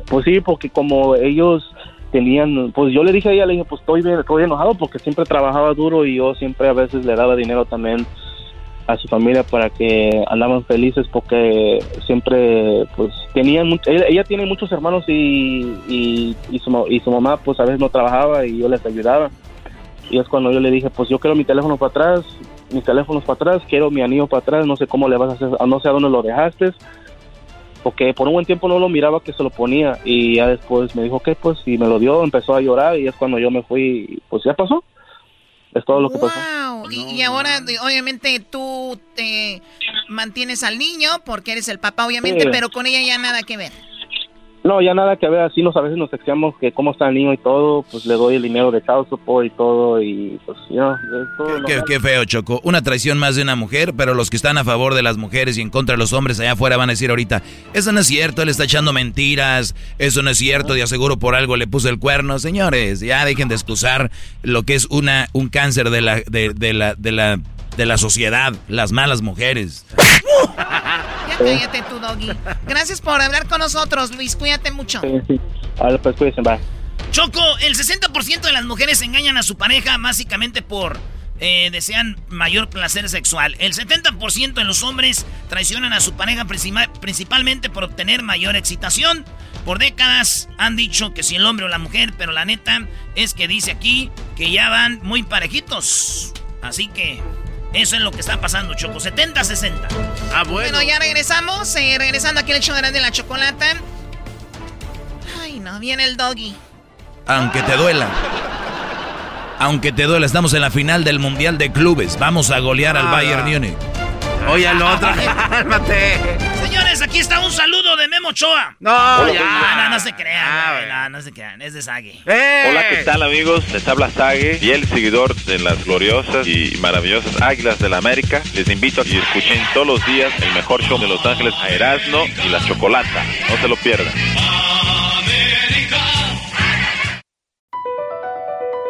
Pues sí, porque como ellos tenían, pues yo le dije a ella, le dije, pues estoy, estoy enojado porque siempre trabajaba duro y yo siempre a veces le daba dinero también a su familia para que andaban felices porque siempre pues tenían ella, tiene muchos hermanos y, y, y, su, y su mamá pues a veces no trabajaba y yo les ayudaba. Y es cuando yo le dije pues yo quiero mi teléfono para atrás mis teléfonos para atrás quiero mi anillo para atrás no sé cómo le vas a hacer no sé a dónde lo dejaste porque por un buen tiempo no lo miraba que se lo ponía y ya después me dijo que pues y me lo dio, empezó a llorar y es cuando yo me fui, pues ya pasó. Es todo lo que pasó. Y, y, ahora obviamente tú te mantienes al niño porque eres el papá obviamente, pero con ella ya nada que ver. No, ya nada que ver, así nos a veces nos texteamos que cómo está el niño y todo, pues le doy el dinero de child y todo y pues ya, qué, feo, Choco. Una traición más de una mujer, pero los que están a favor de las mujeres y en contra de los hombres allá afuera van a decir ahorita, eso no es cierto, él está echando mentiras, eso no es cierto, de aseguro por algo le puso el cuerno. Señores, ya dejen de excusar lo que es una un cáncer de la de, de la de la de la sociedad, las malas mujeres. Ya cállate tú, Doggy. Gracias por hablar con nosotros, Luis. Cuídate mucho. Sí, sí. Ahora pues cuídense, bye. Choco, el 60% de las mujeres engañan a su pareja básicamente por eh, desean mayor placer sexual. El 70% de los hombres traicionan a su pareja principalmente por obtener mayor excitación. Por décadas han dicho que si el hombre o la mujer, pero la neta es que dice aquí que ya van muy parejitos. Así que eso es lo que está pasando, Choco. 70-60. Ah, bueno. Bueno, ya regresamos. Eh, regresando aquí el show de la chocolata. Ay, no, viene el doggy. Aunque te duela. Aunque te duela, estamos en la final del Mundial de Clubes. Vamos a golear al Bayern Múnich. Oye, al otro, cálmate. Señores, aquí está un saludo de Memo Choa. No, ya. No, no, se crean, ah, no, no se crean, es de Sage. ¡Eh! Hola, ¿qué tal, amigos? Les habla Sage, el seguidor de las gloriosas y maravillosas Águilas de la América. Les invito a que escuchen todos los días el mejor show de Los Ángeles a Erasmo y la Chocolata. No se lo pierdan.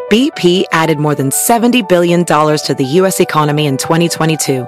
BP added more than $70 billion to the U.S. economy in 2022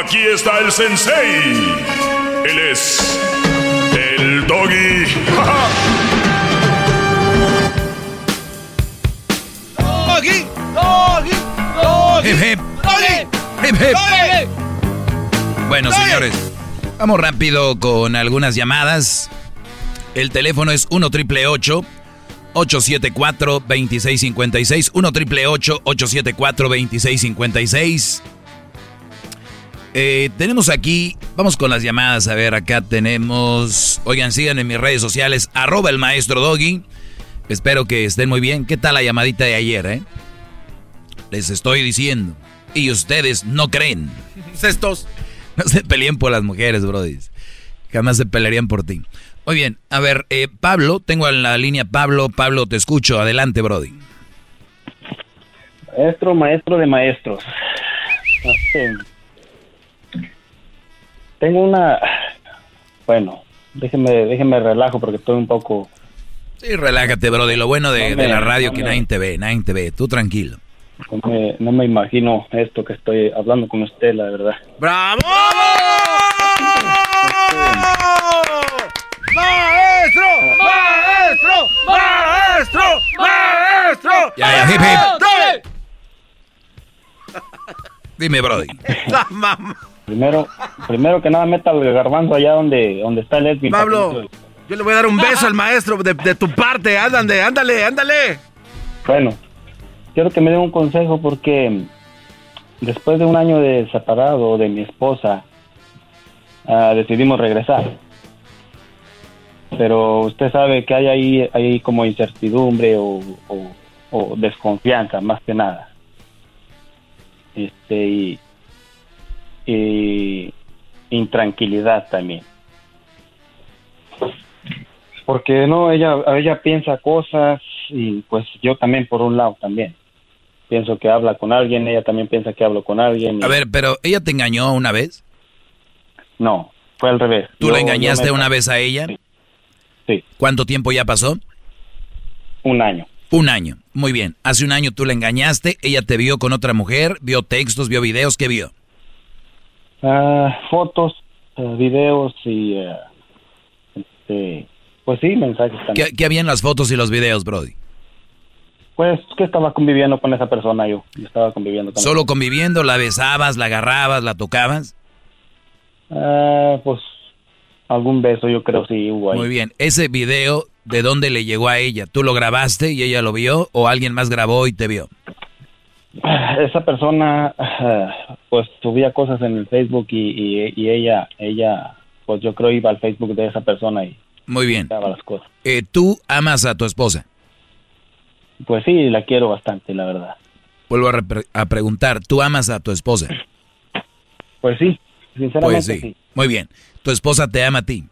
Aquí está el sensei. Él es el doggy. doggy, doggy, doggy. Hip hip. Doggy. Hip hip. Bueno, señores, vamos rápido con algunas llamadas. El teléfono es 1 triple 874 2656 1 triple 874 2656 eh, tenemos aquí, vamos con las llamadas, a ver, acá tenemos, oigan, sigan en mis redes sociales, arroba el maestro Doggy, espero que estén muy bien, ¿qué tal la llamadita de ayer, eh? Les estoy diciendo, y ustedes no creen. Estos. No se peleen por las mujeres, brody. Jamás se pelearían por ti. Muy bien, a ver, eh, Pablo, tengo en la línea Pablo, Pablo, te escucho, adelante, Brody. Maestro, maestro de maestros. Tengo una... Bueno, déjeme, déjeme relajo porque estoy un poco... Sí, relájate, bro. lo bueno de, la radio que nadie te ve, nadie te ve. Tú tranquilo. No me, imagino esto que estoy hablando con usted, la verdad. ¡Bravo! ¡Maestro! ¡Maestro! ¡Maestro! ¡Maestro! Ya, ya, hip, hip. Dime, Brody. Primero, primero que nada, meta el garbanzo allá donde, donde está el Edwin. Pablo, yo le voy a dar un beso al maestro de, tu parte. Ándale, ándale, ándale. Bueno, quiero que me den un consejo porque después de un año de separado de mi esposa, ah, decidimos regresar. Pero usted sabe que hay ahí, hay como incertidumbre o, o desconfianza, más que nada. Este, y y intranquilidad también. Porque no, ella, ella piensa cosas y pues yo también por un lado también. Pienso que habla con alguien, ella también piensa que hablo con alguien. A ver, pero ¿ella te engañó una vez? No, fue al revés. ¿Tú la engañaste una vez a ella? Sí. ¿Cuánto tiempo ya pasó? Un año. Un año. Muy bien. Hace un año tú la engañaste, ella te vio con otra mujer, vio textos, vio videos, ¿qué vio? Ah, fotos, uh, videos y eh, este, pues sí, mensajes también. ¿Qué, ¿Qué, había en las fotos y los videos, Brody? Pues que estaba conviviendo con esa persona yo, estaba conviviendo con ¿Solo conviviendo? ¿La besabas, la agarrabas, la tocabas? Ah, pues algún beso, yo creo sí hubo ahí. Muy bien. Ese video, ¿de dónde le llegó a ella? ¿Tú lo grabaste y ella lo vio o alguien más grabó y te vio? Esa persona, pues subía cosas en el Facebook y, y, ella, ella, pues yo creo iba al Facebook de esa persona y muy bien. las cosas. Eh, ¿Tú amas a tu esposa? Pues sí, la quiero bastante, la verdad. Vuelvo a, preguntar, ¿tú amas a tu esposa? Pues sí, sinceramente pues sí. Muy bien. ¿Tu esposa te ama a ti?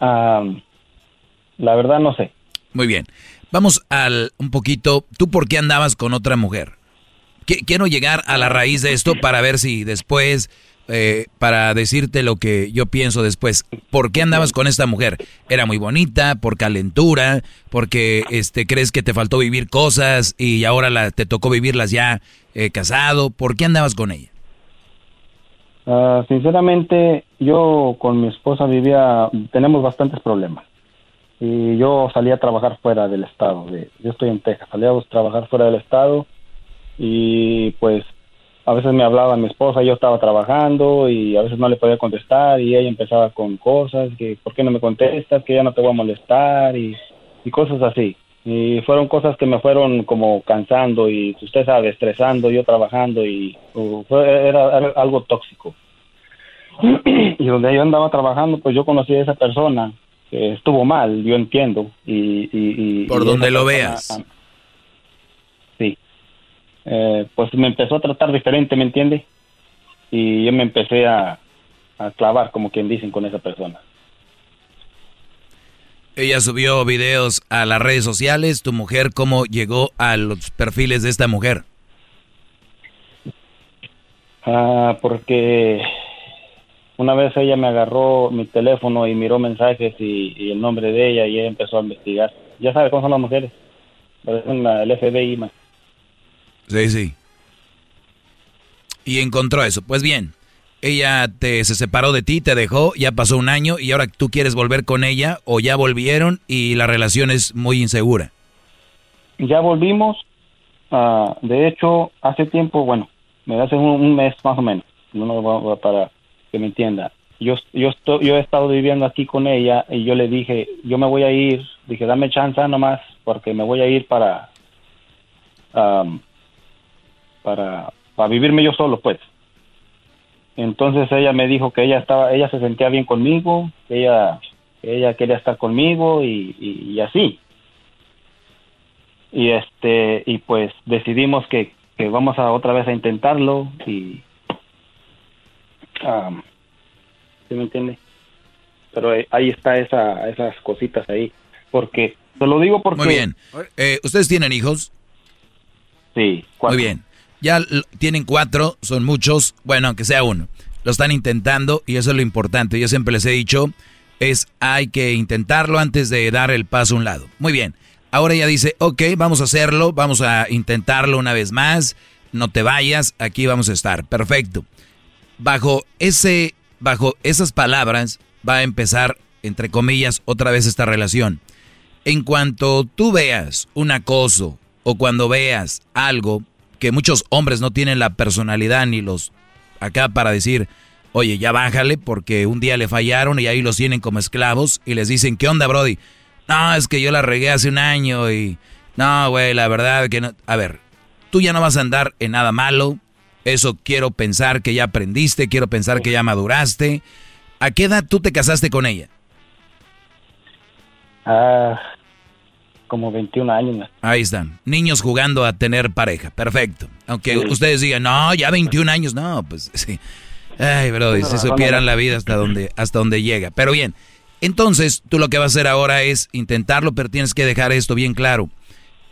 la verdad no sé. Muy bien. Vamos al un poquito, ¿tú por qué andabas con otra mujer? Quiero llegar a la raíz de esto para ver si después eh, para decirte lo que yo pienso después. ¿Por qué andabas con esta mujer? ¿Era muy bonita? ¿Por calentura? ¿Porque este, crees que te faltó vivir cosas y ahora la, te tocó vivirlas ya eh, casado? ¿Por qué andabas con ella? Ah, sinceramente, yo con mi esposa vivía, tenemos bastantes problemas. Y yo salía a trabajar fuera del estado. yo estoy en Texas, salía a trabajar fuera del estado y pues a veces me hablaba mi esposa, yo estaba trabajando y a veces no le podía contestar y ella empezaba con cosas, que ¿por qué no me contestas? Que ya no te voy a molestar y, cosas así. Y fueron cosas que me fueron como cansando y usted sabe, estresando, yo trabajando y era, algo tóxico. y donde yo andaba trabajando, pues yo conocí a esa persona que estuvo mal, yo entiendo. Y, y, Por donde lo veas. Eh, pues me empezó a tratar diferente, ¿me entiende? Y yo me empecé a, clavar, como quien dicen, con esa persona. Ella subió videos a las redes sociales. ¿Tu mujer cómo llegó a los perfiles de esta mujer? Ah, porque una vez ella me agarró mi teléfono y miró mensajes y, el nombre de ella y ella empezó a investigar. Ya sabe cómo son las mujeres. Parecen la, el FBI más. Sí, sí. Y encontró eso. Pues bien, ella te, se separó de ti, te dejó, ya pasó un año y ahora tú quieres volver con ella o ya volvieron y la relación es muy insegura. Ya volvimos. Uh, de hecho, hace tiempo, bueno, me hace un, mes más o menos, no, para que me entienda. Yo, yo, estoy, yo he estado viviendo aquí con ella y yo le dije, yo me voy a ir, dije, dame chance nomás porque me voy a ir para, um, para, para vivirme yo solo, pues. Entonces ella me dijo que ella estaba, ella se sentía bien conmigo, que ella, ella quería estar conmigo y, y, así. Y este, y pues decidimos que, que, vamos a otra vez a intentarlo y, um, ¿sí me entiende? Pero ahí está esa, esas cositas ahí, porque, te lo digo porque... Muy bien. Eh, ¿Ustedes tienen hijos? Sí. Muy bien. Ya tienen cuatro, son muchos, bueno, aunque sea uno. Lo están intentando y eso es lo importante. Yo siempre les he dicho, es hay que intentarlo antes de dar el paso a un lado. Muy bien. Ahora ella dice, ok, vamos a hacerlo, vamos a intentarlo una vez más, no te vayas, aquí vamos a estar. Perfecto. Bajo ese, bajo esas palabras va a empezar, entre comillas, otra vez esta relación. En cuanto tú veas un acoso o cuando veas algo que muchos hombres no tienen la personalidad ni los acá para decir, oye, ya bájale porque un día le fallaron y ahí los tienen como esclavos y les dicen, ¿qué onda, Brody? No, es que yo la regué hace un año y... No, güey, la verdad que no... A ver, tú ya no vas a andar en nada malo. Eso quiero pensar que ya aprendiste, quiero pensar que ya maduraste. ¿A qué edad tú te casaste con ella? Ah, como 21 años. Ahí están, niños jugando a tener pareja, perfecto. Aunque ustedes digan, no, ya 21 años, no, pues sí. Ay, bro, si supieran la vida hasta donde, hasta donde llega. Pero bien, entonces tú lo que vas a hacer ahora es intentarlo, pero tienes que dejar esto bien claro.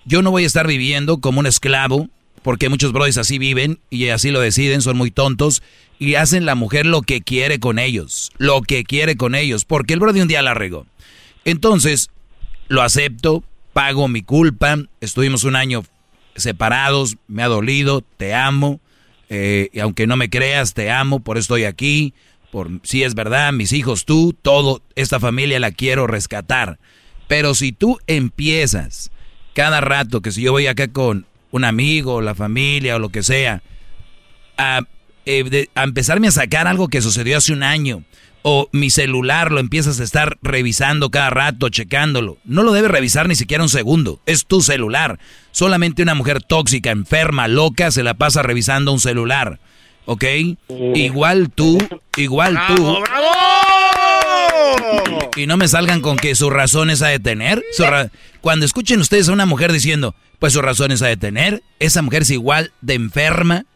Yo no voy a estar viviendo como un esclavo, porque muchos brothers así viven y así lo deciden, son muy tontos y hacen la mujer lo que quiere con ellos, lo que quiere con ellos, porque el brother un día la regó. Entonces, lo acepto, pago mi culpa, estuvimos un año separados, me ha dolido, te amo, eh, y aunque no me creas, te amo, por estoy aquí, por si es verdad, mis hijos, tú, todo, esta familia la quiero rescatar. Pero si tú empiezas cada rato, que si yo voy acá con un amigo, la familia o lo que sea, a, eh, a empezarme a sacar algo que sucedió hace un año, o mi celular lo empiezas a estar revisando cada rato, checándolo. No lo debes revisar ni siquiera un segundo. Es tu celular. Solamente una mujer tóxica, enferma, loca, se la pasa revisando un celular. ¿Ok? Igual tú, igual tú. Y no me salgan con que sus razones a detener. Cuando escuchen ustedes a una mujer diciendo, pues sus razones a detener, esa mujer es igual de enferma,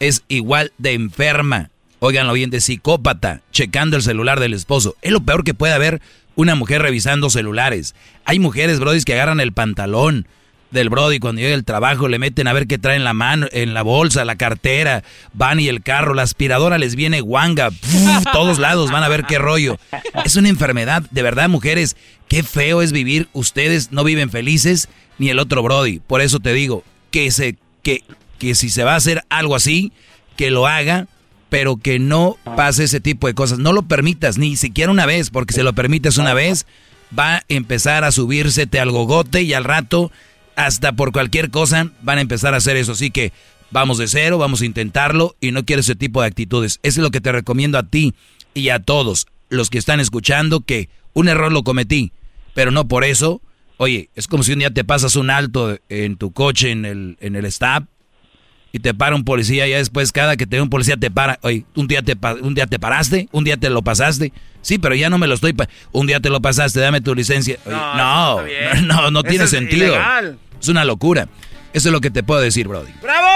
es igual de enferma óiganlo bien, de psicópata, checando el celular del esposo. Es lo peor que puede haber una mujer revisando celulares. Hay mujeres, brodis, que agarran el pantalón del brody cuando llega el trabajo, le meten a ver qué traen en la mano, en la bolsa, la cartera, van y el carro, la aspiradora les viene guanga, todos lados van a ver qué rollo. Es una enfermedad, de verdad, mujeres, qué feo es vivir, ustedes no viven felices, ni el otro brody. Por eso te digo, que se, que, que si se va a hacer algo así, que lo haga pero que no pase ese tipo de cosas. No lo permitas, ni siquiera una vez, porque si lo permites una vez, va a empezar a subírsete al gogote y al rato, hasta por cualquier cosa, van a empezar a hacer eso. Así que vamos de cero, vamos a intentarlo y no quiero ese tipo de actitudes. Eso es lo que te recomiendo a ti y a todos los que están escuchando, que un error lo cometí, pero no por eso. Oye, es como si un día te pasas un alto en tu coche en el, en el stop y te para un policía, ya después cada que te ve un policía te para, oye, un día te, un día te paraste, un día te lo pasaste, sí, pero ya no me lo estoy, un día te lo pasaste, dame tu licencia. no, no, no, tiene sentido. Es una locura. Eso es lo que te puedo decir, Brody. ¡Bravo!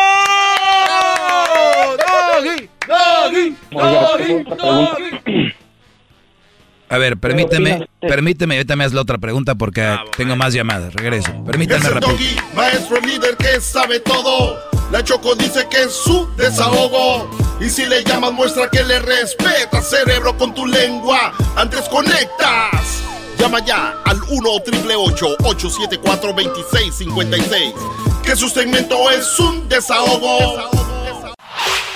¡Doggy! ¡Doggy! ¡Doggy! ¡Doggy! A ver, permíteme, permíteme, ahorita me haz la otra pregunta porque ah, tengo más llamadas. Regreso. Permíteme rápido. maestro líder que sabe todo. La Choco dice que es su desahogo. Y si le llamas, muestra que le respeta, cerebro, con tu lengua. Antes conectas. Llama ya al 1-888-874-2656. Que su segmento es un desahogo.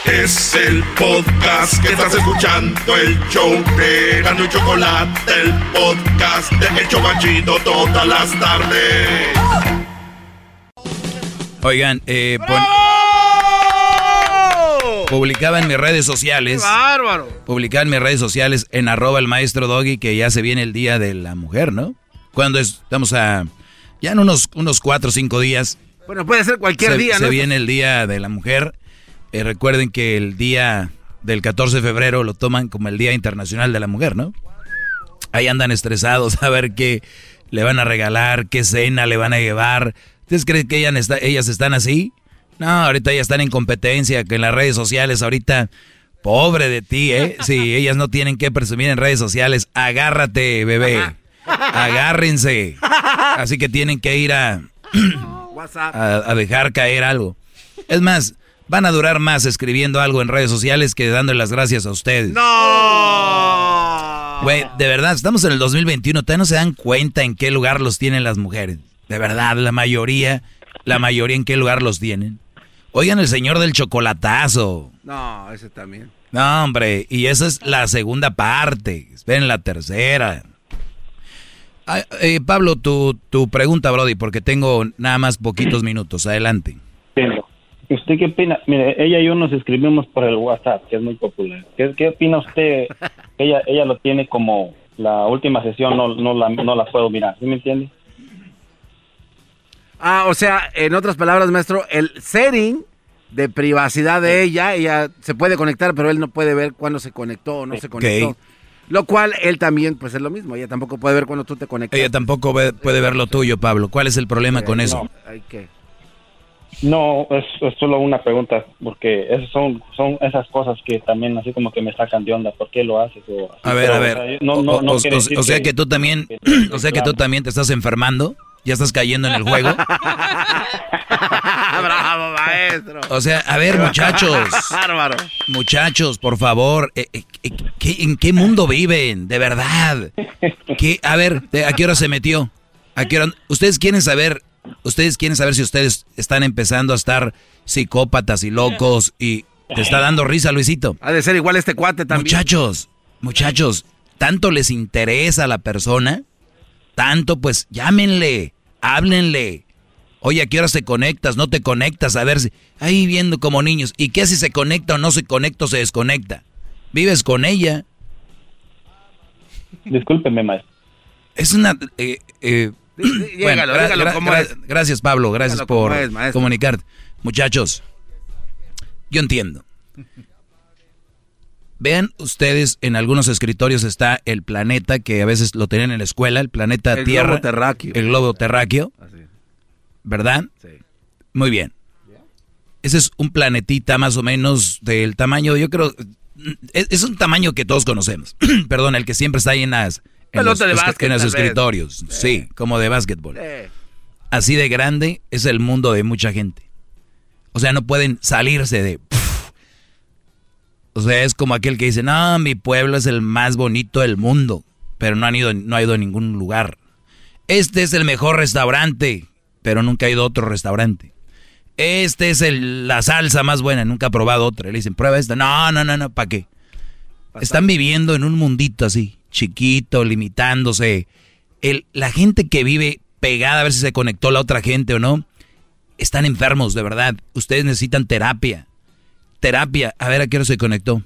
Es el podcast que estás escuchando, el show de Gano y Chocolate, el podcast de El Chocachito todas las tardes. Oigan, eh, publicaba en mis redes sociales. bárbaro! Publicaba en mis redes sociales en arroba el maestro Doggy que ya se viene el día de la mujer, ¿no? Cuando estamos a. Ya en unos, unos cuatro o cinco días. Bueno, puede ser cualquier día, ¿no? Se viene el día de la mujer. Eh, recuerden que el día del 14 de febrero lo toman como el Día Internacional de la Mujer, ¿no? Ahí andan estresados a ver qué le van a regalar, qué cena le van a llevar. ¿Ustedes creen que ellas, ellas están así? No, ahorita ya están en competencia, que en las redes sociales ahorita, pobre de ti, ¿eh? Si ellas no tienen que presumir en redes sociales, agárrate, bebé. Agárrense. Así que tienen que ir a, a dejar caer algo. Es más, van a durar más escribiendo algo en redes sociales que dándole las gracias a ustedes. ¡No! Güey, de verdad, estamos en el 2021, todavía no se dan cuenta en qué lugar los tienen las mujeres. De verdad, la mayoría, la mayoría en qué lugar los tienen. Oigan el señor del chocolatazo. No, ese también. No, hombre, y esa es la segunda parte. Esperen la tercera. Eh, Pablo, tu, tu pregunta, Brody, porque tengo nada más poquitos minutos. Adelante. ¿Usted qué opina? Mire, ella y yo nos escribimos por el WhatsApp, que es muy popular. ¿Qué, opina usted? ella ella lo tiene como la última sesión, no, no, la, no la puedo mirar, ¿sí me entiende? Ah, o sea, en otras palabras, maestro, el setting de privacidad de ella, ella se puede conectar, pero él no puede ver cuándo se conectó o no se conectó. Lo cual él también, pues es lo mismo, ella tampoco puede ver cuando tú te conectas. Ella tampoco puede ver lo tuyo, Pablo. ¿Cuál es el problema con eso? hay que... No, es, solo una pregunta, porque esas son, son esas cosas que también así como que me sacan de onda, ¿por qué lo haces? a ver, a ver, o, sea que tú también, o sea que tú también te estás enfermando, ya estás cayendo en el juego. Bravo, maestro. O sea, a ver, muchachos. Bárbaro. Muchachos, por favor, eh, eh, eh, ¿en qué mundo viven? De verdad. ¿Qué, a ver, ¿a qué hora se metió? ¿A qué hora? ¿Ustedes quieren saber Ustedes quieren saber si ustedes están empezando a estar psicópatas y locos y te está dando risa, Luisito. Ha de ser igual este cuate también. Muchachos, muchachos, tanto les interesa a la persona, tanto pues llámenle, háblenle. Oye, ¿a qué hora se conectas? No te conectas, a ver si... Ahí viendo como niños. ¿Y qué si se conecta o no se conecta o se desconecta? Vives con ella. Discúlpeme, maestro. Es una... Eh, eh, bueno, gracias Pablo, gracias por comunicarte. Muchachos, yo entiendo. Vean ustedes, en algunos escritorios está el planeta que a veces lo tenían en la escuela, el planeta el Tierra. Globo terráqueo. El globo terráqueo. ¿Verdad? Sí. Muy bien. Ese es un planetita más o menos del tamaño, yo creo, es, un tamaño que todos conocemos. Perdón, el que siempre está ahí en las, en los, escritorios. Sí, como de básquetbol. Así de grande es el mundo de mucha gente. O sea, no pueden salirse de... O sea, es como aquel que dice, no, mi pueblo es el más bonito del mundo, pero no, han ido, no ha ido a ningún lugar. Este es el mejor restaurante, pero nunca ha ido a otro restaurante. Este es el, la salsa más buena, nunca ha probado otra. Le dicen, prueba esta. No, no, no, no, ¿para qué? Están viviendo en un mundito así, chiquito, limitándose. El, la gente que vive pegada a ver si se conectó la otra gente o no, están enfermos, de verdad. Ustedes necesitan terapia. Terapia, a ver a qué hora se conectó.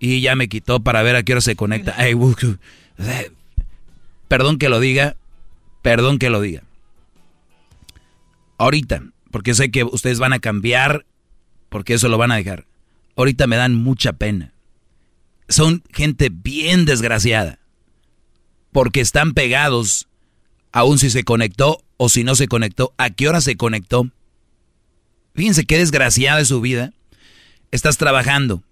Y ya me quitó para ver a qué hora se conecta. perdón que lo diga, perdón que lo diga. Ahorita, porque sé que ustedes van a cambiar, porque eso lo van a dejar. Ahorita me dan mucha pena. Son gente bien desgraciada, porque están pegados, aun si se conectó o si no se conectó, a qué hora se conectó. Fíjense qué desgraciada es su vida. Estás trabajando,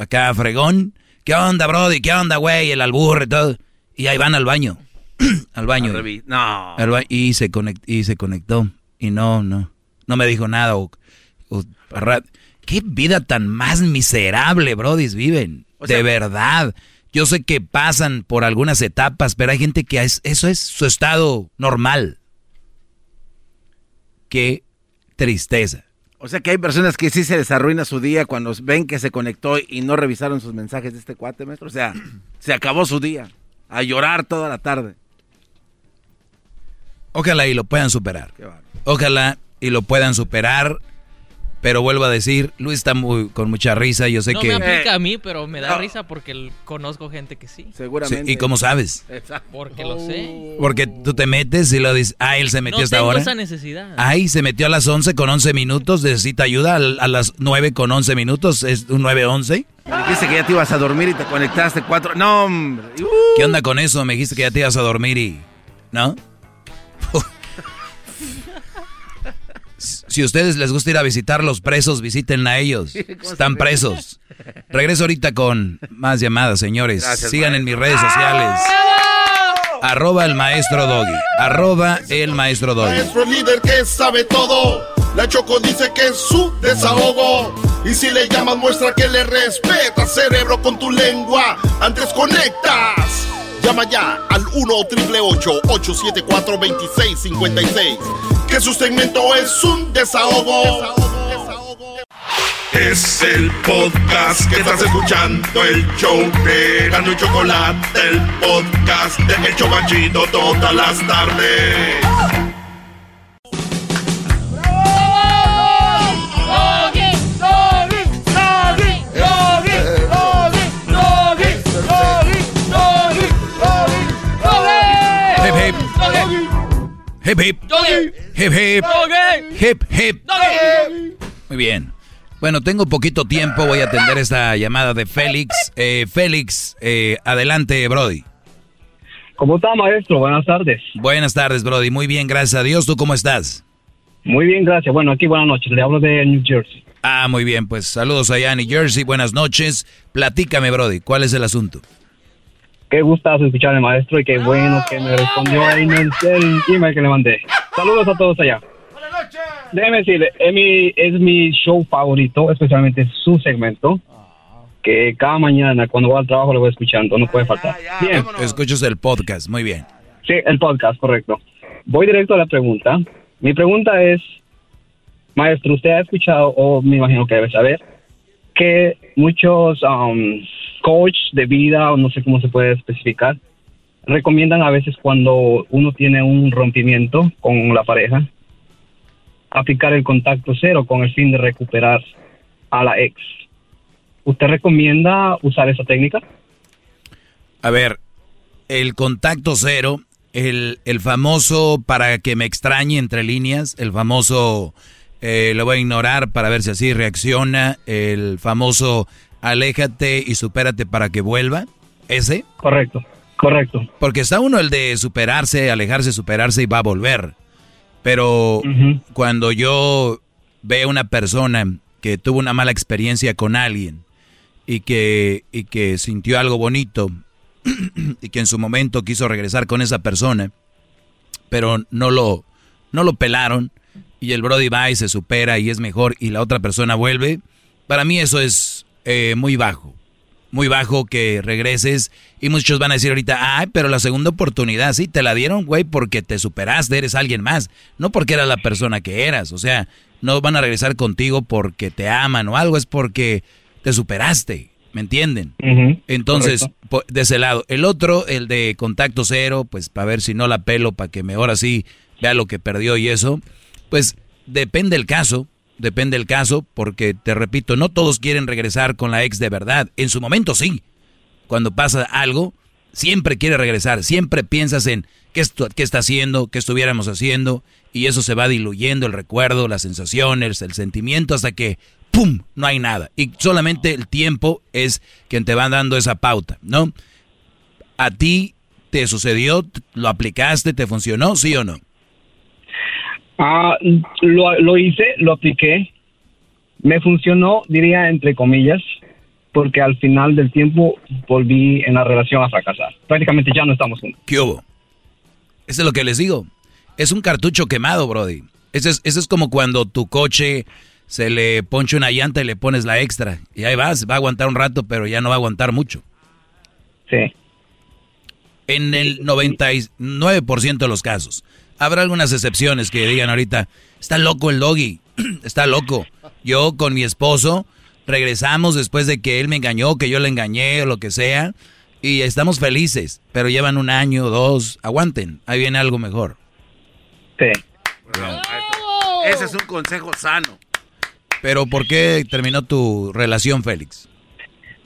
acá fregón, ¿qué onda, Brody? ¿Qué onda, güey? El alburre, todo. Y ahí van al baño. al baño. no. y, se y se conectó. Y no, no no me dijo nada. O, ¿Qué vida tan más miserable, brodis, viven? de verdad. Yo sé que pasan por algunas etapas, pero hay gente que eso es su estado normal. Qué tristeza. O sea que hay personas que sí se les arruina su día cuando ven que se conectó y no revisaron sus mensajes de este cuate, maestro. O sea, se acabó su día. A llorar toda la tarde. Ojalá y lo puedan superar. Ojalá y lo puedan superar. Pero vuelvo a decir, Luis está muy, con mucha risa. Yo sé que. No me aplica a mí, pero me da risa porque conozco gente que sí. Seguramente. ¿Y cómo sabes? Porque lo sé. Porque tú te metes y lo dices, ah, él se metió hasta tengo ahora. esa necesidad. Ay, se metió a las 11 con 11 minutos. Necesita ayuda a, las 9 con 11 minutos. Es un 9-11. Me dijiste que ya te ibas a dormir y te conectaste cuatro. No, hombre. ¿Qué onda con eso? Me dijiste que ya te ibas a dormir y. ¿No? Si a ustedes les gusta ir a visitar los presos, visiten a ellos. Están presos. Regreso ahorita con más llamadas, señores. Sigan en mis redes sociales. Arroba el maestro Doggy. Arroba el maestro Doggy. Maestro líder que sabe todo. La Choco dice que es su desahogo. Y si le llamas, muestra que le respeta, cerebro, con tu lengua. Antes conectas. Llama ya al 1-888-874-2656. Que su segmento es un desahogo. Es el podcast que estás escuchando, el show de Gano y Chocolate, el podcast de El Chocachito todas las tardes. Hip hip. Hip hip. Hip hip. Muy bien. Bueno, tengo poquito tiempo, voy a atender esta llamada de Félix. Eh, Félix, eh, adelante, Brody. ¿Cómo está, maestro? Buenas tardes. Buenas tardes, Brody. Muy bien, gracias a Dios. ¿Tú cómo estás? Muy bien, gracias. Bueno, aquí buenas noches. Le hablo de New Jersey. Ah, muy bien. Pues saludos allá en New Jersey. Buenas noches. Platícame, Brody. ¿Cuál es el asunto? Qué gustazo escuchar al maestro y qué bueno que me respondió ahí en el email que le mandé. Saludos a todos allá. Buenas noches. Déjeme decirle, es mi, es mi show favorito, especialmente su segmento, que cada mañana cuando voy al trabajo lo voy escuchando, no puede faltar. bien. Escuchas el podcast, muy bien. Sí, el podcast, correcto. Voy directo a la pregunta. Mi pregunta es, maestro, usted ha escuchado, o me imagino que debe saber, que muchos um, coach de vida, o no sé cómo se puede especificar, recomiendan a veces cuando uno tiene un rompimiento con la pareja, aplicar el contacto cero con el fin de recuperar a la ex. ¿Usted recomienda usar esa técnica? A ver, el contacto cero, el, el famoso para que me extrañe entre líneas, el famoso eh, lo voy a ignorar para ver si así reacciona, el famoso aléjate y supérate para que vuelva, ese. Correcto, correcto. Porque está uno el de superarse, alejarse, superarse y va a volver. Pero cuando yo veo una persona que tuvo una mala experiencia con alguien y que, y que sintió algo bonito y que en su momento quiso regresar con esa persona, pero no lo, no lo pelaron y el Brody va y se supera y es mejor y la otra persona vuelve, para mí eso es eh, muy bajo. Muy bajo que regreses y muchos van a decir ahorita, ay, pero la segunda oportunidad, sí, te la dieron, güey, porque te superaste, eres alguien más, no porque era la persona que eras, o sea, no van a regresar contigo porque te aman o algo, es porque te superaste, ¿me entienden? Entonces, de ese lado. El otro, el de contacto cero, pues para ver si no la pelo, para que me ahora sí vea lo que perdió y eso, pues depende el caso, depende el caso, porque te repito, no todos quieren regresar con la ex de verdad. En su momento sí. Cuando pasa algo, siempre quiere regresar, siempre piensas en qué, qué está haciendo, qué estuviéramos haciendo, y eso se va diluyendo el recuerdo, las sensaciones, el sentimiento, hasta que ¡pum! No hay nada. Y solamente el tiempo es quien te va dando esa pauta, ¿no? ¿A ti te sucedió? ¿Lo aplicaste? ¿Te funcionó? ¿Sí o no? Ah, lo, lo hice, lo apliqué. Me funcionó, diría entre comillas, porque al final del tiempo volví en la relación a fracasar. Prácticamente ya no estamos juntos. ¿Qué hubo? Eso es lo que les digo. Es un cartucho quemado, Brody. Eso es, eso es como cuando tu coche se le ponche una llanta y le pones la extra. Y ahí vas, va a aguantar un rato, pero ya no va a aguantar mucho. Sí. En el 99% de los casos. Habrá algunas excepciones que digan ahorita, está loco el doggy, está loco. Yo con mi esposo regresamos después de que él me engañó, que yo le engañé o lo que sea, y estamos felices, pero llevan un año, dos, aguanten, ahí viene algo mejor. Sí. ese es un consejo sano. Pero ¿por qué terminó tu relación, Félix?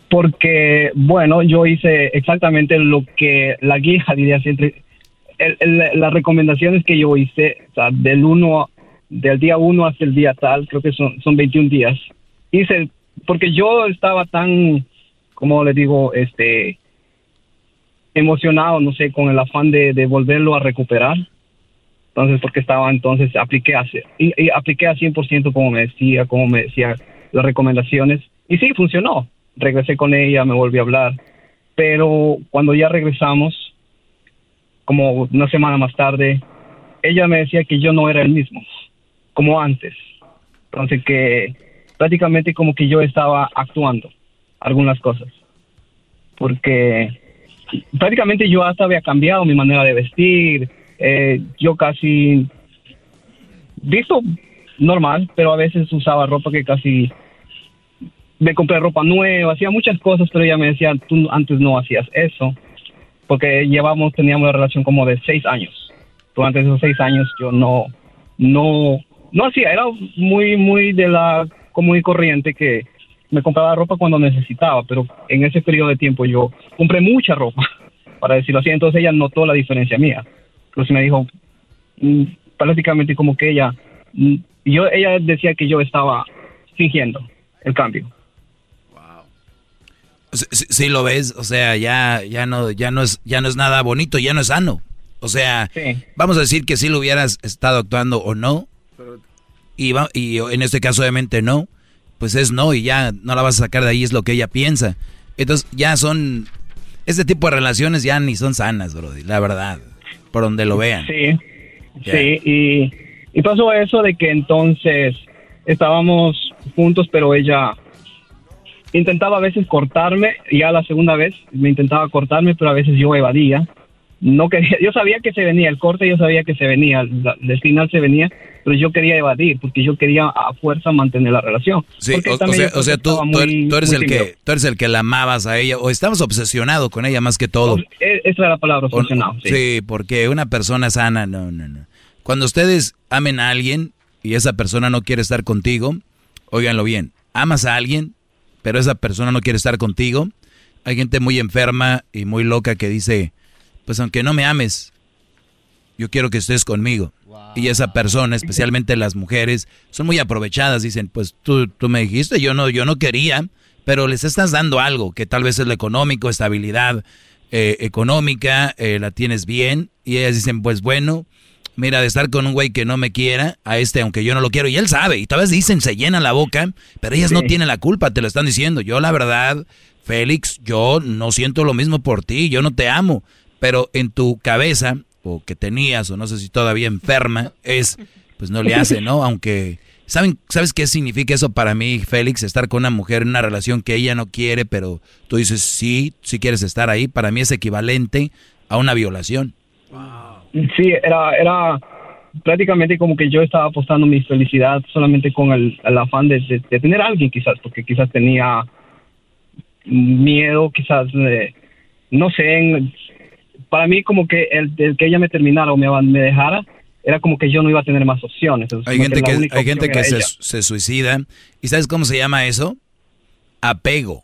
Porque, bueno, yo hice exactamente lo que la guía diría siempre. Las recomendaciones que yo hice, o sea, del uno, del día uno hasta el día tal, creo que son, son 21 días. Hice, porque yo estaba tan, como le digo, este, emocionado, no sé, con el afán de, de volverlo a recuperar entonces, porque estaba entonces, apliqué a, y, y apliqué a 100% como me decía, como me decía las recomendaciones. Y sí, funcionó. Regresé con ella, me volví a hablar. Pero cuando ya regresamos, como una semana más tarde, ella me decía que yo no era el mismo, como antes. Entonces que prácticamente como que yo estaba actuando algunas cosas. Porque prácticamente yo hasta había cambiado mi manera de vestir, eh, yo casi visto normal, pero a veces usaba ropa que casi me compré ropa nueva, hacía muchas cosas, pero ella me decía, tú antes no hacías eso, porque llevamos, teníamos una relación como de seis años. Durante esos seis años yo no, no, no hacía, era muy, muy de la común y corriente que me compraba ropa cuando necesitaba, pero en ese periodo de tiempo yo compré mucha ropa, para decirlo así, entonces ella notó la diferencia mía. Incluso me dijo mm, prácticamente como que ella, mm, yo, ella decía que yo estaba fingiendo el cambio. Si, lo ves, o sea, ya, ya no, ya no es, ya no es nada bonito, ya no es sano. O sea, vamos a decir que si lo hubieras estado actuando o no, y, va, y en este caso obviamente no, pues es no y ya no la vas a sacar de ahí, es lo que ella piensa. Entonces ya son, este tipo de relaciones ya ni son sanas, Brody, la verdad por donde lo vean. Sí, sí, y, y pasó eso de que entonces estábamos juntos, pero ella intentaba a veces cortarme, ya la segunda vez me intentaba cortarme, pero a veces yo evadía. No quería, yo sabía que se venía el corte, yo sabía que se venía, el final se venía, pero yo quería evadir porque yo quería a fuerza mantener la relación. Sí, o, sea, tú, eres el que tú eres el que la amabas a ella o estabas obsesionado con ella más que todo. E, esa era la palabra, obsesionado. sí. porque una persona sana, no, no, no. Cuando ustedes amen a alguien y esa persona no quiere estar contigo, óiganlo bien, amas a alguien, pero esa persona no quiere estar contigo. Hay gente muy enferma y muy loca que dice, pues aunque no me ames, yo quiero que estés conmigo. Y esa persona, especialmente las mujeres, son muy aprovechadas. Dicen, pues tú, tú me dijiste, yo no, yo no quería, pero les estás dando algo, que tal vez es lo económico, estabilidad eh, económica, eh, la tienes bien. Y ellas dicen, pues bueno, mira, de estar con un güey que no me quiera, a este, aunque yo no lo quiero, y él sabe, y tal vez dicen, se llenan la boca, pero ellas no tienen la culpa, te lo están diciendo. Yo la verdad, Félix, yo no siento lo mismo por ti, yo no te amo, pero en tu cabeza, o que tenías, o no sé si todavía enferma, es, pues no le hace, ¿no? Aunque, ¿saben, ¿sabes qué significa eso para mí, Félix? Estar con una mujer en una relación que ella no quiere, pero tú dices, sí, sí quieres estar ahí, para mí es equivalente a una violación. Sí, era, era prácticamente como que yo estaba apostando mi felicidad solamente con el, afán de, tener a alguien quizás, porque quizás tenía miedo, quizás, no sé, para mí como que el, que ella me terminara o me, me dejara, era como que yo no iba a tener más opciones. hay gente que, hay gente que se, se, suicida. ¿Y sabes cómo se llama eso? Apego.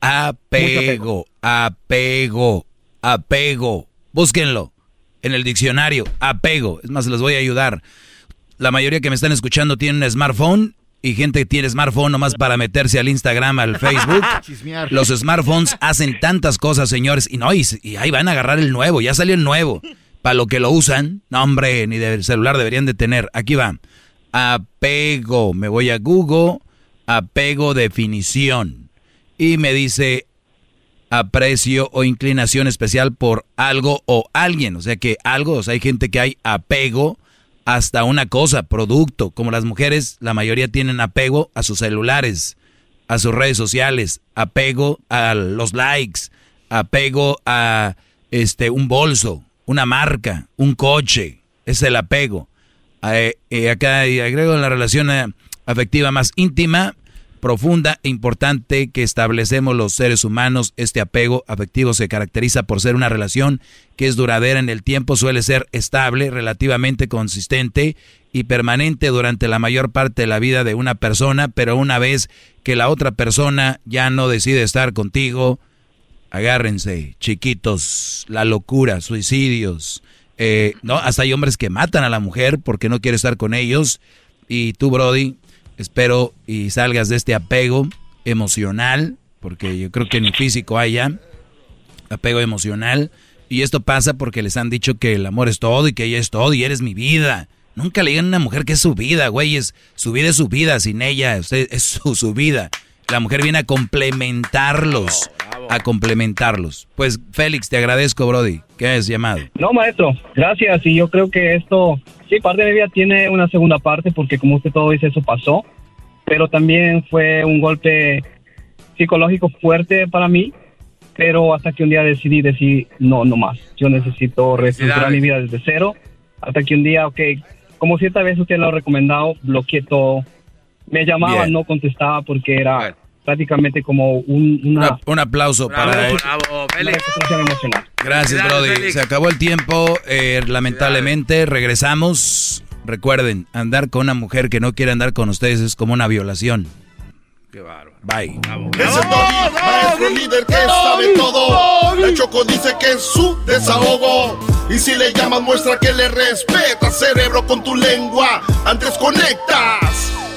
Apego. Apego. Apego. Búsquenlo en el diccionario, apego. Es más, les voy a ayudar. La mayoría que me están escuchando tienen un smartphone y gente que tiene smartphone nomás para meterse al Instagram, al Facebook. Los smartphones hacen tantas cosas, señores, y no, y, ahí van a agarrar el nuevo, ya salió el nuevo. Para lo que lo usan, no hombre, ni del celular deberían de tener. Aquí va. Apego. Me voy a Google, apego definición. Y me dice aprecio o inclinación especial por algo o alguien. O sea que algo, o sea, hay gente que hay apego hasta una cosa, producto. Como las mujeres, la mayoría tienen apego a sus celulares, a sus redes sociales, apego a los likes, apego a este un bolso, una marca, un coche. Es el apego. Eh, eh, acá agrego la relación eh, afectiva más íntima profunda e importante que establecemos los seres humanos. Este apego afectivo se caracteriza por ser una relación que es duradera en el tiempo, suele ser estable, relativamente consistente y permanente durante la mayor parte de la vida de una persona, pero una vez que la otra persona ya no decide estar contigo, agárrense, chiquitos, la locura, suicidios, eh, no, hasta hay hombres que matan a la mujer porque no quiere estar con ellos. Y tú, Brody, Espero y salgas de este apego emocional, porque yo creo que en el físico hay ya apego emocional. Y esto pasa porque les han dicho que el amor es todo y que ella es todo y eres mi vida. Nunca le digan a una mujer que es su vida, güey. su vida es su vida, sin ella usted es su, su vida. La mujer viene a complementarlos, a complementarlos. Pues Félix, te agradezco, Brody, que hayas llamado. No, maestro, gracias. Y yo creo que esto Sí, parte de mi vida tiene una segunda parte porque como usted todo dice, eso pasó, pero también fue un golpe psicológico fuerte para mí, pero hasta que un día decidí decir, no, no más, yo necesito reestructurar mi vida desde cero, hasta que un día, ok, como cierta vez usted lo ha recomendado, bloqueé todo, me llamaba, no contestaba porque era prácticamente como un, un aplauso para él. Gracias, Brody. Se acabó el tiempo. Eh, lamentablemente, regresamos. Recuerden, andar con una mujer que no quiere andar con ustedes es como una violación. Qué bárbaro. Bye. Ese Doggy, maestro líder que sabe todo. La Choco dice que es su desahogo. Y si le llamas, muestra que le respeta, cerebro, con tu lengua. Antes conectas.